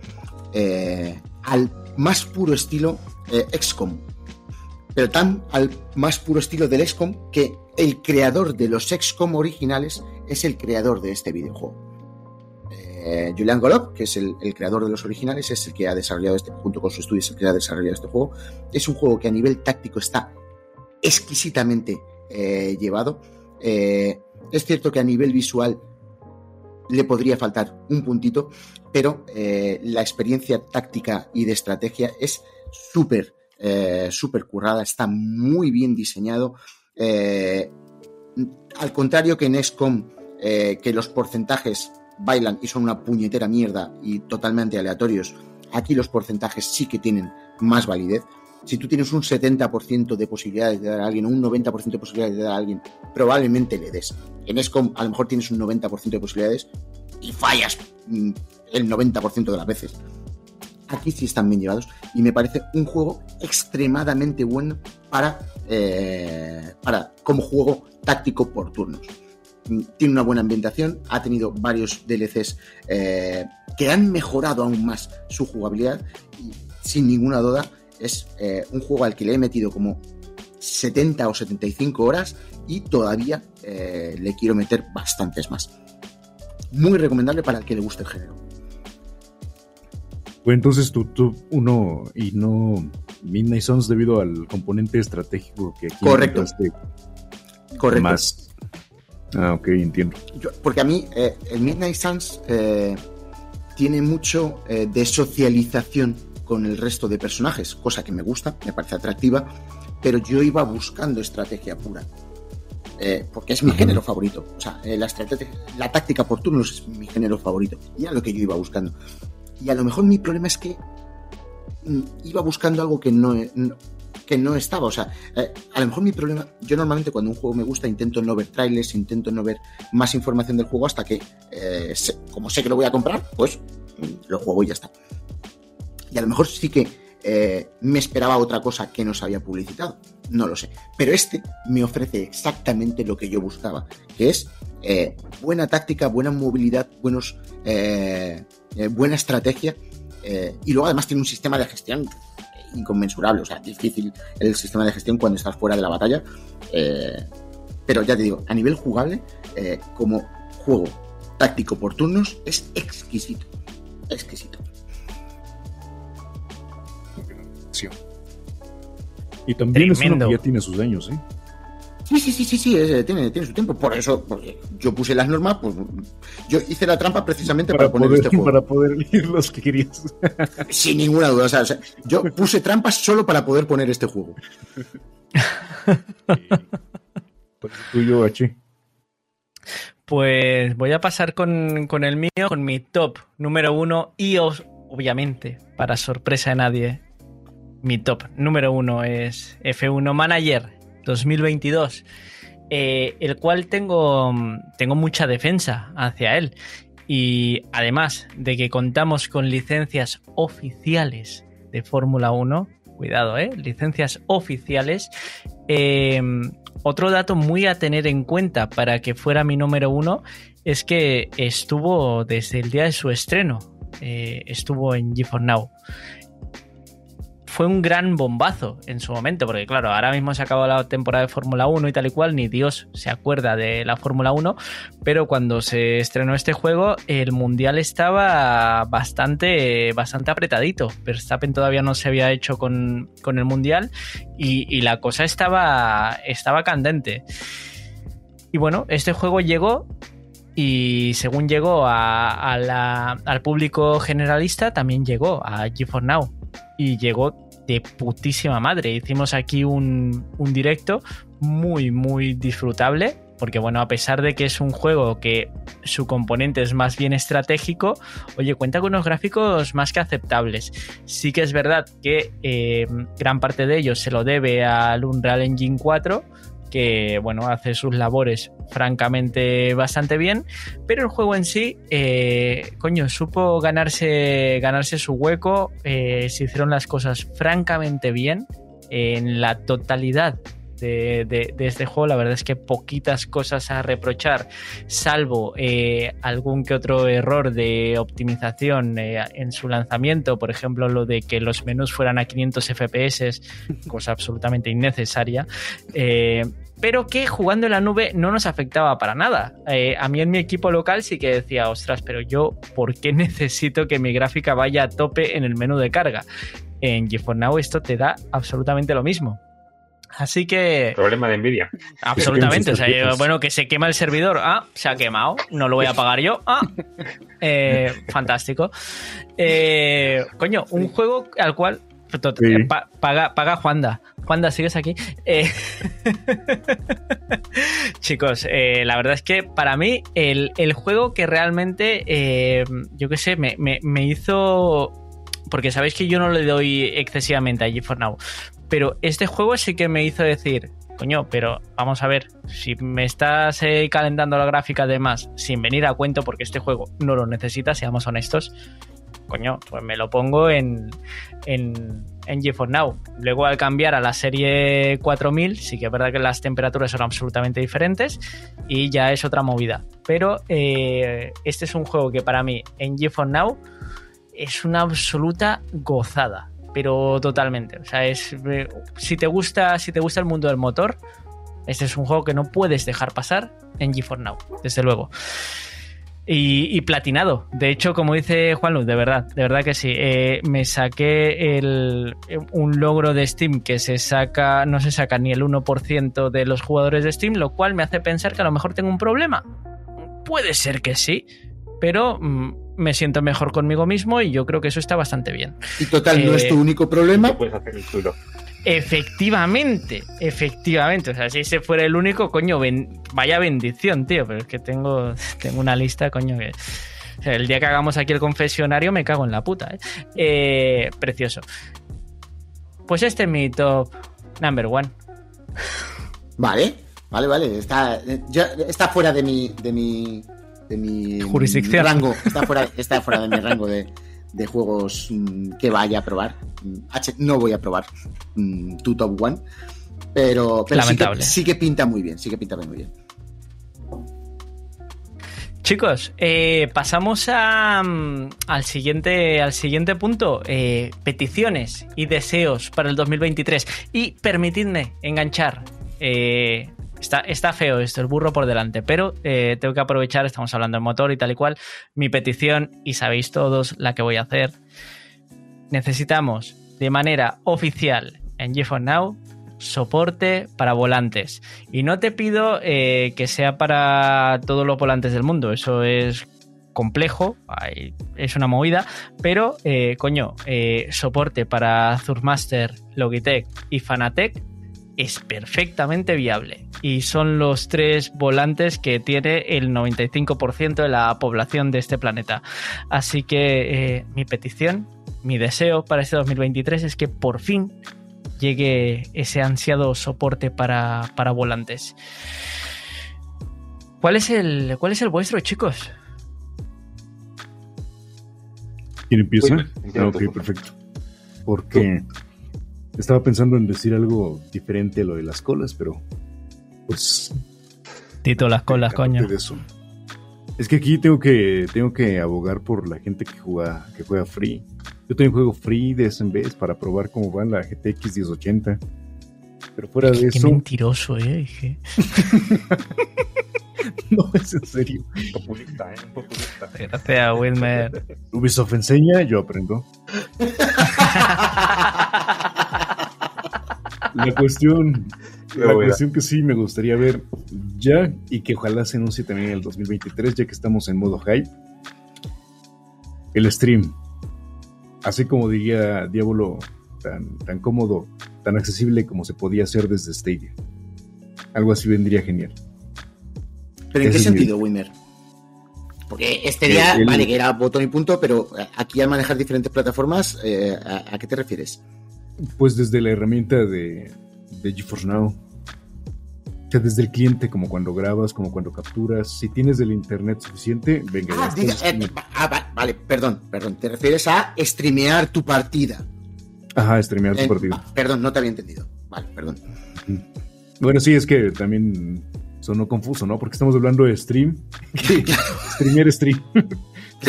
al más puro estilo XCOM. Pero tan al más puro estilo del XCOM que el creador de los XCOM originales es el creador de este videojuego. Eh, Julian Golov, que es el, creador de los originales, es el que ha desarrollado este, junto con su estudio, es el que ha desarrollado este juego. Es un juego que a nivel táctico está exquisitamente eh, llevado. Eh, es cierto que a nivel visual le podría faltar un puntito, pero la experiencia táctica y de estrategia es súper, súper currada, está muy bien diseñado. Eh, al contrario que en XCOM, eh, que los porcentajes bailan y son una puñetera mierda y totalmente aleatorios, aquí los porcentajes sí que tienen más validez. Si tú tienes un 70% de posibilidades de dar a alguien o un 90% de posibilidades de dar a alguien, probablemente le des. En SCOM a lo mejor tienes un 90% de posibilidades y fallas mm, el 90% de las veces. Aquí sí están bien llevados y me parece un juego extremadamente bueno para, eh, para como juego táctico por turnos. Mm, Tiene una buena ambientación, ha tenido varios DLCs eh, que han mejorado aún más su jugabilidad y sin ninguna duda es eh, un juego al que le he metido como 70 o 75 horas y todavía le quiero meter bastantes más. Muy recomendable para el que le guste el género. Fue entonces tu top 1 y no Midnight Suns debido al componente estratégico que aquí Correcto. Correcto. más. Ah, ok, entiendo. Yo- porque a mí eh, el Midnight Suns eh, tiene mucho eh, de socialización con el resto de personajes, cosa que me gusta, me parece atractiva, pero yo iba buscando estrategia pura. Eh, porque es mi Ajá. género favorito. O sea, eh, la, estrategia, la táctica por turnos es mi género favorito. Y era lo que yo iba buscando. Y a lo mejor mi problema es que mm, iba buscando algo que no, no- que no estaba. O sea, eh, a lo mejor mi problema, yo normalmente cuando un juego me gusta intento no ver trailers, intento no ver más información del juego hasta que, eh, como sé que lo voy a comprar, pues mm, lo juego y ya está. Y a lo mejor sí que eh, me esperaba otra cosa que no se había publicitado, no lo sé. Pero este me ofrece exactamente lo que yo buscaba, que es eh, buena táctica, buena movilidad, buenos, eh, eh, buena estrategia. eh, y luego además tiene un sistema de gestión inconmensurable, o sea, difícil el sistema de gestión cuando estás fuera de la batalla. eh, pero ya te digo, a nivel jugable, eh, como juego táctico por turnos, es exquisito. Exquisito. Sí. Y también es uno que ya tiene sus años, ¿eh? Sí, sí, sí, sí, sí, es- tiene, tiene su tiempo. Por eso, porque yo puse las normas, pues yo hice la trampa precisamente para, Para poner poder, este juego. para poder elegir los que querías. Sin ninguna duda. O sea, o sea, yo puse trampas solo para poder poner este juego. Por eso tuyo, H. Pues voy a pasar con, con el mío, con mi top número uno y os- obviamente, para sorpresa de nadie, mi top número uno es F1 Manager 2022, eh, el cual tengo, tengo mucha defensa hacia él. Y además de que contamos con licencias oficiales de Fórmula 1, cuidado, ¿eh? Licencias oficiales. eh, otro dato muy a tener en cuenta para que fuera mi número uno es que estuvo desde el día de su estreno, eh, estuvo en GeForce Now. Fue un gran bombazo en su momento, porque claro, ahora mismo se ha acabado la temporada de Fórmula 1 y tal y cual, ni Dios se acuerda de la Fórmula 1, pero cuando se estrenó este juego, el Mundial estaba bastante, bastante apretadito. Verstappen todavía no se había hecho con, con el Mundial y, la cosa estaba, estaba candente. Y bueno, este juego llegó y según llegó a, al público generalista, también llegó a GeForce Now. Y llegó de putísima madre. Hicimos aquí un, un directo muy, muy disfrutable. Porque bueno, a pesar de que es un juego que su componente es más bien estratégico, oye, cuenta con unos gráficos más que aceptables. Sí que es verdad que eh, gran parte de ellos se lo debe al Unreal Engine 4, que bueno, hace sus labores francamente bastante bien, pero el juego en sí, eh, coño, supo ganarse, ganarse su hueco, eh, se hicieron las cosas francamente bien en la totalidad de, este juego. La verdad es que poquitas cosas a reprochar, salvo eh, algún que otro error de optimización eh, en su lanzamiento. Por ejemplo, lo de que los menús fueran a 500 FPS, cosa absolutamente innecesaria. Eh, pero que jugando en la nube no nos afectaba para nada. Eh, a mí en mi equipo local sí que decía, ostras, pero yo, ¿por qué necesito que mi gráfica vaya a tope en el menú de carga? En GeForce Now esto te da absolutamente lo mismo. Así que. Problema de envidia. Absolutamente. O sea, bueno, que se quema el servidor. Ah, se ha quemado. No lo voy a pagar yo. Ah. Eh, fantástico. Eh, coño, un juego al cual. Sí. Paga, paga Juanda. Juanda, ¿sigues aquí? Eh... Chicos, eh, la verdad es que para mí el, el juego que realmente, eh, yo qué sé, me, me, me, hizo... Porque sabéis que yo no le doy excesivamente a GeForce Now, pero este juego sí que me hizo decir, coño, pero vamos a ver, si me estás eh, calentando la gráfica además sin venir a cuento, porque este juego no lo necesita, seamos honestos, coño, pues me lo pongo en, en, en GeForce Now. Luego al cambiar a la serie 4000, sí que es verdad que las temperaturas son absolutamente diferentes y ya es otra movida. Pero eh, este es un juego que para mí en GeForce Now es una absoluta gozada pero totalmente. O sea, es si te gusta, si te gusta el mundo del motor, este es un juego que no puedes dejar pasar en GeForce Now, desde luego. Y, y, platinado. De hecho, como dice Juan Luz, de verdad, de verdad que sí. Eh, me saqué el, un logro de Steam que se saca, no se saca ni el 1% de los jugadores de Steam, lo cual me hace pensar que a lo mejor tengo un problema. Puede ser que sí, pero mmm, me siento mejor conmigo mismo y yo creo que eso está bastante bien. Y total, eh, no es tu único problema. Puedes hacer el tuyo. Efectivamente, efectivamente. O sea, si ese fuera el único, coño, ben, vaya bendición, tío. Pero es que tengo, tengo una lista, coño, que. O sea, el día que hagamos aquí el confesionario me cago en la puta. ¿eh? Eh, precioso. Pues este es mi top number one. Vale, vale, vale. Está, está fuera de mi, de mi, de mi jurisdicción. rango. Está fuera, está fuera de mi rango de, de juegos mmm, que vaya a probar. H, no voy a probar mmm, tu top one. Pero, pero sí, que, sí, que, pinta muy bien. Sí que pinta muy bien. Chicos, eh, pasamos a, al, siguiente, al siguiente punto. Eh, peticiones y deseos para el 2023. Y permitidme enganchar. Eh, está, feo esto, el burro por delante, pero eh, tengo que aprovechar, estamos hablando del motor y tal y cual. Mi petición, y sabéis todos la que voy a hacer. Necesitamos de manera oficial en GeForce Now soporte para volantes. Y no te pido eh, que sea para todos los volantes del mundo, eso es complejo, es una movida, pero eh, coño, soporte para Zurmaster, Logitech y Fanatec es perfectamente viable y son los tres volantes que tiene el 95% de la población de este planeta. Así que eh, mi petición, mi deseo para este 2023 es que por fin llegue ese ansiado soporte para, para volantes. ¿Cuál es, el, ¿Cuál es el vuestro, chicos? ¿Quién empieza? Ah, ok, perfecto. Porque estaba pensando en decir algo diferente a lo de las colas, pero pues... Tito, las colas, coño. De eso. Es que aquí tengo que, tengo que abogar por la gente que juega, que juega free. Yo también juego free de SMBs para probar cómo va la GTX 1080. Pero fuera de Qué eso, mentiroso, ¿eh? Dije. no es en serio. Populista, ¿eh? Un populista. Gracias, Wilmer. Ubisoft enseña, yo aprendo. La cuestión, la buena. cuestión que sí me gustaría ver ya y que ojalá se anuncie también en el 2023, ya que estamos en modo hype, el stream. Así como diría Diablo, tan, tan cómodo, tan accesible como se podía hacer desde Stadia. Algo así vendría genial. ¿Pero en qué es mi- sentido, Wimmer? Porque este día, El- el- vale, que era botón y punto, pero aquí al manejar diferentes plataformas, eh, ¿a, a qué te refieres? Pues desde la herramienta de, de GeForce Now. O sea, desde el cliente, como cuando grabas, como cuando capturas. Si tienes el internet suficiente, venga, Ah, diga- eh, ah, va- vale, perdón, perdón. Te refieres a streamear tu partida. Ajá, streamear tu Eh, partido. ah, perdón, no te había entendido. Vale, perdón. Bueno, sí, es que también sonó confuso, ¿no? Porque estamos hablando de stream. streamear stream. Pero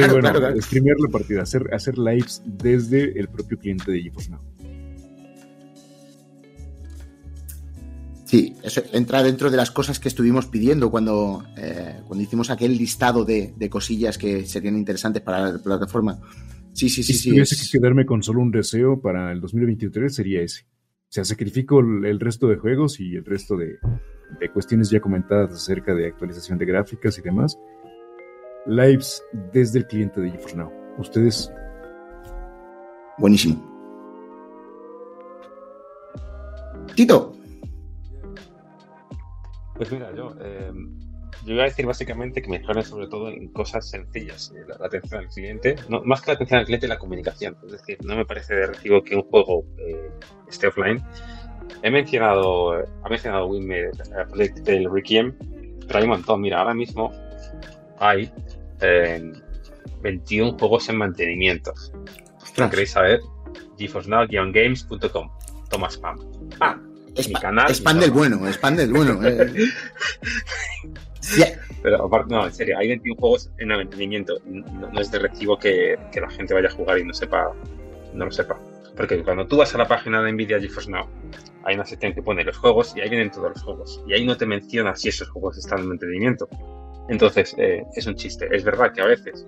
Claro, bueno, claro, claro. streamear la partida, hacer, hacer lives desde el propio cliente de GeForce Now. Sí, eso entra dentro de las cosas que estuvimos pidiendo cuando, eh, cuando hicimos aquel listado de, de cosillas que serían interesantes para la plataforma. Sí, sí, sí, y si sí. tuviese es- que quedarme con solo un deseo para el 2023 sería ese. O sea, sacrifico el, el resto de juegos y el resto de, de cuestiones ya comentadas acerca de actualización de gráficas y demás. Lives desde el cliente de GeForce Now. Ustedes, Buenísimo. Tito, Pues mira, yo, eh, yo iba a decir básicamente que mejoren sobre todo en cosas sencillas, eh, la, la atención al cliente, no, más que la atención al cliente, la comunicación. Es decir, no me parece de recibo que un juego eh, esté offline. He mencionado, eh, ha mencionado Winmer eh, del Requiem, pero hay un montón. Mira, ahora mismo hay eh, 21 juegos en mantenimiento. Si queréis saber, geforcenow-games.com. Toma spam. Ah, es, mi canal, es pan del bueno, es pan del bueno. eh. Sí, Pero aparte, no, en serio, hay 21 juegos en mantenimiento. No, no es de recibo que, que la gente vaya a jugar y no sepa, no lo sepa. Porque cuando tú vas a la página de Nvidia GeForce Now, hay una sección que pone los juegos y ahí vienen todos los juegos. Y ahí no te menciona si esos juegos están en mantenimiento. Entonces, eh, es un chiste. Es verdad que a veces,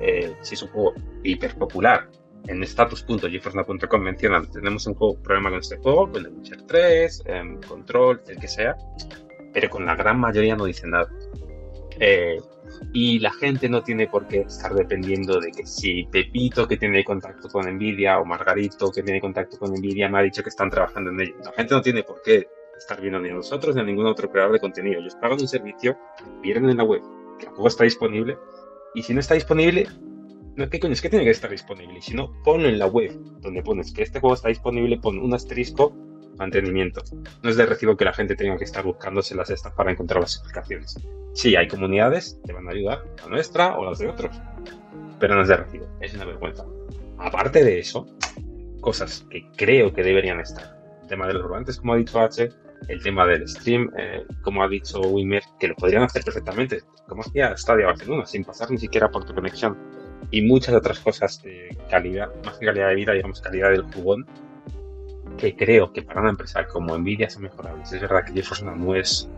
eh, si es un juego hiper popular, en status.geforcenow.com mencionan, tenemos un juego, problema con este juego, con el Witcher 3, em, Control, el que sea, pero con la gran mayoría no dicen nada. Eh, y la gente no tiene por qué estar dependiendo de que si Pepito que tiene contacto con Nvidia o Margarito que tiene contacto con Nvidia me ha dicho que están trabajando en ello. La gente no tiene por qué estar viendo ni a nosotros ni a ningún otro creador de contenido. Ellos pagan un servicio, vieron en la web que el juego está disponible y si no está disponible, no, ¿qué coño? Es que tiene que estar disponible. Y si no, ponlo en la web donde pones que este juego está disponible, pon un asterisco mantenimiento. No es de recibo que la gente tenga que estar buscándose las estas para encontrar las explicaciones. Sí, hay comunidades que van a ayudar, la nuestra o las de otros, pero no es de recibo, es una vergüenza. Aparte de eso, cosas que creo que deberían estar. El tema de los rolantes, como ha dicho H, el tema del stream, eh, como ha dicho Wimmer, que lo podrían hacer perfectamente, como hacía Stadia Barcelona, sin pasar ni siquiera por tu conexión. Y muchas otras cosas de calidad, más que calidad de vida, digamos calidad del jugón, que creo que para una empresa como Nvidia son mejorables. Es verdad que GeForce no es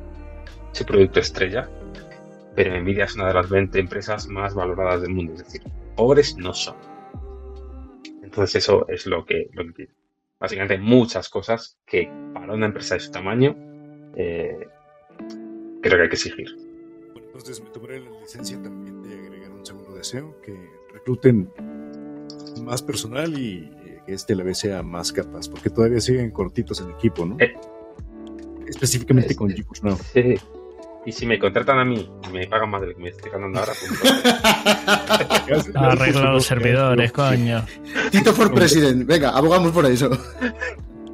su producto estrella, pero Nvidia es una de las 20 empresas más valoradas del mundo. Es decir, pobres no son. Entonces eso es lo que, lo que. Básicamente muchas cosas que para una empresa de su tamaño eh, creo que hay que exigir. Bueno, entonces me tomaré la licencia también de agregar un segundo deseo, que recluten más personal y eh, que este la vez sea más capaz, porque todavía siguen cortitos el equipo, ¿no? Eh. Específicamente Este- con GeForce Now. Sí. Y si me contratan a mí y me pagan más de lo que me estoy ganando ahora, pues Arregla los servidores, coño. Tito for President. Venga, abogamos por eso.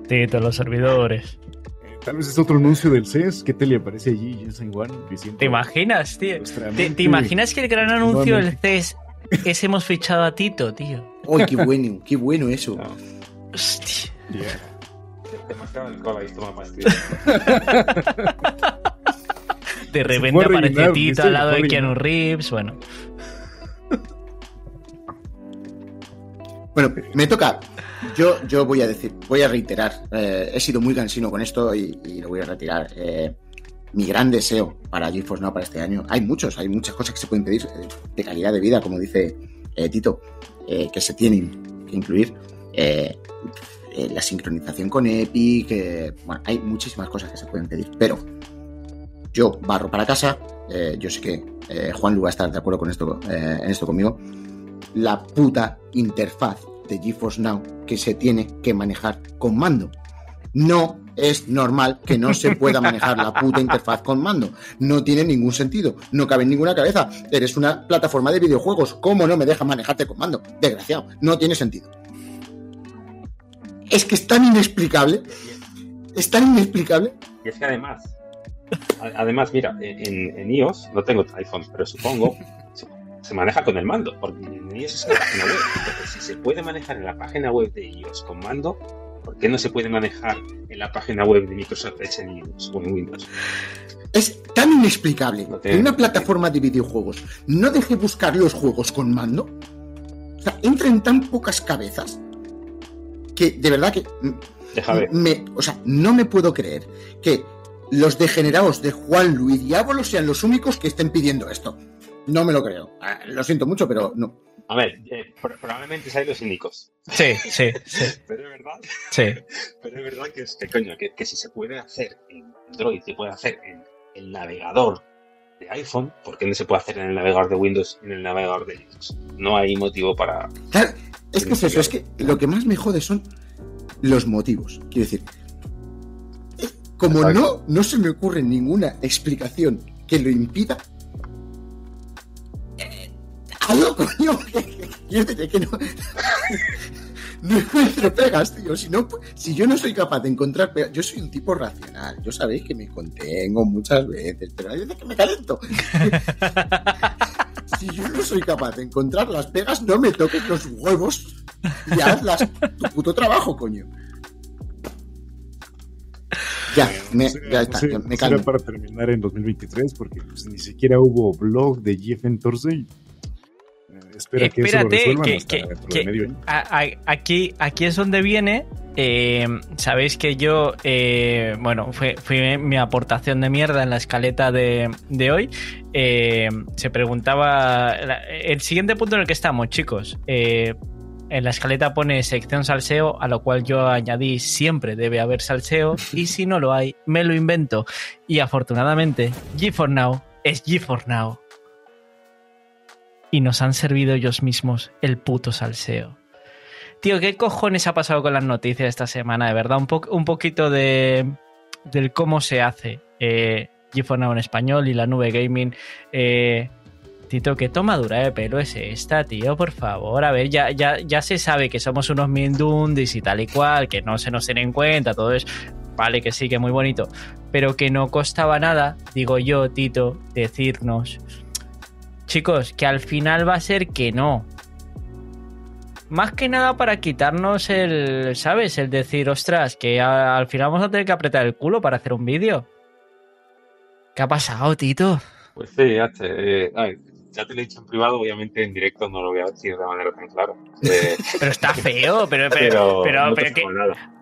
Tito, los servidores. Eh, Tal vez es otro anuncio del CES. ¿Qué te le aparece allí, Jensen Wan? Diciendo, ¿Te imaginas, tío? ¿Te, imaginas que el gran anuncio del nuevamente. CES es hemos fichado a Tito, tío? Uy, qué bueno, qué bueno eso. no. Hostia. Yeah. Demasiado alcohol ahí, toma pastilla. De repente aparece Tito al lado Se de Keanu. Reeves, bueno. Bueno, me toca. Yo, yo voy a decir, voy a reiterar. eh, he sido muy cansino con esto y, y lo voy a retirar. Eh, mi gran deseo para GeForce Now para este año. Hay muchos, hay muchas cosas que se pueden pedir eh, de calidad de vida, como dice eh, Tito, eh, que se tienen que incluir. La sincronización con Epic, bueno, hay muchísimas cosas que se pueden pedir, pero yo barro para casa. yo sé que Juan Lu va a estar de acuerdo con esto, en esto conmigo. La puta interfaz de GeForce Now que se tiene que manejar con mando. No es normal que no se pueda manejar la puta interfaz con mando. No tiene ningún sentido. No cabe en ninguna cabeza. Eres una plataforma de videojuegos. ¿Cómo no me deja manejarte con mando? Desgraciado. No tiene sentido. Es que es tan inexplicable. Es tan inexplicable. Y es que además, además, mira, en, iOS, no tengo iPhone, pero supongo, se, maneja con el mando, porque en iOS es una página web. Entonces, si se puede manejar en la página web de iOS con mando, ¿por qué no se puede manejar en la página web de Microsoft Edge en Linux o en Windows? Es tan inexplicable No una plataforma de videojuegos no deje buscar los juegos con mando. O sea, entra en tan pocas cabezas que de verdad que mm, Deja ver. me, o sea, no me puedo creer que los degenerados de Juan Luis Diablo sean los únicos que estén pidiendo esto. No me lo creo. Ah, Lo siento mucho, pero no. A ver, eh, pro- probablemente sean los cínicos, Sí, sí, sí, pero es verdad, sí. pero es verdad que, es, que, coño, que, que si se puede hacer en Android, se puede hacer en el navegador de iPhone, ¿por qué no se puede hacer en el navegador de Windows y en el navegador de Linux? No hay motivo para... Claro, es que es eso, es que lo que más me jode son los motivos. Quiero decir, como Exacto. no, no se me ocurre ninguna explicación que lo impida. Coño, quiero decir que no. No encuentro pegas, tío. Si, no, si yo no soy capaz de encontrar pegas, yo soy un tipo racional. Yo sabéis que me contengo muchas veces, pero hay veces que me calento. Si yo no soy capaz de encontrar las pegas, no me toques los huevos y haz las- tu puto trabajo, coño. Ya, me, ya está, ya me será calmo. para terminar en 2023 porque pues, ni siquiera hubo blog de GFN Thursday. Eh, espera que eso lo Espérate, que- hasta que- dentro que- de medio año. A- a- aquí, aquí es donde viene. eh, Sabéis que yo, eh, bueno, fue, fue mi aportación de mierda en la escaleta de, de hoy. Eh, se preguntaba. el siguiente punto en el que estamos, chicos. en la escaleta pone sección salseo, a lo cual yo añadí siempre debe haber salseo. Y si no lo hay, me lo invento. Y afortunadamente, GeForce Now es GeForce Now y nos han servido ellos mismos el puto salseo. Tío, ¿qué cojones ha pasado con las noticias esta semana? De verdad, un, po- un poquito de del cómo se hace eh, Now en español y la nube gaming. Eh, Tito, qué tomadura de pelo es esta, tío, por favor. A ver, ya, ya, ya se sabe que somos unos mindundis y tal y cual, que no se nos tiene en cuenta, todo es... Vale, que sí, que muy bonito. Pero que no costaba nada, digo yo, Tito, decirnos chicos, que al final va a ser que no. Más que nada para quitarnos el, ¿sabes? El decir, ostras, que a- al final vamos a tener que apretar el culo para hacer un vídeo. ¿Qué ha pasado, Tito? Pues sí, ya, te- eh, ya te lo he dicho en privado, obviamente en directo no lo voy a decir de manera tan clara. Eh, Pero está feo, pero, pero, pero pero, no que-.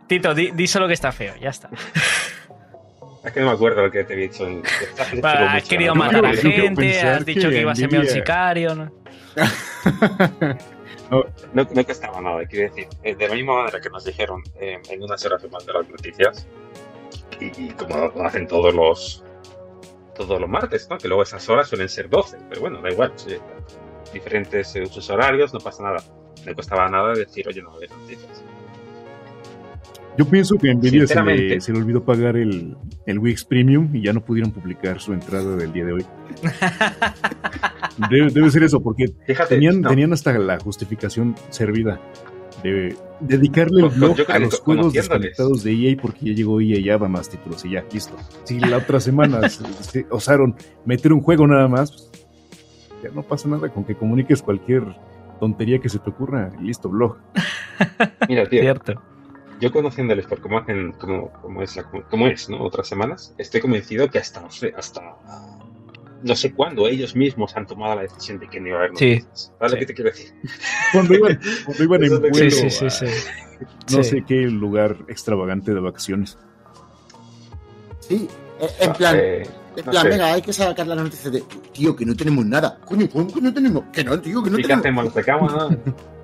Tito, di, di solo que está feo, ya está. Es que no me acuerdo lo que te había dicho. Va, mucho, has querido ¿no? matar a gente, has dicho que, que ibas a enviar un sicario. ¿no? No, no costaba nada, quiero decir, eh, de la misma manera que nos dijeron eh, en unas horas más de las noticias, y, y como lo hacen todos los todos los martes, ¿no? que luego esas horas suelen ser 12, pero bueno, da igual, sí, diferentes eh, usos horarios, no pasa nada. No costaba nada decir, oye, no, de noticias. Yo pienso que Nvidia se le, se le olvidó pagar el, el Wix Premium y ya no pudieron publicar su entrada del día de hoy. Debe, debe ser eso, porque Fíjate, tenían, no, tenían hasta la justificación servida de dedicarle el blog a los juegos desconectados de EA porque ya llegó EA ya va más títulos y ya, listo. Si la otra semana se, se osaron meter un juego nada más, pues, ya no pasa nada con que comuniques cualquier tontería que se te ocurra, y listo, blog. mira, tío, Cierto. Yo conociéndoles por cómo hacen, cómo, cómo es, la- cómo es, ¿no? Otras semanas, estoy convencido que hasta, no sé, hasta no sé cuándo ellos mismos han tomado la decisión de que no iba a haber Sí. noticias. ¿Sabes lo Sí. que te quiero decir? Cuando iban, cuando iban en vuelo Sí, sí, sí, a sí. no Sí. sé qué lugar extravagante de vacaciones. Sí, en plan, Eh, en no plan, sé. venga, hay que sacar la noticia de, tío, que no tenemos nada. Coño, ¿cómo que no tenemos? Que no, tío, que no ¿Y qué tenemos. hacemos? ¿Nos pecamos, no?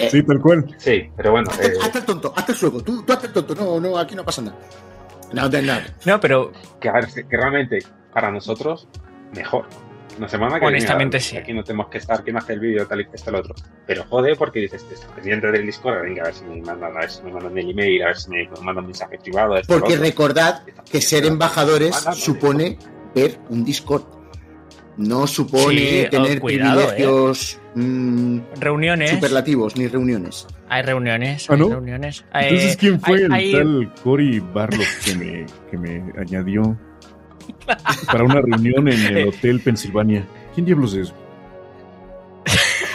Eh, Sí, tal cual. Sí, pero bueno. eh, hazte el tonto, hazte el suego. Tú, tú hazte el tonto. No, no, aquí no pasa nada. No, de nada. No, pero que, a ver, que realmente para nosotros, mejor. Una semana que Honestamente, sí. Aquí no tenemos que estar, quién hace el vídeo, tal y esto, lo otro. Pero jode porque dices, pendiente del Discord, venga, a ver si me mandan, a ver si me mandan el email, a ver si me mandan un mensaje privado. Porque recordad que ser embajadores supone ver un Discord. No supone Sí, oh, tener cuidado, privilegios mm, reuniones. superlativos ni reuniones. Hay reuniones. ¿Ah, hay no? reuniones. Entonces, Eh, ¿quién fue hay- el hay- tal Cory Barlow que me, que me añadió para una reunión en el Hotel Pensilvania? ¿Quién diablos es?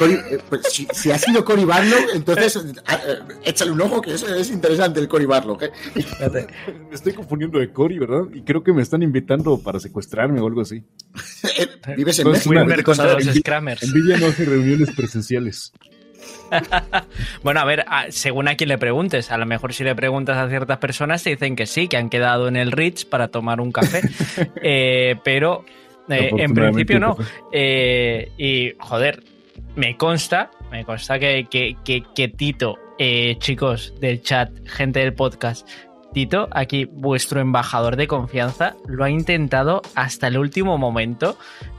Cory- eh, pues, si, si ha sido Cory Barlow, entonces eh, eh, échale un ojo que es, es interesante el Cory Barlow. ¿eh? Me estoy confundiendo de Cory, ¿verdad? Y creo que me están invitando para secuestrarme o algo así. Vives en No, México. A contra los Scrammers. Nvidia no hace reuniones presenciales. Bueno, a ver, a- según a quien le preguntes, a lo mejor si le preguntas a ciertas personas te dicen que sí, que han quedado en el Ritz para tomar un café, Eh, pero eh, en principio no. Eh, y joder, me consta, me consta que, que, que- Tito, eh, chicos del chat, gente del podcast, Tito, aquí vuestro embajador de confianza, lo ha intentado hasta el último momento.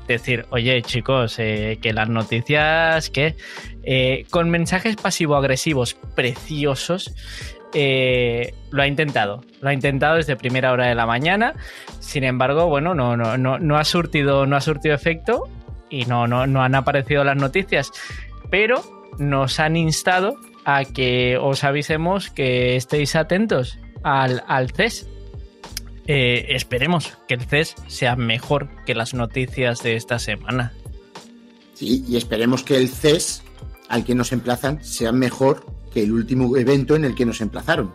Decir, oye chicos, eh, que las noticias, que Eh, con mensajes pasivo-agresivos preciosos, lo ha intentado. Lo ha intentado desde primera hora de la mañana. Sin embargo, bueno, no, no, no, no ha surtido, no ha surtido efecto y no, no, no han aparecido las noticias. Pero nos han instado a que os avisemos que estéis atentos al, al CES. Eh, esperemos que el CES sea mejor que las noticias de esta semana. Sí, y esperemos que el CES al que nos emplazan sea mejor que el último evento en el que nos emplazaron.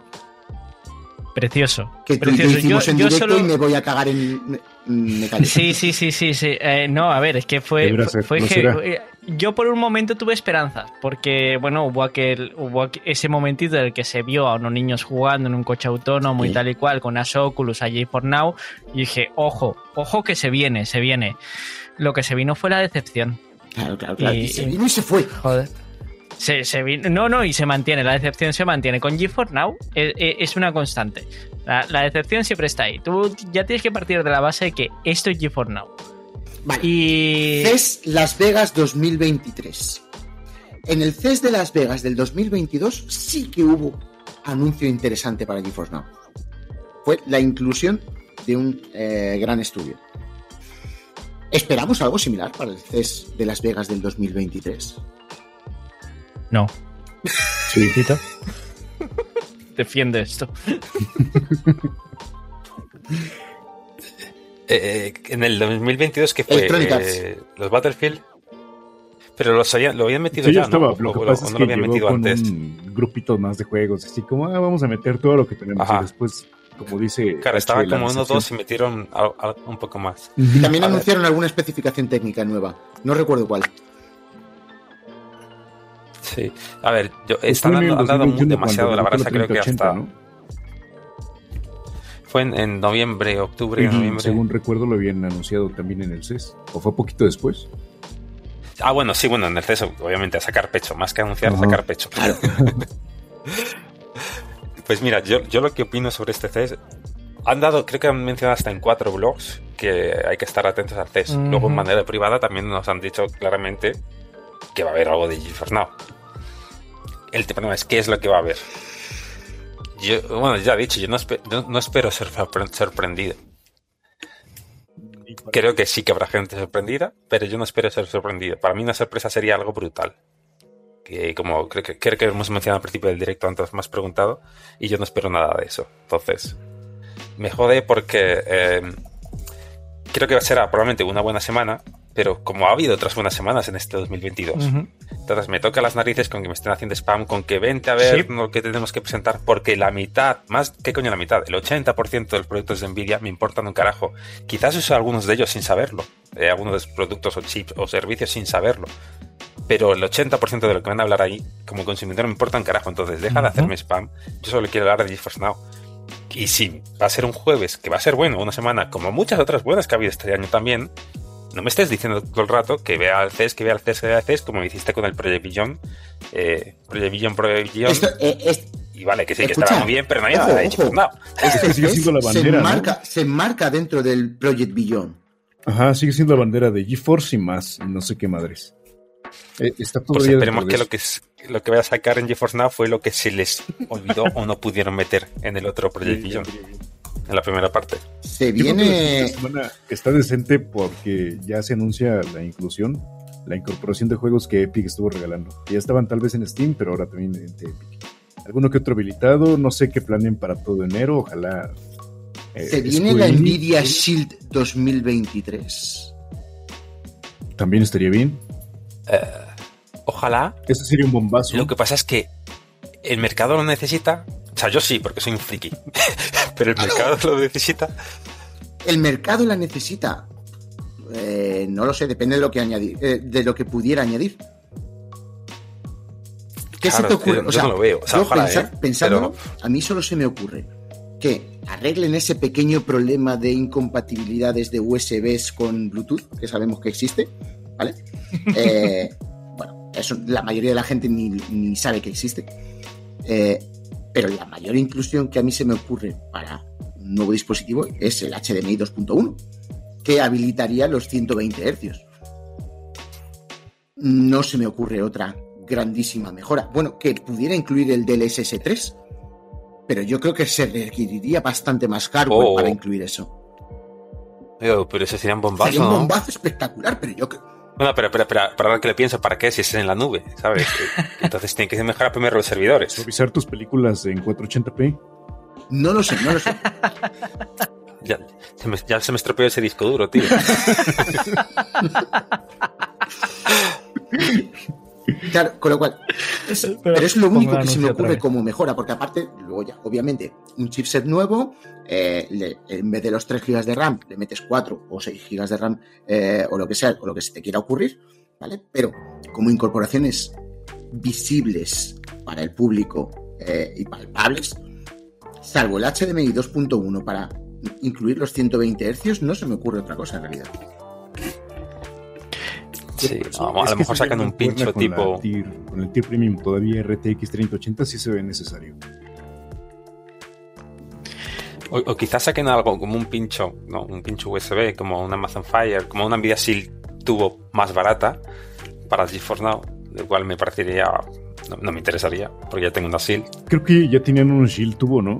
Precioso. Que yo precioso. hicimos en directo solo- y me voy a cagar en me-. Sí, sí, sí, sí, sí. Eh, no, a ver, es que fue, fue, ser, fue no que- eh, yo por un momento tuve esperanza, porque bueno, hubo aquel, hubo ese momentito en el que se vio a unos niños jugando en un coche autónomo y tal y cual con las Oculus allí for now y dije, ojo, ojo que se viene, se viene. Lo que se vino fue la decepción. Claro, claro, claro. Y- Y, se vino y se fue. Joder. Se, se vino- no, no, y se mantiene, la decepción se mantiene. Con GeForce Now es, es una constante. La, la decepción siempre está ahí. Tú ya tienes que partir de la base de que esto es GeForce Now. Vale. Y. CES Las Vegas 2023. En el CES de Las Vegas del 2022 sí que hubo anuncio interesante para GeForce Now. Fue la inclusión de un eh, gran estudio. ¿Esperamos algo similar para el CES de Las Vegas del 2023? No, Sí. Defiende esto. Eh, en el 2022 que fue. Eh, los Battlefield, pero los habían, lo habían metido Sí, ya, ya estaba. ¿no? O- Lo que o- pasa o es no que lo habían metido con antes. un grupito más de juegos, así como, ah, vamos a meter todo lo que tenemos. Ajá. Y después, como dice... Claro, estaba como uno o recepción. dos y metieron un poco más. Ujú. También A ver. anunciaron alguna especificación técnica nueva. No recuerdo cuál. Sí. A ver, yo, están dando, han dado muy 2021 demasiado, la debutó creo que 3080, hasta. ¿no? Fue en, en noviembre, octubre, noviembre. Según recuerdo, lo habían anunciado también en el CES. ¿O fue poquito después? Ah, bueno, sí, bueno, en el CES, obviamente, a sacar pecho, más que anunciar, a sacar pecho. Claro. Pues mira, yo, yo lo que opino sobre este CES, han dado, creo que han mencionado hasta en cuatro blogs que hay que estar atentos al CES. Luego, en manera privada, también nos han dicho claramente que va a haber algo de GeForce Now. El tema es qué es lo que va a haber. Yo, bueno, ya he dicho, yo no, espe- no- no espero ser sorpre- sorprendido. Creo que sí que habrá gente sorprendida, pero yo no espero ser sorprendido. Para mí una sorpresa sería algo brutal. Que como creo que, creo que hemos mencionado al principio del directo, antes me has preguntado, y yo no espero nada de eso. Entonces, me jode porque eh, creo que va a ser probablemente una buena semana, pero como ha habido otras buenas semanas en este 2022, Ujú. entonces me toca las narices con que me estén haciendo spam, con que vente a ver Sí. lo que tenemos que presentar, porque la mitad, más que coño la mitad, el 80% de los productos de Nvidia me importan un carajo. Quizás uso algunos de ellos sin saberlo, eh, algunos de los productos o chips o servicios sin saberlo. Pero el 80% de lo que van a hablar ahí, como consumidor, me importa un carajo. Entonces, deja de hacerme spam. Yo solo quiero hablar de GeForce Now. Y si va a ser un jueves, que va a ser bueno, una semana, como muchas otras buenas que ha habido este año también, no me estés diciendo todo el rato que vea al CES, que vea al CES, que vea al CES, como me hiciste con el Project Billion. Eh, Project Billion, Project. Esto, eh, es- Y vale, que sí, que Escucha, estaba muy bien, pero no hay ojo, nada. GeForce Now. este sigue siendo la bandera, se, ¿no? enmarca, se enmarca dentro del Project Beyond. Ajá, sigue siendo la bandera de GeForce y más, no sé qué madres. Eh, está Pues todavía esperemos que lo que, lo que vaya a sacar en GeForce Now fue lo que se les olvidó o no pudieron meter en el otro Project Billion, en la primera parte. Se viene. siguiente semana está decente porque ya se anuncia la inclusión, la incorporación de juegos que Epic estuvo regalando. Ya estaban tal vez en Steam, pero ahora también en Epic. Alguno que otro habilitado, no sé qué planen para todo enero, ojalá. eh, Se viene Square la Nvidia Shield 2023. También estaría bien. Ojalá. Ese sería un bombazo. Lo que pasa es que el mercado lo necesita. O sea, yo sí, porque soy un friki. Pero el mercado lo necesita. El mercado la necesita. Eh, no lo sé, depende de lo que añadir, eh, de lo que pudiera añadir. ¿Qué se Claro, te ocurre? yo no lo veo. O sea, ojalá, ¿eh? pensándolo, Pero- a mí solo se me ocurre que arreglen ese pequeño problema de incompatibilidades de USBs con Bluetooth, que sabemos que existe, ¿vale? Eh, bueno, eso la mayoría de la gente ni, ni sabe que existe. Pero la mayor inclusión que a mí se me ocurre para un nuevo dispositivo es el HDMI 2.1, que habilitaría los 120 Hz. No se me ocurre otra grandísima mejora. Bueno, que pudiera incluir el DLSS 3, pero yo creo que se requeriría bastante más hardware Oh. para incluir eso. Pero, pero eso sería un bombazo. Sería un bombazo espectacular, pero yo creo. Bueno, pero, pero, pero, para lo que le pienso, ¿para qué? Si es en la nube, ¿sabes? Entonces tiene que mejorar primero los servidores. Revisar tus películas en 480p. No lo sé, no lo sé. Ya se me, ya se me estropeó ese disco duro, tío. Claro, con lo cual. pero es lo único que se me ocurre como mejora, porque aparte, luego ya, obviamente, un chipset nuevo, eh, le- en vez de los 3 GB de RAM, le metes 4 o 6 GB de RAM, eh, o lo que sea, o lo que se te quiera ocurrir, ¿vale? Pero como incorporaciones visibles para el público eh, y palpables, salvo el HDMI 2.1 para incluir los 120 Hz, no se me ocurre otra cosa en realidad. Sí, no, a lo mejor sacan un pincho la tipo. tier- con el tier premium todavía RTX 3080 sí se ve necesario. O, o quizás saquen algo como un pincho, ¿no? Un pincho USB, como un Amazon Fire, como una Nvidia Shield tubo más barata para GeForce Now, lo cual me parecería. No, no me interesaría, porque ya tengo una Shield. Creo que ya tenían un Shield tubo, ¿no?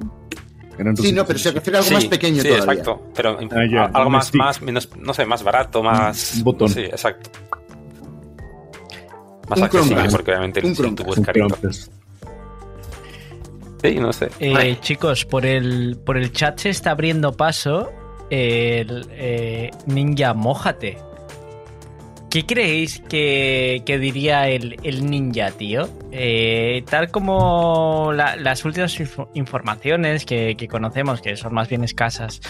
Eran Sí, no, pero se 200. refiere a algo más pequeño sí, todavía. exacto. Pero Ah, ya, algo más, más, menos, no sé, más barato, más. Un botón. Sí, exacto. Más Un accesible, Chromecast. porque obviamente el Un Shield Chromecast. tubo es carito. Sí, no sé. Eh, chicos, por el, por el chat se está abriendo paso el eh, Ninja Mójate. ¿Qué creéis que, que diría el, el ninja, tío? Eh, tal como la- las últimas info- informaciones que, que conocemos, que son más bien escasas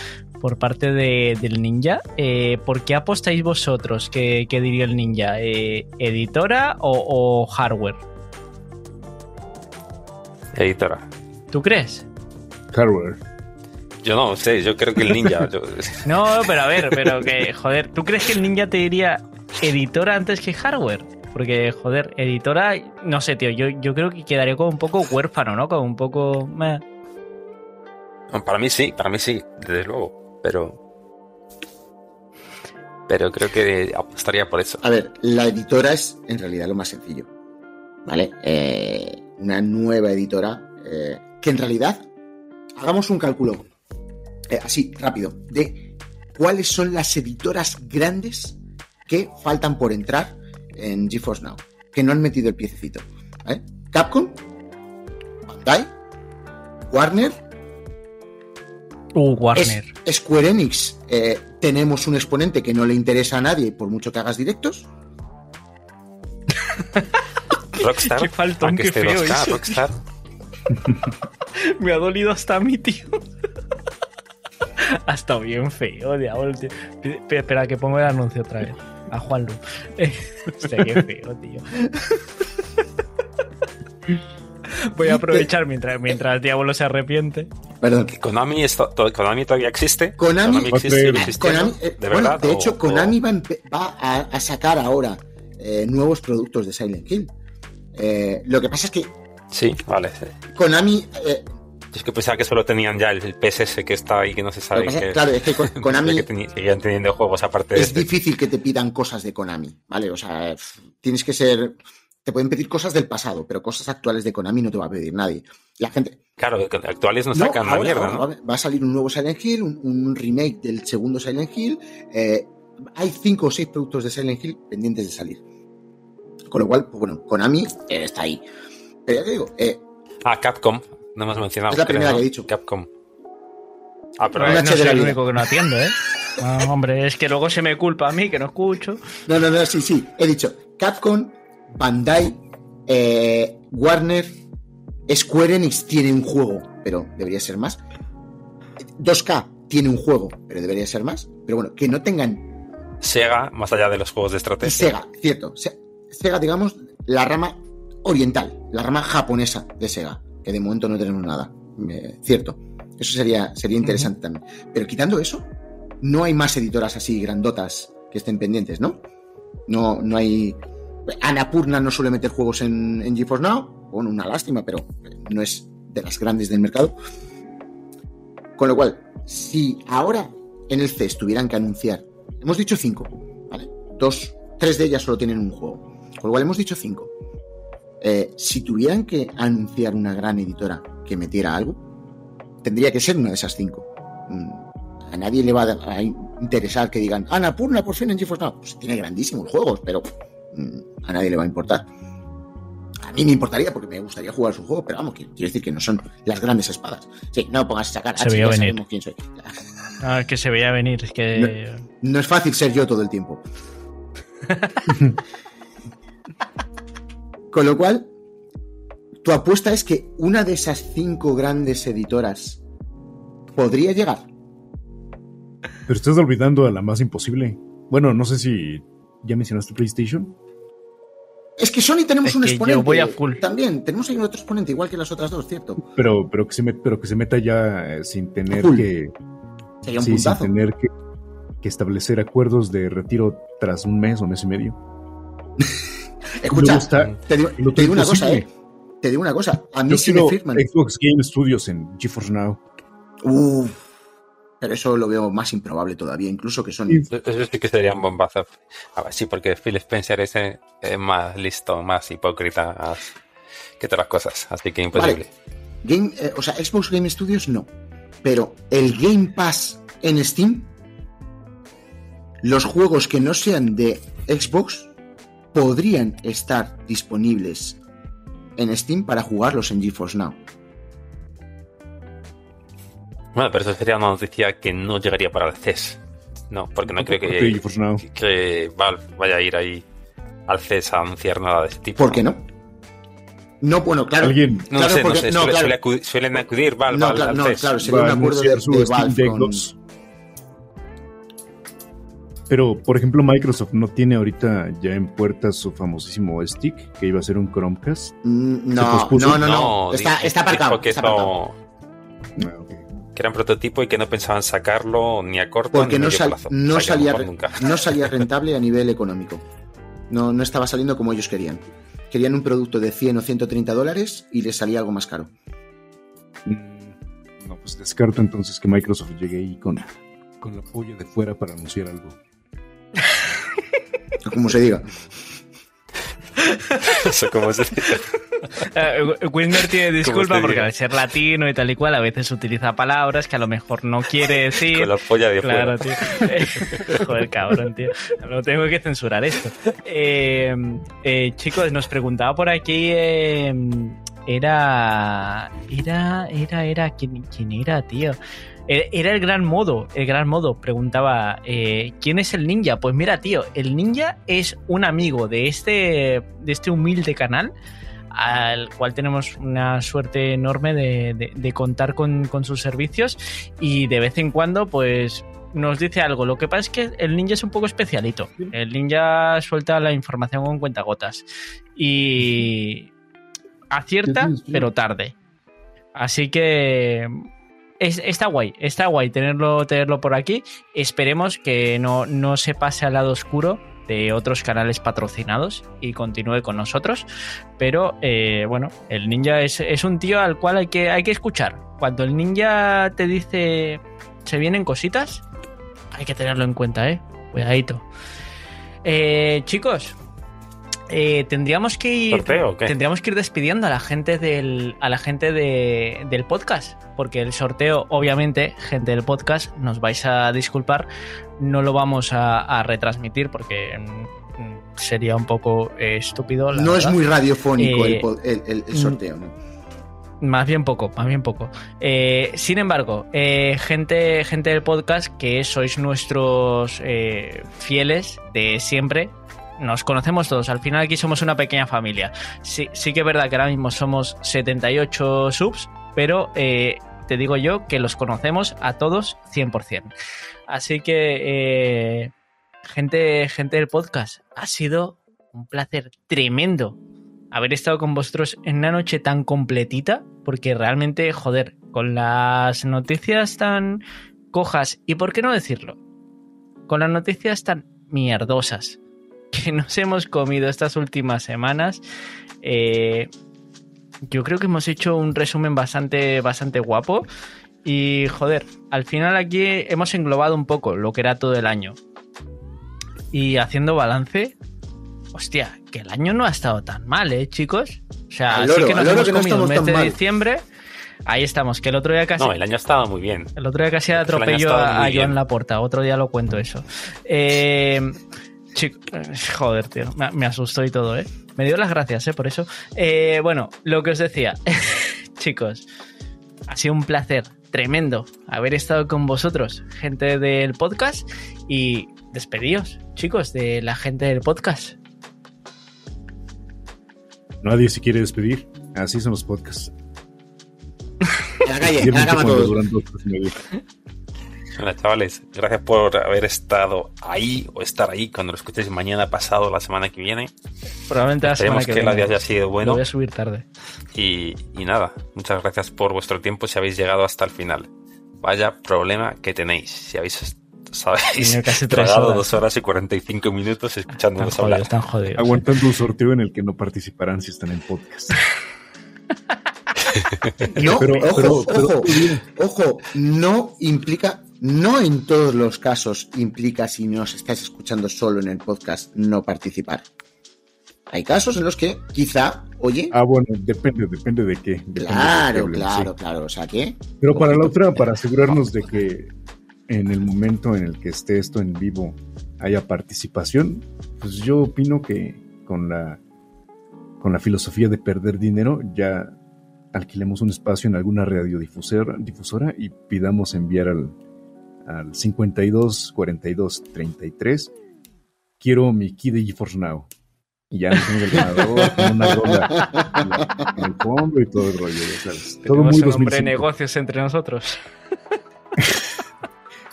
por parte de- del ninja, eh, ¿por qué apostáis vosotros? ¿Qué, qué diría el ninja? Eh, ¿Editora o- o hardware? Editora. ¿Tú crees? Hardware. Yo no sé, yo creo que el ninja. yo- No, pero a ver, pero que, joder, ¿tú crees que el ninja te diría editora antes que hardware? Porque, joder, editora, no sé, tío, yo, yo creo que quedaría como un poco huérfano, ¿no? Como un poco... meh. Para mí sí, para mí sí, desde luego. Pero. Pero creo que apostaría por eso. A ver, la editora es en realidad lo más sencillo. ¿Vale? Eh, una nueva editora eh, que en realidad hagamos un cálculo eh, así, rápido, de cuáles son las editoras grandes que faltan por entrar en GeForce Now, que no han metido el piececito. ¿vale? Capcom, Bandai, Warner Uh, Warner. Es- Square Enix, eh, tenemos un exponente que no le interesa a nadie por mucho que hagas directos. Rockstar. Qué faltón, aunque qué feo 2K, eso. Rockstar. Me ha dolido hasta a mí, tío. ha estado bien feo, diablo, Espera, que pongo el anuncio otra vez. A Juanlu. Eh, Hostia, qué feo, tío. Voy a aprovechar mientras, mientras el diablo se arrepiente. Perdón. Konami, está- to- Konami todavía existe. Konami- existe, Konami- eh, de bueno, verdad. de hecho, o- Konami o- va, va a, a sacar ahora eh, nuevos productos de Silent Hill. Eh, lo que pasa es que Sí, vale. sí. Konami, eh, Es que pensaba que solo tenían ya el, el PSS que está ahí, que no se sabe que es. claro, es que Kon- Konami que seguían teniendo juegos aparte de es este. difícil que te pidan cosas de Konami, ¿vale? O sea, tienes que ser, te pueden pedir cosas del pasado, pero cosas actuales de Konami no te va a pedir nadie. La gente, Claro, que actuales no No, sacan la mierda, ahora ¿no? va a- va a salir un nuevo Silent Hill, un, un remake del segundo Silent Hill. eh, hay cinco o seis productos de Silent Hill pendientes de salir. Con lo cual, pues bueno, Konami eh, está ahí. Pero ya te digo, eh, Ah, Capcom. No hemos mencionado. Es la creo, primera ¿no? que he dicho. Capcom. Ah, pero Una no H soy el único que no atiendo, ¿eh? Ah, hombre, es que luego se me culpa a mí que no escucho. no, no, no, sí, sí, he dicho Capcom, Bandai, eh, Warner, Square Enix tiene un juego, pero debería ser más. 2K tiene un juego, pero debería ser más. Pero bueno, que no tengan Sega, más allá de los juegos de estrategia. Sega, cierto. Se- Sega, digamos, la rama oriental, la rama japonesa de Sega, que de momento no tenemos nada. Eh, cierto. Eso sería, sería interesante también. Pero quitando eso, no hay más editoras así grandotas que estén pendientes, ¿no? No, no hay. Anapurna no suele meter juegos en, en GeForce Now. Bueno, una lástima, pero no es de las grandes del mercado. Con lo cual, si ahora en el CES tuvieran que anunciar, hemos dicho cinco, ¿vale? Dos, tres de ellas solo tienen un juego. Con lo cual hemos dicho cinco. Eh, si tuvieran que anunciar una gran editora que metiera algo, tendría que ser una de esas cinco. Mm, A nadie le va a interesar que digan, Ana Purna por fin en GeForce Now. Pues tiene grandísimos juegos, pero mm, a nadie le va a importar. A mí me importaría porque me gustaría jugar su juego, pero vamos, quiero decir que no son las grandes espadas. Sí, no pongas a sacar. Se H, veía ya venir. sabemos quién soy. Ah, es que se veía venir, es que. No es fácil ser yo todo el tiempo. Con lo cual, tu apuesta es que una de esas cinco grandes editoras podría llegar. Pero estás olvidando a la más imposible. Bueno, no sé si ya mencionaste PlayStation. Es que Sony tenemos Es un que yo exponente. voy a full. También, tenemos ahí otro exponente, igual que las otras dos, ¿cierto? Pero, pero, que, se met- pero que se meta ya eh, sin tener Full. que, Sería un sí, sin puntazo. tener que, que establecer acuerdos de retiro tras un mes o mes y medio. Escucha, te digo, lo te digo una cosa. ¿eh? Te digo una cosa. A mí Yo sí me firman. Xbox Game Studios en GeForce Now. Uf, pero eso lo veo más improbable todavía, incluso que Sony. Sí. Eso sí que sería un bombazo. A ver, sí, porque Phil Spencer es eh, más listo, más hipócrita que todas las cosas. Así que imposible. Game, eh, o sea, Xbox Game Studios no. Pero el Game Pass en Steam, los juegos que no sean de Xbox podrían estar disponibles en Steam para jugarlos en GeForce Now. Bueno, pero eso sería una noticia que no llegaría para el CES. No, porque no creo que, que Valve vaya a ir ahí al CES a anunciar nada de ese tipo. ¿Por qué no? No, bueno, claro. Alguien No, claro, sé, no sé. no, suele- claro. suelen acudir Valve No, al, claro, al no, CES. claro, sería un acuerdo de, de Valve Deck con- 2. Pero, por ejemplo, Microsoft no tiene ahorita ya en puerta su famosísimo stick, que iba a ser un Chromecast. Mm, ¿Se No, no, no, no. Está, dijo- está aparcado. dijo que, está aparcado. eso- Ah, que era un prototipo y que no pensaban sacarlo ni a corto Porque ni a no, medio sal- plazo. no O sea, a salía, nunca. no salía rentable a nivel económico. No, no estaba saliendo como ellos querían. Querían un producto de 100 o 130 dólares y les salía algo más caro. Mm, No, pues descarto entonces que Microsoft llegue ahí con, con la polla de fuera para anunciar algo. Como se diga. Eso como se. Eh, Wilmer tiene disculpa porque diga? al ser latino y tal y cual a veces utiliza palabras que a lo mejor no quiere decir. Con la polla de Claro, fuera. tío. Joder, cabrón, tío. No tengo que censurar esto. Eh, eh, chicos, nos preguntaba por aquí. eh, era. Era. Era. Era. ¿Quién, quién era, tío? E- Era el gran modo, el gran modo. Preguntaba, eh, ¿quién es el ninja? Pues mira, tío, el ninja es un amigo de este, de este humilde canal al cual tenemos una suerte enorme de, de- de contar con, con sus servicios y de vez en cuando pues nos dice algo. Lo que pasa es que el ninja es un poco especialito. El ninja suelta la información con cuentagotas y acierta, pero tarde. Así que es- está guay, está guay tenerlo, tenerlo por aquí. Esperemos que no, no se pase al lado oscuro de otros canales patrocinados y continúe con nosotros. Pero eh, bueno, el ninja es, es un tío al cual hay que, hay que escuchar. Cuando el ninja te dice se vienen cositas, hay que tenerlo en cuenta, ¿eh? Cuidadito. Eh, chicos, eh, tendríamos que ir. ¿Sorteo o qué? Tendríamos que ir despidiendo a la gente del, a la gente de- del podcast. Porque el sorteo, obviamente, gente del podcast, nos vais a disculpar, no lo vamos a, a retransmitir porque mm, sería un poco eh, estúpido. la No es muy radiofónico Eh, el, po- el- el- el sorteo, ¿no? Más bien poco, más bien poco. Eh, sin embargo, eh, gente, gente del podcast que sois nuestros eh, fieles de siempre, nos conocemos todos. Al final aquí somos una pequeña familia. Sí, sí que es verdad que ahora mismo somos 78 subs, pero eh, te digo yo que los conocemos a todos 100%. Así que, eh, gente, gente del podcast, ha sido un placer tremendo haber estado con vosotros en una noche tan completita, porque realmente, joder, con las noticias tan cojas, y por qué no decirlo, con las noticias tan mierdosas que nos hemos comido estas últimas semanas, eh, yo creo que hemos hecho un resumen bastante, bastante guapo. Y joder, al final aquí hemos englobado un poco lo que era todo el año. Y haciendo balance, hostia, que el año no ha estado tan mal, ¿eh, chicos? O sea, Al sí loro, que nos loro hemos que no comido el mes de mal. diciembre. Ahí estamos, que el otro día casi. No, el año estaba muy bien. El otro día casi atropello a, a Joan bien. Laporta. Otro día lo cuento eso. Eh, chico- joder, tío. Me, me asustó y todo, ¿eh? Me dio las gracias, ¿eh? Por eso. Eh, bueno, lo que os decía. Chicos, ha sido un placer tremendo haber estado con vosotros, gente del podcast. Y despedíos, chicos, de la gente del podcast. Nadie se quiere despedir. Así son los podcasts. En la calle, en la cama todos. Hola chavales, gracias por haber estado ahí o estar ahí cuando lo escuchéis mañana, pasado, la semana que viene. Probablemente la semana Esperemos que, que, el viene. día haya sido Lo bueno. voy a subir tarde. Y, y nada, muchas gracias por vuestro tiempo si habéis llegado hasta el final. Vaya problema que tenéis. Si habéis, sabéis, casi tragado horas. dos horas y 45 minutos Están escuchándonos hablar. jodidos, están jodidos. Aguantando un sorteo en el que no participarán si están en podcast. No, Pero- ojo, pero- pero- ojo, ojo, no implica, no en todos los casos implica si nos estáis escuchando solo en el podcast no participar. Hay casos en los que quizá, oye, Ah, bueno, depende, depende de qué. depende de qué claro, claro, sí. claro, o sea que, Pero para la otra, para asegurarnos de que en el momento en el que esté esto en vivo haya participación, pues yo opino que con la con la filosofía de perder dinero ya alquilemos un espacio en alguna radiodifusora difusora y pidamos enviar al, al 52 42 33 quiero mi key de GeForce Now y ya nos el ganador con una rola en, el fondo y todo el rollo, ya sabes. Todo muy un hombre de 2005. negocios entre nosotros.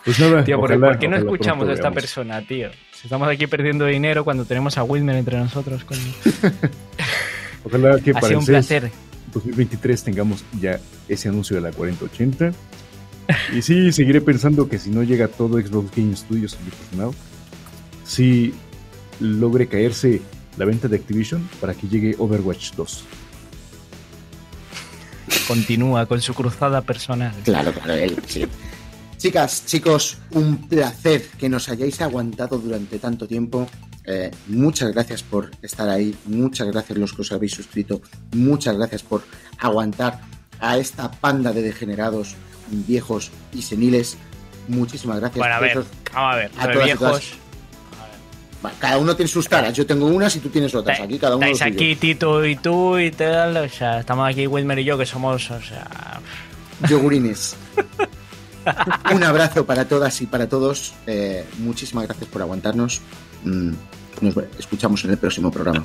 Pues nada, Tío, ¿por, ojalá- por qué no escuchamos a esta veamos. persona, tío? Si estamos aquí perdiendo dinero cuando tenemos a Wilmer entre nosotros, coño. Ojalá que Ha sido un placer. 2023 tengamos ya ese anuncio de la 4080. Y sí, seguiré pensando que si no llega todo Xbox Game Studios Now, sí logre caerse la venta de Activision para que llegue Overwatch 2. Continúa con su cruzada personal. claro, claro, él, sí. Chicas, chicos, un placer que nos hayáis aguantado durante tanto tiempo. Eh, muchas gracias por estar ahí, muchas gracias los que os habéis suscrito, muchas gracias por aguantar a esta panda de degenerados viejos y seniles. Muchísimas gracias. Bueno, a ver, vamos a ver. A todas viejos. Cada uno tiene sus taras. Yo tengo unas y tú tienes otras. Aquí cada uno Estáis aquí Tito y tú y tal. O sea, estamos aquí Wilmer y yo que somos, o sea, Yogurines. Un abrazo para todas y para todos. Eh, muchísimas gracias por aguantarnos. Mm, nos escuchamos en el próximo programa.